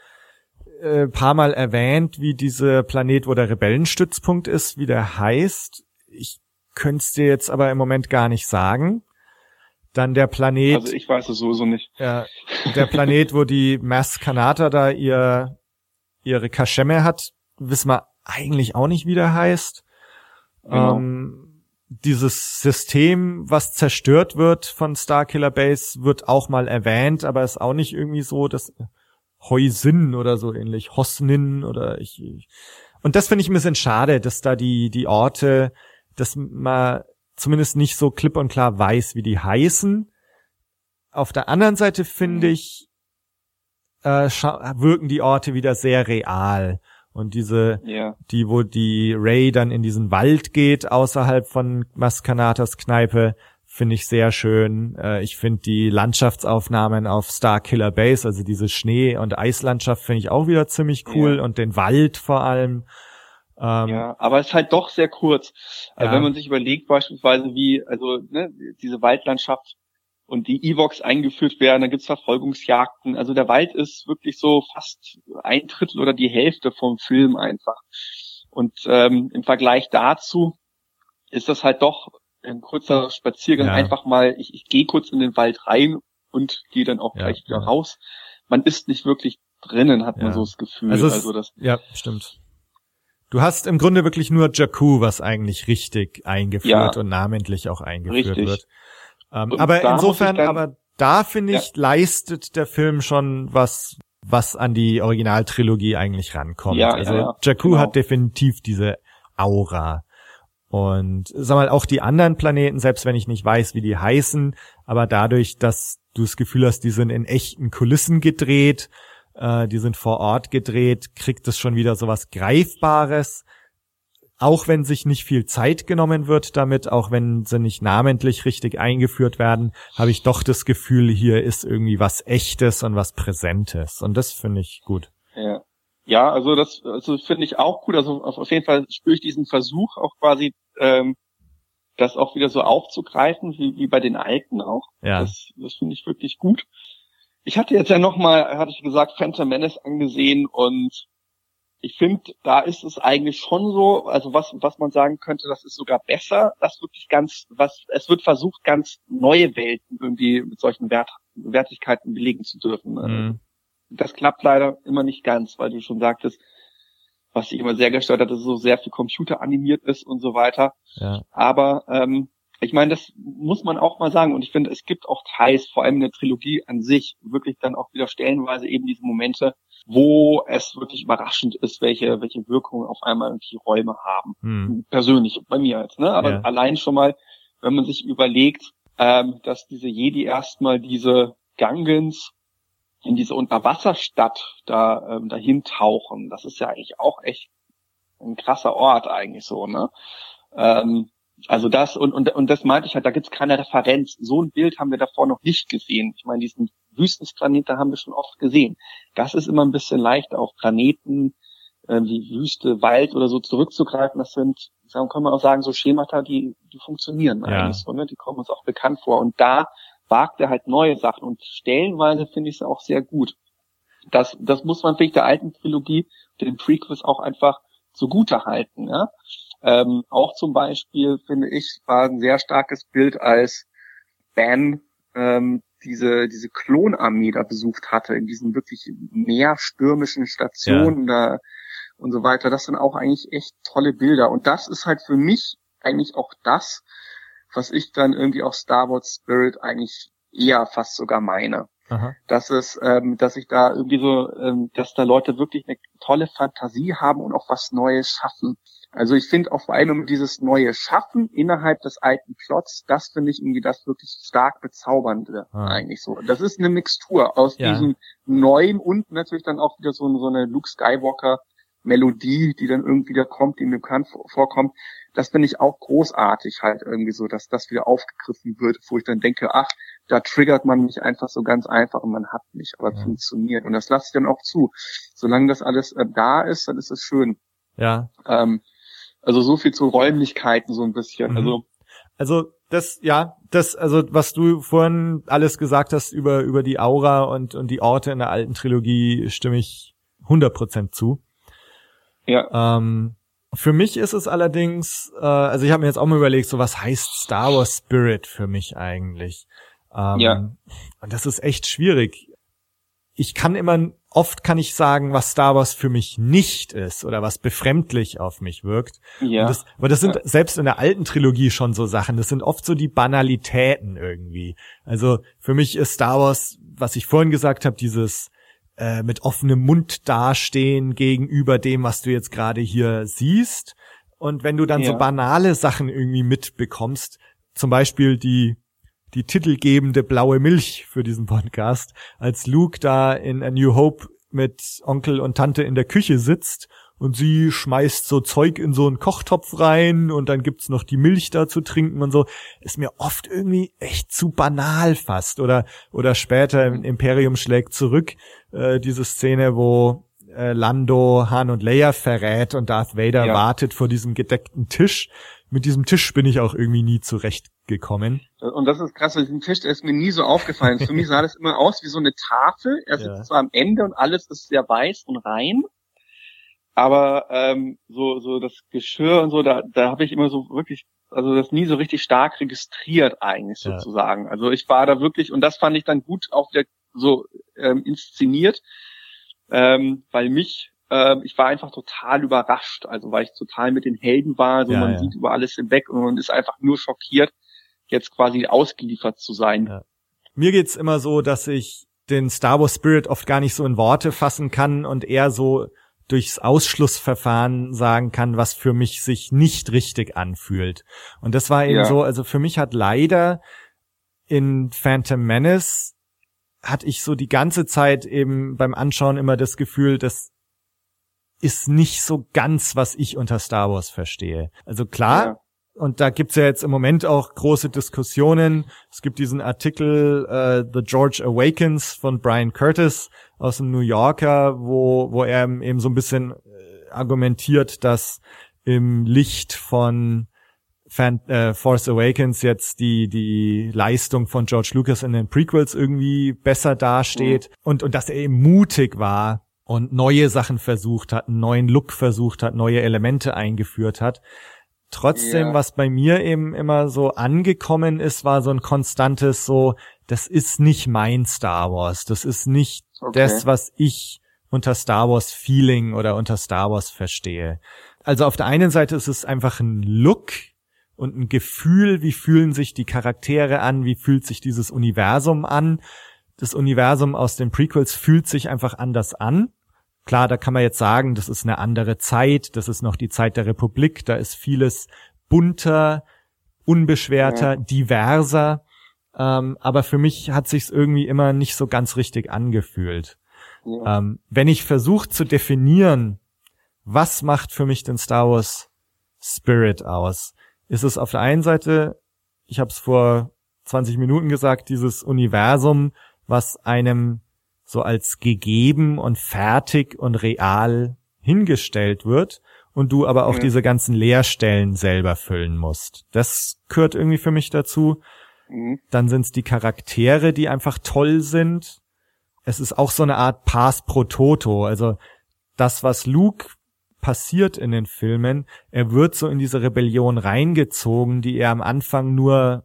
äh, paar Mal erwähnt, wie dieser Planet, wo der Rebellenstützpunkt ist, wie der heißt. Ich könnte es dir jetzt aber im Moment gar nicht sagen. Dann der Planet, also ich weiß es sowieso nicht. ja, der Planet, wo die Mass Kanata da ihr, ihre Kaschemme hat, wissen wir eigentlich auch nicht, wie der heißt. Genau. Ähm, dieses System, was zerstört wird von Starkiller Base, wird auch mal erwähnt, aber ist auch nicht irgendwie so, dass Heusin oder so ähnlich, Hosnin oder ich, ich. Und das finde ich ein bisschen schade, dass da die, die Orte, dass man zumindest nicht so klipp und klar weiß, wie die heißen. Auf der anderen Seite finde ich, äh, wirken die Orte wieder sehr real. Und diese, Ja. die, wo die Ray dann in diesen Wald geht, außerhalb von Maskanatas Kneipe, finde ich sehr schön. Äh, ich finde die Landschaftsaufnahmen auf Starkiller Base, also diese Schnee- und Eislandschaft, finde ich auch wieder ziemlich cool Ja. und den Wald vor allem. Ähm, ja, aber es ist halt doch sehr kurz. Also ja. wenn man sich überlegt beispielsweise, wie also ne, diese Waldlandschaft und die Evox eingeführt werden, dann gibt's Verfolgungsjagden. Also der Wald ist wirklich so fast ein Drittel oder die Hälfte vom Film einfach. Und ähm, im Vergleich dazu ist das halt doch ein kurzer Spaziergang, ja. einfach mal, ich, ich gehe kurz in den Wald rein und gehe dann auch ja, gleich wieder raus. Man ist nicht wirklich drinnen, hat man so das Gefühl. Also, also das, ja, stimmt. Du hast im Grunde wirklich nur Jakku, was eigentlich richtig eingeführt und namentlich auch eingeführt richtig. wird. Ähm, aber insofern, dann, aber da finde ich, ja. leistet der Film schon was, was an die Originaltrilogie eigentlich rankommt. Ja, also ja, Jakku genau. hat definitiv diese Aura. Und sag mal, auch die anderen Planeten, selbst wenn ich nicht weiß, wie die heißen, aber dadurch, dass du das Gefühl hast, die sind in echten Kulissen gedreht, äh, die sind vor Ort gedreht, kriegt es schon wieder sowas Greifbares auch wenn sich nicht viel Zeit genommen wird damit, auch wenn sie nicht namentlich richtig eingeführt werden, habe ich doch das Gefühl, hier ist irgendwie was Echtes und was Präsentes. Und das finde ich gut. Ja. Ja, also das also finde ich auch gut. Also auf jeden Fall spüre ich diesen Versuch auch quasi, ähm, das auch wieder so aufzugreifen, wie, wie bei den Alten auch. Ja. Das, das finde ich wirklich gut. Ich hatte jetzt ja nochmal, hatte ich gesagt, Phantom Menace angesehen und ich finde, da ist es eigentlich schon so, also was, was man sagen könnte, das ist sogar besser, das wirklich ganz, was, es wird versucht, ganz neue Welten irgendwie mit solchen Wert, Wertigkeiten belegen zu dürfen. Mhm. Das klappt leider immer nicht ganz, weil du schon sagtest, was sich immer sehr gestört hat, dass so sehr viel Computer animiert ist und so weiter. Ja. Aber ähm, ich meine, das muss man auch mal sagen. Und ich finde, es gibt auch Teils, vor allem in der Trilogie an sich, wirklich dann auch wieder stellenweise eben diese Momente, wo es wirklich überraschend ist, welche, welche Wirkungen auf einmal die Räume haben. Hm. Persönlich, bei mir jetzt, ne? Aber ja. allein schon mal, wenn man sich überlegt, ähm, dass diese Jedi erstmal diese Gangens in diese Unterwasserstadt da ähm, dahin tauchen, das ist ja eigentlich auch echt ein krasser Ort eigentlich so, ne? Ähm, also das und, und, und das meinte ich halt, da gibt's keine Referenz. So ein Bild haben wir davor noch nicht gesehen. Ich meine, diesen Wüstenplanet, haben wir schon oft gesehen. Das ist immer ein bisschen leicht, auf Planeten äh, wie Wüste, Wald oder so zurückzugreifen. Das sind, sagen, kann man auch sagen, so Schemata, die, die funktionieren ja. eigentlich so, ne? Die kommen uns auch bekannt vor. Und da wagt er halt neue Sachen und stellenweise finde ich es auch sehr gut. Das, das muss man vielleicht der alten Trilogie, den Prequels auch einfach zugute halten. Ja? Ähm, auch zum Beispiel finde ich war ein sehr starkes Bild, als Ben ähm, diese diese Klonarmee da besucht hatte in diesen wirklich mehrstürmischen Stationen ja. da und so weiter. Das sind auch eigentlich echt tolle Bilder und das ist halt für mich eigentlich auch das, was ich dann irgendwie auch Star Wars Spirit eigentlich eher fast sogar meine. Aha. Dass es, ähm, dass ich da irgendwie so, ähm, dass da Leute wirklich eine tolle Fantasie haben und auch was Neues schaffen. Also ich finde auch vor allem dieses neue Schaffen innerhalb des alten Plots, das finde ich irgendwie das wirklich stark bezaubernde ah. eigentlich so. Das ist eine Mixtur aus ja. diesem neuen und natürlich dann auch wieder so, so eine Luke Skywalker Melodie, die dann irgendwie da kommt, die mir bekannt vorkommt. Das finde ich auch großartig halt irgendwie so, dass das wieder aufgegriffen wird, wo ich dann denke, ach, da triggert man mich einfach so ganz einfach und man hat mich, aber ja. funktioniert. Und das lasse ich dann auch zu. Solange das alles äh, da ist, dann ist es schön. Ja. Ähm, also so viel zu Räumlichkeiten so ein bisschen. Mhm. Also also das, ja, das, also was du vorhin alles gesagt hast über über die Aura und und die Orte in der alten Trilogie, stimme ich 100% zu. Ja. Ähm, für mich ist es allerdings, äh, also ich habe mir jetzt auch mal überlegt, so was heißt Star Wars Spirit für mich eigentlich? Ähm, ja. Und das ist echt schwierig ich kann immer, oft kann ich sagen, was Star Wars für mich nicht ist oder was befremdlich auf mich wirkt. Ja. Das, aber das sind ja. selbst in der alten Trilogie schon so Sachen. Das sind oft so die Banalitäten irgendwie. Also für mich ist Star Wars, was ich vorhin gesagt habe, dieses äh, mit offenem Mund dastehen gegenüber dem, was du jetzt gerade hier siehst. Und wenn du dann ja. so banale Sachen irgendwie mitbekommst, zum Beispiel die die titelgebende blaue Milch für diesen Podcast, als Luke da in A New Hope mit Onkel und Tante in der Küche sitzt und sie schmeißt so Zeug in so einen Kochtopf rein und dann gibt's noch die Milch da zu trinken und so, ist mir oft irgendwie echt zu banal fast. Oder, oder später im Imperium schlägt zurück, äh, diese Szene, wo äh, Lando Han und Leia verrät und Darth Vader Ja. wartet vor diesem gedeckten Tisch. Mit diesem Tisch bin ich auch irgendwie nie zurechtgekommen. Und das ist krass, weil diesen Tisch, der ist mir nie so aufgefallen. Für mich sah das immer aus wie so eine Tafel. Er sitzt Ja. zwar am Ende und alles ist sehr weiß und rein. Aber ähm, so so das Geschirr und so, da da habe ich immer so wirklich, also das nie so richtig stark registriert eigentlich Ja. sozusagen. Also ich war da wirklich und das fand ich dann gut auch wieder so ähm, inszeniert, ähm, weil mich ähm, ich war einfach total überrascht, also weil ich total mit den Helden war, so Ja, man ja. sieht über alles hinweg und man ist einfach nur schockiert, jetzt quasi ausgeliefert zu sein. Ja. Mir geht's immer so, dass ich den Star Wars Spirit oft gar nicht so in Worte fassen kann und eher so durchs Ausschlussverfahren sagen kann, was für mich sich nicht richtig anfühlt. Und das war eben Ja. so, also für mich hat leider in Phantom Menace hatte ich so die ganze Zeit eben beim Anschauen immer das Gefühl, das ist nicht so ganz, was ich unter Star Wars verstehe. Also klar, Ja. und da gibt's ja jetzt im Moment auch große Diskussionen. Es gibt diesen Artikel äh, The George Awakens von Brian Curtis aus dem New Yorker, wo, wo er eben so ein bisschen äh, argumentiert, dass im Licht von Fan, äh, Force Awakens jetzt die die Leistung von George Lucas in den Prequels irgendwie besser dasteht und und dass er eben mutig war und neue Sachen versucht hat, einen neuen Look versucht hat, neue Elemente eingeführt hat. Trotzdem, Ja. was bei mir eben immer so angekommen ist, war so ein konstantes so, das ist nicht mein Star Wars, das ist nicht Okay. das, was ich unter Star Wars Feeling oder unter Star Wars verstehe. Also auf der einen Seite ist es einfach ein Look und ein Gefühl, wie fühlen sich die Charaktere an, wie fühlt sich dieses Universum an. Das Universum aus den Prequels fühlt sich einfach anders an. Klar, da kann man jetzt sagen, das ist eine andere Zeit, das ist noch die Zeit der Republik, da ist vieles bunter, unbeschwerter, diverser. Ähm, aber für mich hat sich's irgendwie immer nicht so ganz richtig angefühlt. Ja. Ähm, wenn ich versuche zu definieren, was macht für mich den Star Wars Spirit aus, ist es auf der einen Seite, ich habe es vor 20 Minuten gesagt, dieses Universum, was einem so als gegeben und fertig und real hingestellt wird und du aber auch Ja. diese ganzen Leerstellen selber füllen musst. Das gehört irgendwie für mich dazu. Mhm. Dann sind es die Charaktere, die einfach toll sind. Es ist auch so eine Art Pass pro Toto. Also das, was Luke passiert in den Filmen, er wird so in diese Rebellion reingezogen, die er am Anfang nur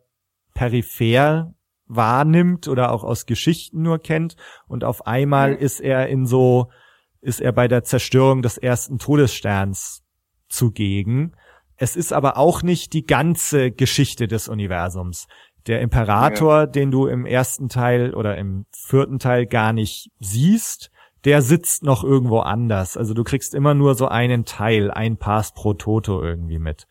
peripher wahrnimmt oder auch aus Geschichten nur kennt. Und auf einmal Ja. ist er in so, ist er bei der Zerstörung des ersten Todessterns zugegen. Es ist aber auch nicht die ganze Geschichte des Universums. Der Imperator, den du im ersten Teil oder im vierten Teil gar nicht siehst, der sitzt noch irgendwo anders. Also du kriegst immer nur so einen Teil, ein Pass pro Toto irgendwie mit.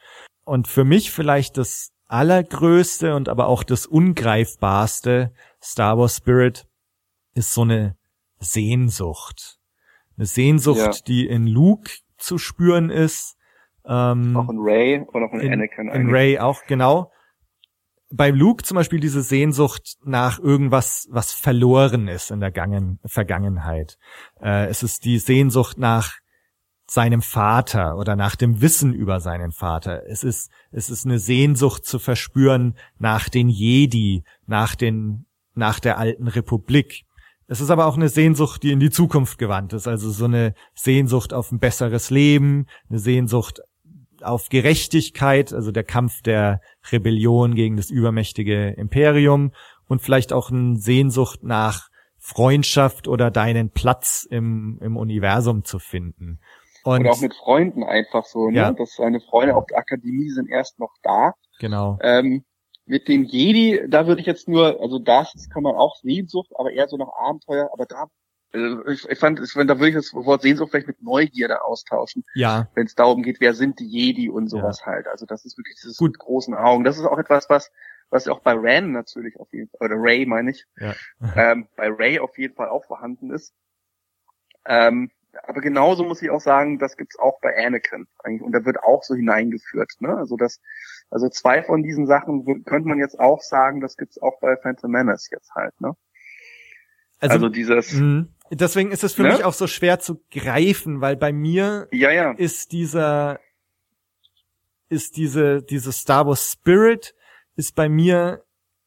Und für mich vielleicht das allergrößte und aber auch das ungreifbarste Star Wars Spirit ist so eine Sehnsucht. Eine Sehnsucht, Ja. die in Luke zu spüren ist. Ähm, Auch in Ray und auch in, in, Anakin in. Ray auch, genau. Bei Luke zum Beispiel diese Sehnsucht nach irgendwas, was verloren ist in der Gangen, Vergangenheit. Äh, es ist die Sehnsucht nach seinem Vater oder nach dem Wissen über seinen Vater. Es ist, es ist eine Sehnsucht zu verspüren nach den Jedi, nach den, nach der alten Republik. Es ist aber auch eine Sehnsucht, die in die Zukunft gewandt ist. Also so eine Sehnsucht auf ein besseres Leben, eine Sehnsucht auf Gerechtigkeit, also der Kampf der Rebellion gegen das übermächtige Imperium und vielleicht auch eine Sehnsucht nach Freundschaft oder deinen Platz im, im Universum zu finden. Und Oder auch mit Freunden einfach so, ne? Ja. Dass seine Freunde auf der Akademie sind erst noch da. genau. Ähm, mit dem Jedi, da würde ich jetzt nur, also das kann man auch Sehnsucht, aber eher so nach Abenteuer, aber da, äh, ich, ich fand, ich fand, da würde ich das Wort Sehnsucht vielleicht mit Neugierde austauschen, Ja, wenn es darum geht, wer sind die Jedi und sowas halt. Also das ist wirklich dieses mit großen Augen. Das ist auch etwas, was, was auch bei Ran natürlich auf jeden Fall, oder Ray meine ich, ja. ähm, bei Ray auf jeden Fall auch vorhanden ist. Ähm, aber genauso muss ich auch sagen, das gibt's auch bei Anakin eigentlich und da wird auch so hineingeführt. Ne? Also das, also zwei von diesen Sachen könnte man jetzt auch sagen, das gibt's auch bei Phantom Menace jetzt halt. Ne? Also, dieses, mh, deswegen ist es für Ne? mich auch so schwer zu greifen, weil bei mir Ja, ja. ist dieser, ist diese, diese Star Wars Spirit ist bei mir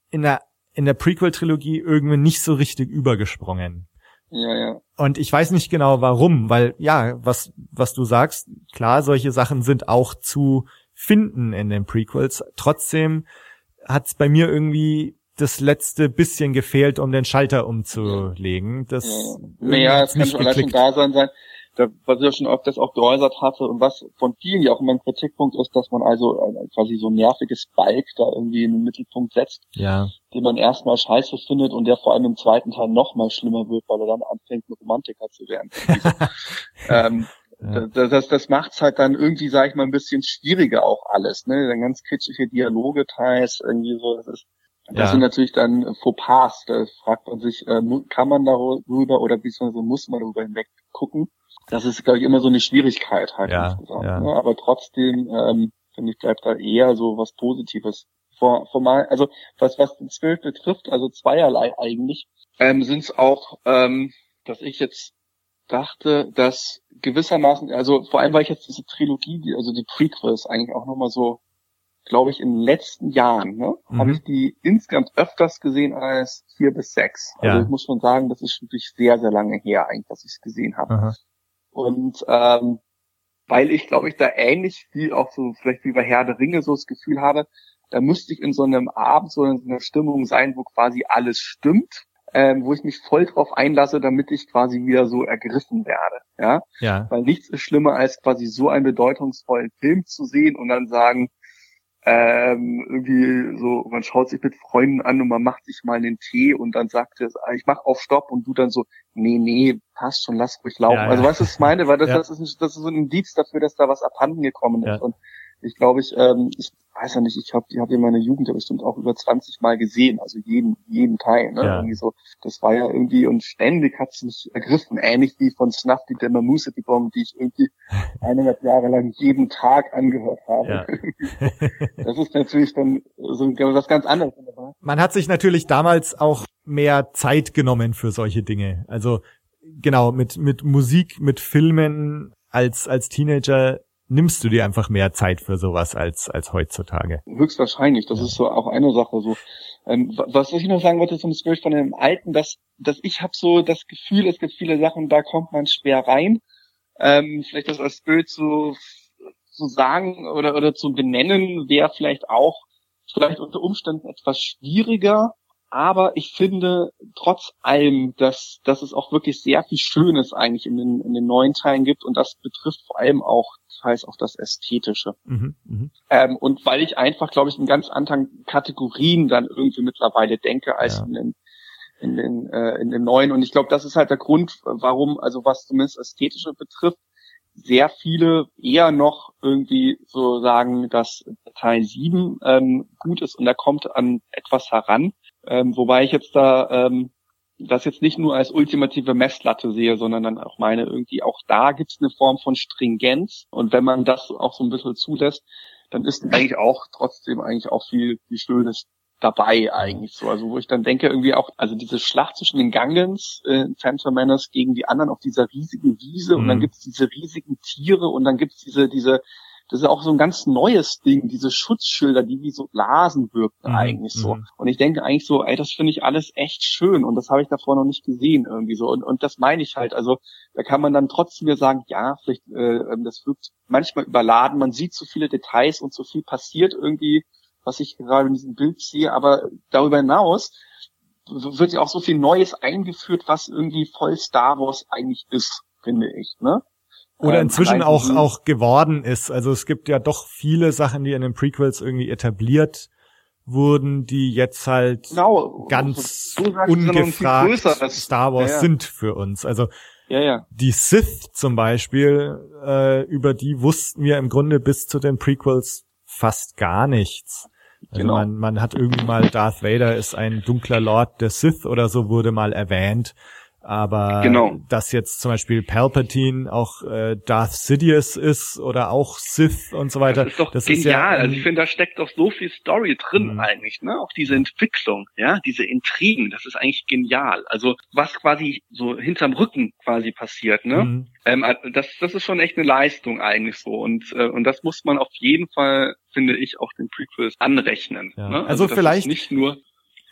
in der, in der Prequel-Trilogie irgendwie nicht so richtig übergesprungen. Ja, ja. Und ich weiß nicht genau warum, weil ja, was, was du sagst, klar, solche Sachen sind auch zu finden in den Prequels. Trotzdem hat es bei mir irgendwie das letzte bisschen gefehlt, um den Schalter umzulegen. Das Ja, irgendwie naja, es kann schon allein schon da sein, sein, da, was ich ja schon öfters auch geäußert hatte und was von vielen ja auch immer ein Kritikpunkt ist, dass man also äh, quasi so ein nerviges Balk da irgendwie in den Mittelpunkt setzt, Ja, den man erstmal scheiße findet und der vor allem im zweiten Teil noch mal schlimmer wird, weil er dann anfängt, ein Romantiker zu werden. ähm, Ja. das, das, das macht's halt dann irgendwie, sag ich mal, ein bisschen schwieriger auch alles, ne? Dann ganz kitschige Dialoge teils, irgendwie so, das ist das Ja. sind natürlich dann Fauxpas. Da fragt man sich, äh, kann man darüber oder beziehungsweise muss man darüber hinweg gucken? Das ist, glaube ich, immer so eine Schwierigkeit halt Ja, insgesamt. ja. Ne? Aber trotzdem, ähm, finde ich, bleibt da eher so was Positives. Vor, formal, also was, was den Spirit betrifft, also zweierlei eigentlich, ähm, sind es auch, ähm, dass ich jetzt dachte, dass gewissermaßen, also vor allem, weil ich jetzt diese Trilogie, die, also die Prequels eigentlich auch nochmal so, glaube ich, in den letzten Jahren, ne, Mhm. habe ich die insgesamt öfters gesehen als vier bis sechs. Also Ja. ich muss schon sagen, das ist wirklich sehr, sehr lange her eigentlich, dass ich es gesehen habe. Und ähm, weil ich, glaube ich, da ähnlich wie auch so vielleicht wie bei Herr der Ringe so das Gefühl habe, da müsste ich in so einem Abend, so in so einer Stimmung sein, wo quasi alles stimmt, ähm, wo ich mich voll drauf einlasse, damit ich quasi wieder so ergriffen werde. Ja, ja, weil nichts ist schlimmer als quasi so einen bedeutungsvollen Film zu sehen und dann sagen, ähm, irgendwie so, man schaut sich mit Freunden an und man macht sich mal einen Tee und dann sagt es, ah, ich mach auf Stopp und du dann so, nee, nee, passt schon, lass ruhig laufen. Ja, ja. Also weißt du, was ich meine? Weil das, Ja. das, ist, das ist so ein Indiz dafür, dass da was abhanden gekommen ist. Ja. Und ich glaube, ich, ähm, ich weiß ja nicht, ich habe die hab in meiner Jugend ja bestimmt auch über 20 Mal gesehen, also jeden, jeden Teil. Ne? Ja. Irgendwie so, das war ja irgendwie, und ständig hat's mich ergriffen, ähnlich wie von Snuff die Demamusity Bomb, die ich irgendwie eineinhalb Jahre lang jeden Tag angehört habe. Ja. Das ist natürlich dann so was ganz anderes. Man hat sich natürlich damals auch mehr Zeit genommen für solche Dinge. Also genau, mit, mit Musik, mit Filmen als, als Teenager nimmst du dir einfach mehr Zeit für sowas als, als heutzutage. Höchstwahrscheinlich, das ist so auch eine Sache so. Ähm, wa- was ich noch sagen wollte zum Spirit von dem Alten, dass, dass ich habe so das Gefühl, es gibt viele Sachen, da kommt man schwer rein. Ähm, vielleicht das als Spirit zu, zu sagen oder, oder zu benennen, wäre vielleicht auch vielleicht unter Umständen etwas schwieriger. Aber ich finde trotz allem, dass, dass es auch wirklich sehr viel Schönes eigentlich in den, in den neuen Teilen gibt und das betrifft vor allem auch, teils auch das Ästhetische. Mhm, mhm. Ähm, und weil ich einfach, glaube ich, in ganz anderen Kategorien dann irgendwie mittlerweile denke als Ja. in den in den äh, in den neuen. Und ich glaube, das ist halt der Grund, warum, also was zumindest ästhetische betrifft, sehr viele eher noch irgendwie so sagen, dass Teil 7 ähm, gut ist und er kommt an etwas heran. Ähm, wobei ich jetzt da ähm, das jetzt nicht nur als ultimative Messlatte sehe, sondern dann auch meine irgendwie, auch da gibt es eine Form von Stringenz. Und wenn man das auch so ein bisschen zulässt, dann ist eigentlich auch trotzdem eigentlich auch viel, viel Schönes dabei eigentlich so. Also wo ich dann denke, irgendwie auch, also diese Schlacht zwischen den Gangans, äh, Phantom Menace gegen die anderen auf dieser riesigen Wiese und Mhm. dann gibt's diese riesigen Tiere und dann gibt's diese, diese, das ist auch so ein ganz neues Ding, diese Schutzschilder, die wie so Blasen wirken Mhm, eigentlich so. mhm. Und ich denke eigentlich so, ey, das finde ich alles echt schön und das habe ich davor noch nicht gesehen irgendwie so. Und, und das meine ich halt. Also da kann man dann trotzdem wieder sagen, ja, vielleicht äh, ähm, das wirkt manchmal überladen, man sieht zu viele Details und zu viel passiert irgendwie, was ich gerade in diesem Bild sehe, aber darüber hinaus wird ja auch so viel Neues eingeführt, was irgendwie voll Star Wars eigentlich ist, finde ich. Ne? Oder Ähm, inzwischen auch, auch geworden ist. Also es gibt ja doch viele Sachen, die in den Prequels irgendwie etabliert wurden, die jetzt halt Genau, ganz ungefragt Star Wars ja, ja. sind für uns. Also Ja, ja. die Sith zum Beispiel, äh, über die wussten wir im Grunde bis zu den Prequels fast gar nichts. Also Genau. man, man hat irgendwie mal Darth Vader ist ein dunkler Lord der Sith oder so wurde mal erwähnt. Aber Genau. dass jetzt zum Beispiel Palpatine auch äh, Darth Sidious ist oder auch Sith und so weiter. Das ist doch das genial. Ist ja, also ich finde, da steckt doch so viel Story drin Mhm. eigentlich, ne? Auch diese Entwicklung, ja, diese Intrigen, das ist eigentlich genial. Also was quasi so hinterm Rücken quasi passiert, ne? Mhm. Ähm, das, das ist schon echt eine Leistung eigentlich so. Und, äh, und das muss man auf jeden Fall, finde ich, auch den Prequels anrechnen. Ja. Ne? Also ist vielleicht- nicht nur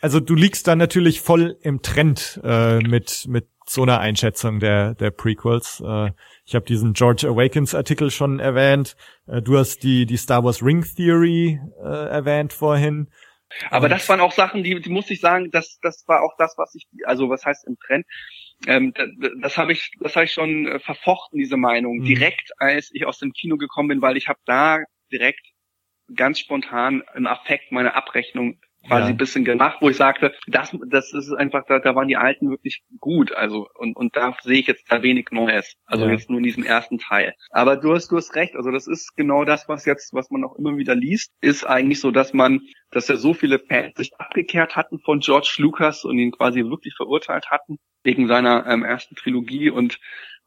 Also du liegst da natürlich voll im Trend äh, mit mit so einer Einschätzung der der Prequels. Äh, ich habe diesen George Awakens Artikel schon erwähnt. Äh, du hast die die Star Wars Ring Theory äh, erwähnt vorhin. Aber das waren auch Sachen, die, die muss ich sagen, das, das war auch das, was ich, also was heißt im Trend, ähm, das, das habe ich, das habe ich schon äh, verfochten, diese Meinung, Mhm. direkt als ich aus dem Kino gekommen bin, weil ich habe da direkt ganz spontan im Affekt meine Abrechnung quasi Ja. ein bisschen gemacht, wo ich sagte, das, das ist einfach, da, da waren die Alten wirklich gut, also und und da sehe ich jetzt da wenig Neues, also Ja. jetzt nur in diesem ersten Teil. Aber du hast, du hast recht, also das ist genau das, was jetzt, was man auch immer wieder liest, ist eigentlich so, dass man, dass ja so viele Fans sich abgekehrt hatten von George Lucas und ihn quasi wirklich verurteilt hatten wegen seiner ähm, ersten Trilogie und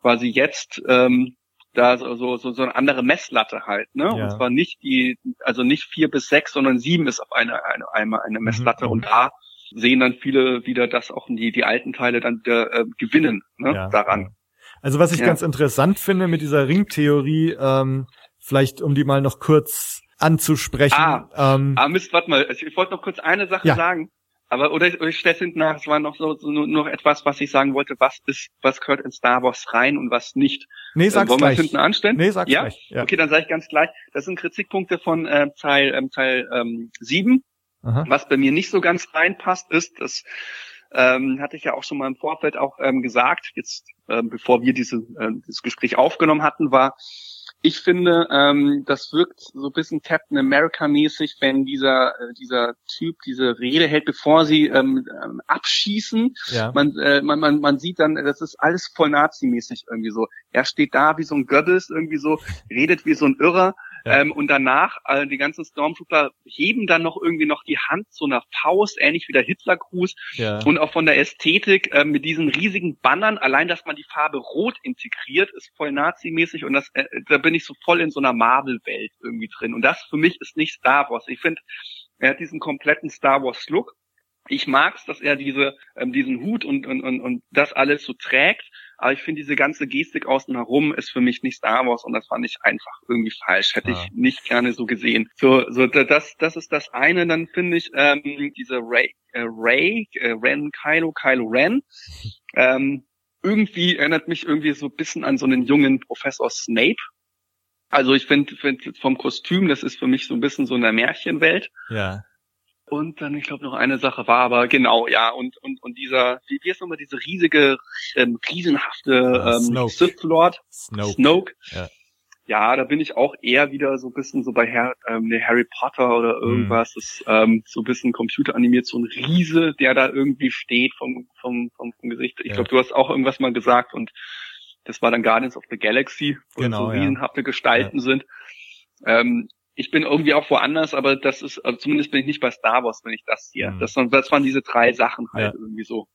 quasi jetzt ähm, da so, so, so, eine andere Messlatte halt, ne? Ja. Und zwar nicht die, also nicht vier bis sechs, sondern sieben ist auf eine, eine, einmal eine Messlatte Mhm. und da sehen dann viele wieder, dass auch die, die alten Teile dann wieder, äh, gewinnen, ne? Ja, daran. Also was ich Ja. ganz interessant finde mit dieser Ringtheorie, ähm, vielleicht um die mal noch kurz anzusprechen. Ah. ähm, Ah, Mist, warte mal, ich wollte noch kurz eine Sache sagen. Aber, oder ich, oder ich stelle hinten nach, es war noch so, so nur, noch etwas, was ich sagen wollte, was ist, was gehört in Star Wars rein und was nicht. nee, Äh, sag's Wollen wir gleich. hinten anstellen? Nee, sag's Ja? gleich. Ja. Okay, dann sage ich ganz gleich, das sind Kritikpunkte von äh, Teil, ähm, Teil ähm, 7. Aha. Was bei mir nicht so ganz reinpasst, ist, das ähm, hatte ich ja auch schon mal im Vorfeld auch ähm, gesagt, jetzt ähm, bevor wir diese, äh, dieses Gespräch aufgenommen hatten, war, ich finde, ähm, das wirkt so ein bisschen Captain America-mäßig, wenn dieser, äh, dieser Typ diese Rede hält, bevor sie ähm, ähm, abschießen. Ja. Man, äh, man, man, man sieht dann, das ist alles voll Nazi-mäßig irgendwie so. Er steht da wie so ein Goebbels irgendwie so, redet wie so ein Irrer. Ja. Ähm, und danach, äh, die ganzen Stormtrooper heben dann noch irgendwie noch die Hand zu einer Faust, ähnlich wie der Hitlergruß. ja. Und auch von der Ästhetik äh, mit diesen riesigen Bannern, allein, dass man die Farbe Rot integriert, ist voll nazimäßig und das, äh, da bin ich so voll in so einer Marvel-Welt irgendwie drin. Und das für mich ist nicht Star Wars. Ich finde, er hat diesen kompletten Star Wars-Look. Ich mag's, dass er diese, ähm, diesen Hut und, und, und, und das alles so trägt. Aber ich finde, diese ganze Gestik außen herum ist für mich nicht Star Wars und das fand ich einfach irgendwie falsch. Hätte Ah. ich nicht gerne so gesehen. So, so da- das, das ist das eine. Dann finde ich ähm, diese Ray, äh, Ray, äh, Ren, Kylo, Kylo Ren. Ähm, irgendwie erinnert mich irgendwie so ein bisschen an so einen jungen Professor Snape. Also ich finde find vom Kostüm, das ist für mich so ein bisschen so eine Märchenwelt. ja. Und dann, ich glaube, noch eine Sache war aber genau, ja, und und und dieser, wie, wie ist nochmal diese riesige, ähm, riesenhafte Ja, ähm, Snoke. Sith Lord, Snoke. Snoke. Ja. Ja, da bin ich auch eher wieder so ein bisschen so bei Her ähm, der Harry Potter oder Mhm. irgendwas. Das ist ähm, so ein bisschen computeranimiert, so ein Riese, der da irgendwie steht vom, vom, vom, vom Gesicht. Ich Ja. glaube, du hast auch irgendwas mal gesagt und das war dann Guardians of the Galaxy, wo Genau, so ja. riesenhafte Gestalten sind. Ähm, ich bin irgendwie auch woanders, aber das ist, also zumindest bin ich nicht bei Star Wars, wenn ich das hier. Mhm. Das, waren- das waren diese drei Sachen halt Ja. irgendwie so.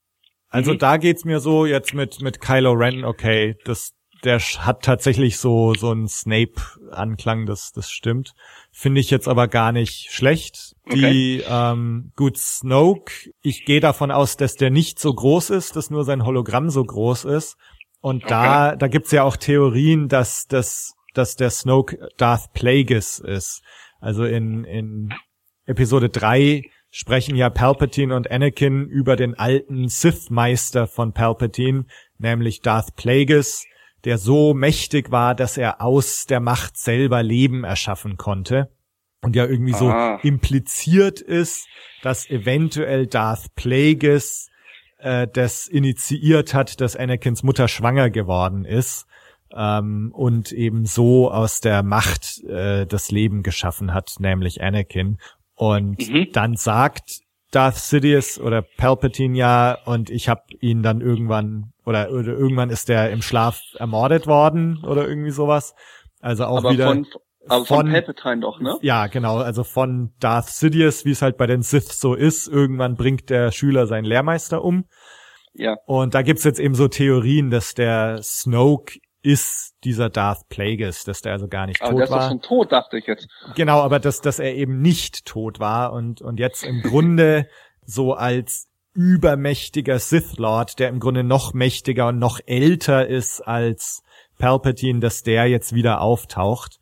Also Mhm. da geht's mir so jetzt mit mit Kylo Ren, okay, das der hat tatsächlich so so einen Snape Anklang, das das stimmt. Finde ich jetzt aber gar nicht schlecht. Die ähm, gut Snoke, ich gehe davon aus, dass der nicht so groß ist, dass nur sein Hologramm so groß ist und da da gibt's ja auch Theorien, dass das dass der Snoke Darth Plagueis ist. Also in in Episode 3 sprechen ja Palpatine und Anakin über den alten Sith-Meister von Palpatine, nämlich Darth Plagueis, der so mächtig war, dass er aus der Macht selber Leben erschaffen konnte. Und ja irgendwie so Ah. impliziert ist, dass eventuell Darth Plagueis äh, das initiiert hat, dass Anakins Mutter schwanger geworden ist ähm, und eben so aus der Macht äh, das Leben geschaffen hat, nämlich Anakin. Und Mhm. dann sagt Darth Sidious oder Palpatine ja, und ich habe ihn dann irgendwann oder, oder irgendwann ist er im Schlaf ermordet worden oder irgendwie sowas. Also auch aber wieder von, aber von, von- Palpatine doch, ne? ja, genau, also von Darth Sidious, wie es halt bei den Sith so ist, irgendwann bringt der Schüler seinen Lehrmeister um. Ja. Und da gibt's jetzt eben so Theorien, dass der Snoke ist dieser Darth Plagueis, dass der also gar nicht Aber tot der ist doch war. schon tot, dachte ich jetzt. Genau, aber dass, dass er eben nicht tot war und, und jetzt im Grunde so als übermächtiger Sith Lord, der im Grunde noch mächtiger und noch älter ist als Palpatine, dass der jetzt wieder auftaucht.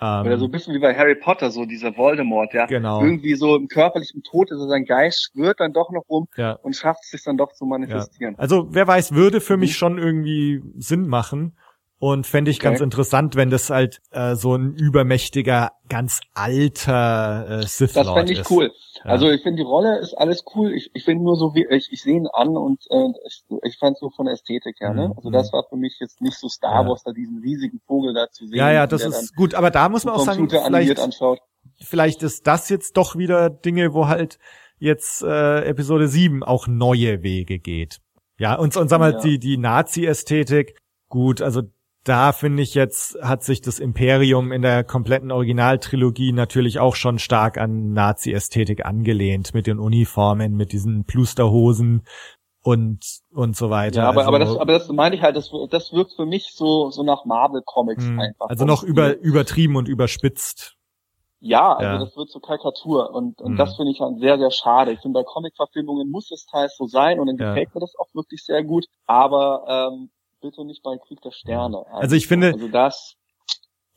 Ähm, Oder so ein bisschen wie bei Harry Potter, so dieser Voldemort, ja. Genau. Irgendwie so im körperlichen Tod ist er sein Geist, schwirrt dann doch noch rum ja. und schafft es sich dann doch zu manifestieren. Also wer weiß, würde für Mhm. mich schon irgendwie Sinn machen. Und fände ich Okay. ganz interessant, wenn das halt äh, so ein übermächtiger, ganz alter äh, Sith Das Lord fände ich ist. cool. Ja. Also ich finde die Rolle ist alles cool. Ich, ich finde nur so wie ich, ich sehe ihn an und äh, ich, ich fand so von der Ästhetik her. Ne? Mhm. Also das war für mich jetzt nicht so Star Ja. Wars, da diesen riesigen Vogel da zu sehen. Ja, ja, das ist gut. Aber da muss man auch sagen, vielleicht, anschaut. vielleicht ist das jetzt doch wieder Dinge, wo halt jetzt äh, Episode 7 auch neue Wege geht. Ja, und, und sag mal, Ja. die, die Nazi-Ästhetik, gut, also da finde ich jetzt, hat sich das Imperium in der kompletten Originaltrilogie natürlich auch schon stark an Nazi-Ästhetik angelehnt, mit den Uniformen, mit diesen Plusterhosen und, und so weiter. Ja, aber, also, aber das, aber das meine ich halt, das, das wirkt für mich so, so nach Marvel Comics mh, einfach. also noch über, übertrieben und überspitzt. Ja, also Ja. das wird zur Karikatur und, und Mhm. das finde ich halt sehr, sehr schade. Ich finde, bei Comic-Verfilmungen muss es teils so sein und dann Ja. gefällt mir das auch wirklich sehr gut, aber ähm, bitte nicht bei Krieg der Sterne. Also ich finde- Also das,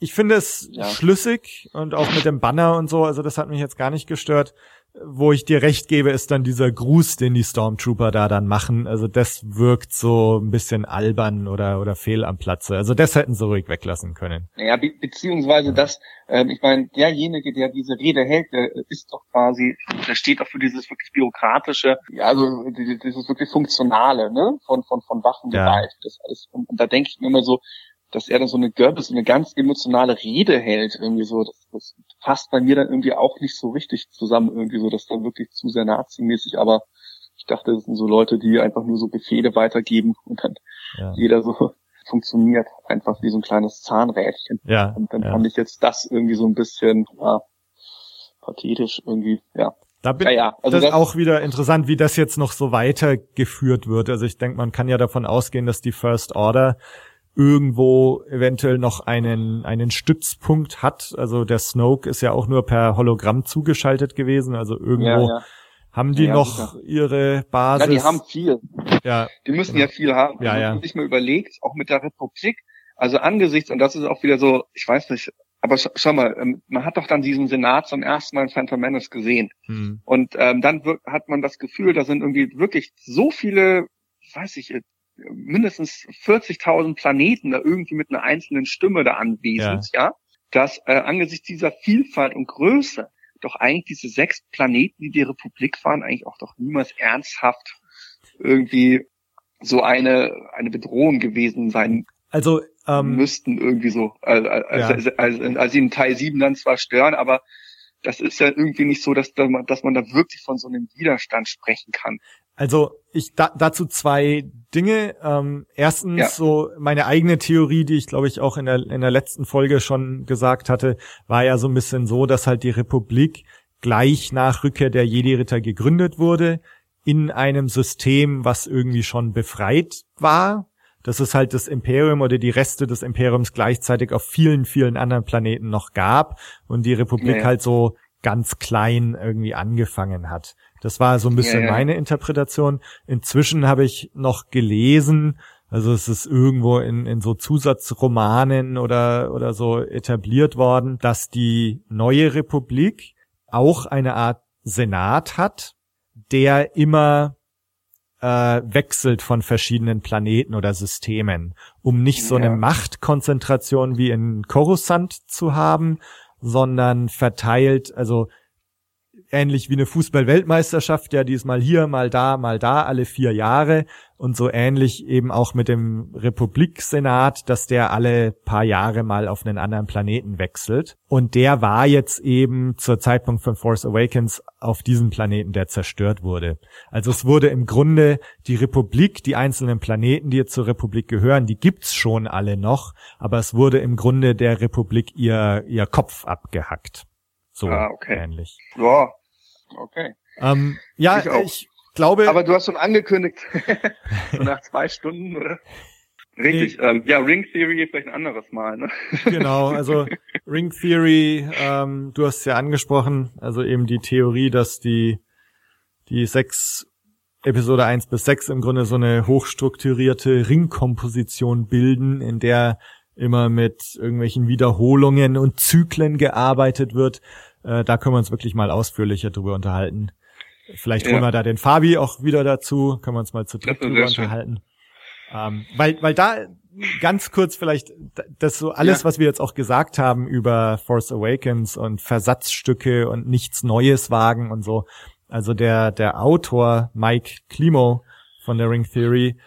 Ich finde es Ja. schlüssig und auch mit dem Banner und so, also das hat mich jetzt gar nicht gestört. Wo ich dir recht gebe, ist dann dieser Gruß, den die Stormtrooper da dann machen. Also das wirkt so ein bisschen albern oder, oder fehl am Platze. Also das hätten sie ruhig weglassen können. naja, be beziehungsweise das, ähm, ich meine, derjenige, der diese Rede hält, der ist doch quasi, der steht auch für dieses wirklich bürokratische, ja, also die- dieses wirklich funktionale, ne, von, von, von Waffengewalt. Das alles. Und, und da denke ich mir immer so, dass er dann so eine Goebbels, so eine ganz emotionale Rede hält, irgendwie so, das, das passt bei mir dann irgendwie auch nicht so richtig zusammen, irgendwie so, das ist dann wirklich zu sehr nazimäßig, aber ich dachte, das sind so Leute, die einfach nur so Befehle weitergeben und dann Ja, jeder so funktioniert, einfach wie so ein kleines Zahnrädchen. ja, Und dann ja. fand ich jetzt das irgendwie so ein bisschen, ja, pathetisch irgendwie, ja. Da bin Ja, ja, also das ist das- auch wieder interessant, wie das jetzt noch so weitergeführt wird. Also ich denke, man kann ja davon ausgehen, dass die First Order irgendwo eventuell noch einen, einen Stützpunkt hat. Also der Snoke ist ja auch nur per Hologramm zugeschaltet gewesen. Also irgendwo Ja, ja. haben die Ja, noch sicher. ihre Basis. ja, die haben viel. ja, Die müssen Genau. ja viel haben. Ja, Also, ja. Wenn man sich mal überlegt, auch mit der Republik, also angesichts, und das ist auch wieder so, ich weiß nicht, aber sch schau mal, ähm, man hat doch dann diesen Senat zum ersten Mal in Phantom Menace gesehen. hm, Und ähm, dann hat man das Gefühl, da sind irgendwie wirklich so viele, weiß ich, mindestens 40.000 Planeten da irgendwie mit einer einzelnen Stimme da anwesend, ja, dass äh, angesichts dieser Vielfalt und Größe doch eigentlich diese sechs Planeten, die die Republik waren, eigentlich auch doch niemals ernsthaft irgendwie so eine eine Bedrohung gewesen sein also ähm, müssten irgendwie so, als, als, Ja. als, als, als sie in Teil 7 dann zwar stören, aber das ist ja irgendwie nicht so, dass, da man, dass man da wirklich von so einem Widerstand sprechen kann. Also ich da, dazu zwei Dinge. Ähm, erstens Ja. so meine eigene Theorie, die ich glaube ich auch in der in der letzten Folge schon gesagt hatte, war ja so ein bisschen so, dass halt die Republik gleich nach Rückkehr der Jedi-Ritter gegründet wurde in einem System, was irgendwie schon befreit war. Dass es halt das Imperium oder die Reste des Imperiums gleichzeitig auf vielen, vielen anderen Planeten noch gab und die Republik Ja, ja. halt so ganz klein irgendwie angefangen hat. Das war so ein bisschen Ja, ja. meine Interpretation. Inzwischen habe ich noch gelesen, also es ist irgendwo in, in so Zusatzromanen oder, oder so etabliert worden, dass die neue Republik auch eine Art Senat hat, der immer äh, wechselt von verschiedenen Planeten oder Systemen, um nicht so Ja. eine Machtkonzentration wie in Coruscant zu haben, sondern verteilt, also ähnlich wie eine Fußball-Weltmeisterschaft, ja diesmal hier, mal da, mal da, alle vier Jahre und so ähnlich eben auch mit dem Republiksenat, dass der alle paar Jahre mal auf einen anderen Planeten wechselt. Und der war jetzt eben zur Zeitpunkt von Force Awakens auf diesem Planeten, der zerstört wurde. Also es wurde im Grunde die Republik, die einzelnen Planeten, die jetzt zur Republik gehören, die gibt's schon alle noch, aber es wurde im Grunde der Republik ihr, ihr Kopf abgehackt. So Ah, okay. ähnlich. Ja, okay. Ähm, ja, Ich ich glaube. Aber du hast schon angekündigt, so nach zwei Stunden, oder? Richtig, nee. ähm, ja, Ring Theory vielleicht ein anderes Mal, ne? Genau, also Ring Theory, ähm, du hast es ja angesprochen, also eben die Theorie, dass die, die sechs Episode eins bis sechs im Grunde so eine hochstrukturierte Ringkomposition bilden, in der immer mit irgendwelchen Wiederholungen und Zyklen gearbeitet wird. Äh, da können wir uns wirklich mal ausführlicher drüber unterhalten. Vielleicht holen ja. wir da den Fabi auch wieder dazu, können wir uns mal zu dritt drüber unterhalten. Ähm, weil, weil da ganz kurz vielleicht, das so alles, ja. was wir jetzt auch gesagt haben über Force Awakens und Versatzstücke und nichts Neues wagen und so. Also der, der Autor Mike Klimo von der Ring Theory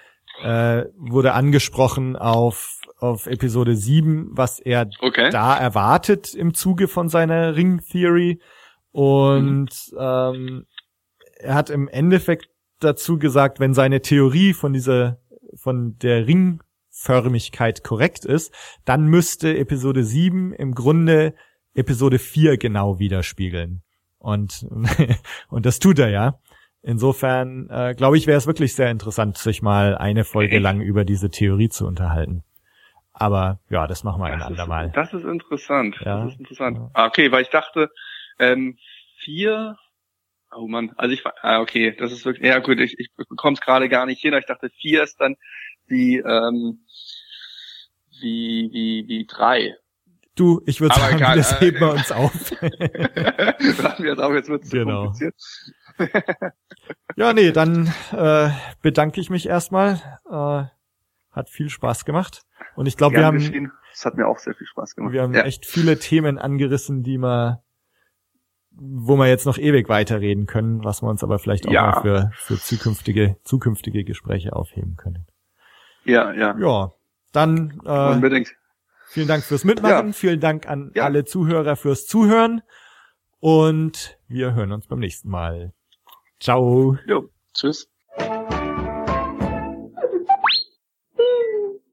äh, wurde angesprochen auf auf Episode 7, was er okay. da erwartet im Zuge von seiner Ring Theory. Und mhm. ähm, er hat im Endeffekt dazu gesagt, wenn seine Theorie von dieser, von der Ringförmigkeit korrekt ist, dann müsste Episode 7 im Grunde Episode 4 genau widerspiegeln. Und, und das tut er ja. Insofern, äh, glaube ich, wäre es wirklich sehr interessant, sich mal eine Folge lang über diese Theorie zu unterhalten. Aber ja, das machen wir das ein andermal. Das ist interessant. Ja. Das ist interessant. Ah, okay, weil ich dachte, ähm, vier, oh man, also ich ah, okay, das ist wirklich, ja gut, ich, ich bekomme es gerade gar nicht hin. Ich dachte, vier ist dann wie, ähm, wie, wie, wie drei. Du, ich würde sagen, egal, das äh, heben wir uns auf. Sagen wir es auf, jetzt wird es genau. kompliziert. ja, nee, dann äh, bedanke ich mich erstmal. Äh, hat viel Spaß gemacht. Und ich glaube, wir haben. Es hat mir auch sehr viel Spaß gemacht. Wir haben ja. echt viele Themen angerissen, die man, wo wir jetzt noch ewig weiterreden können, was wir uns aber vielleicht auch ja. mal für, für zukünftige, zukünftige Gespräche aufheben können. Ja, ja. Ja. Dann äh, Unbedingt. vielen Dank fürs Mitmachen, ja. vielen Dank an ja. alle Zuhörer fürs Zuhören und wir hören uns beim nächsten Mal. Ciao. Jo, tschüss.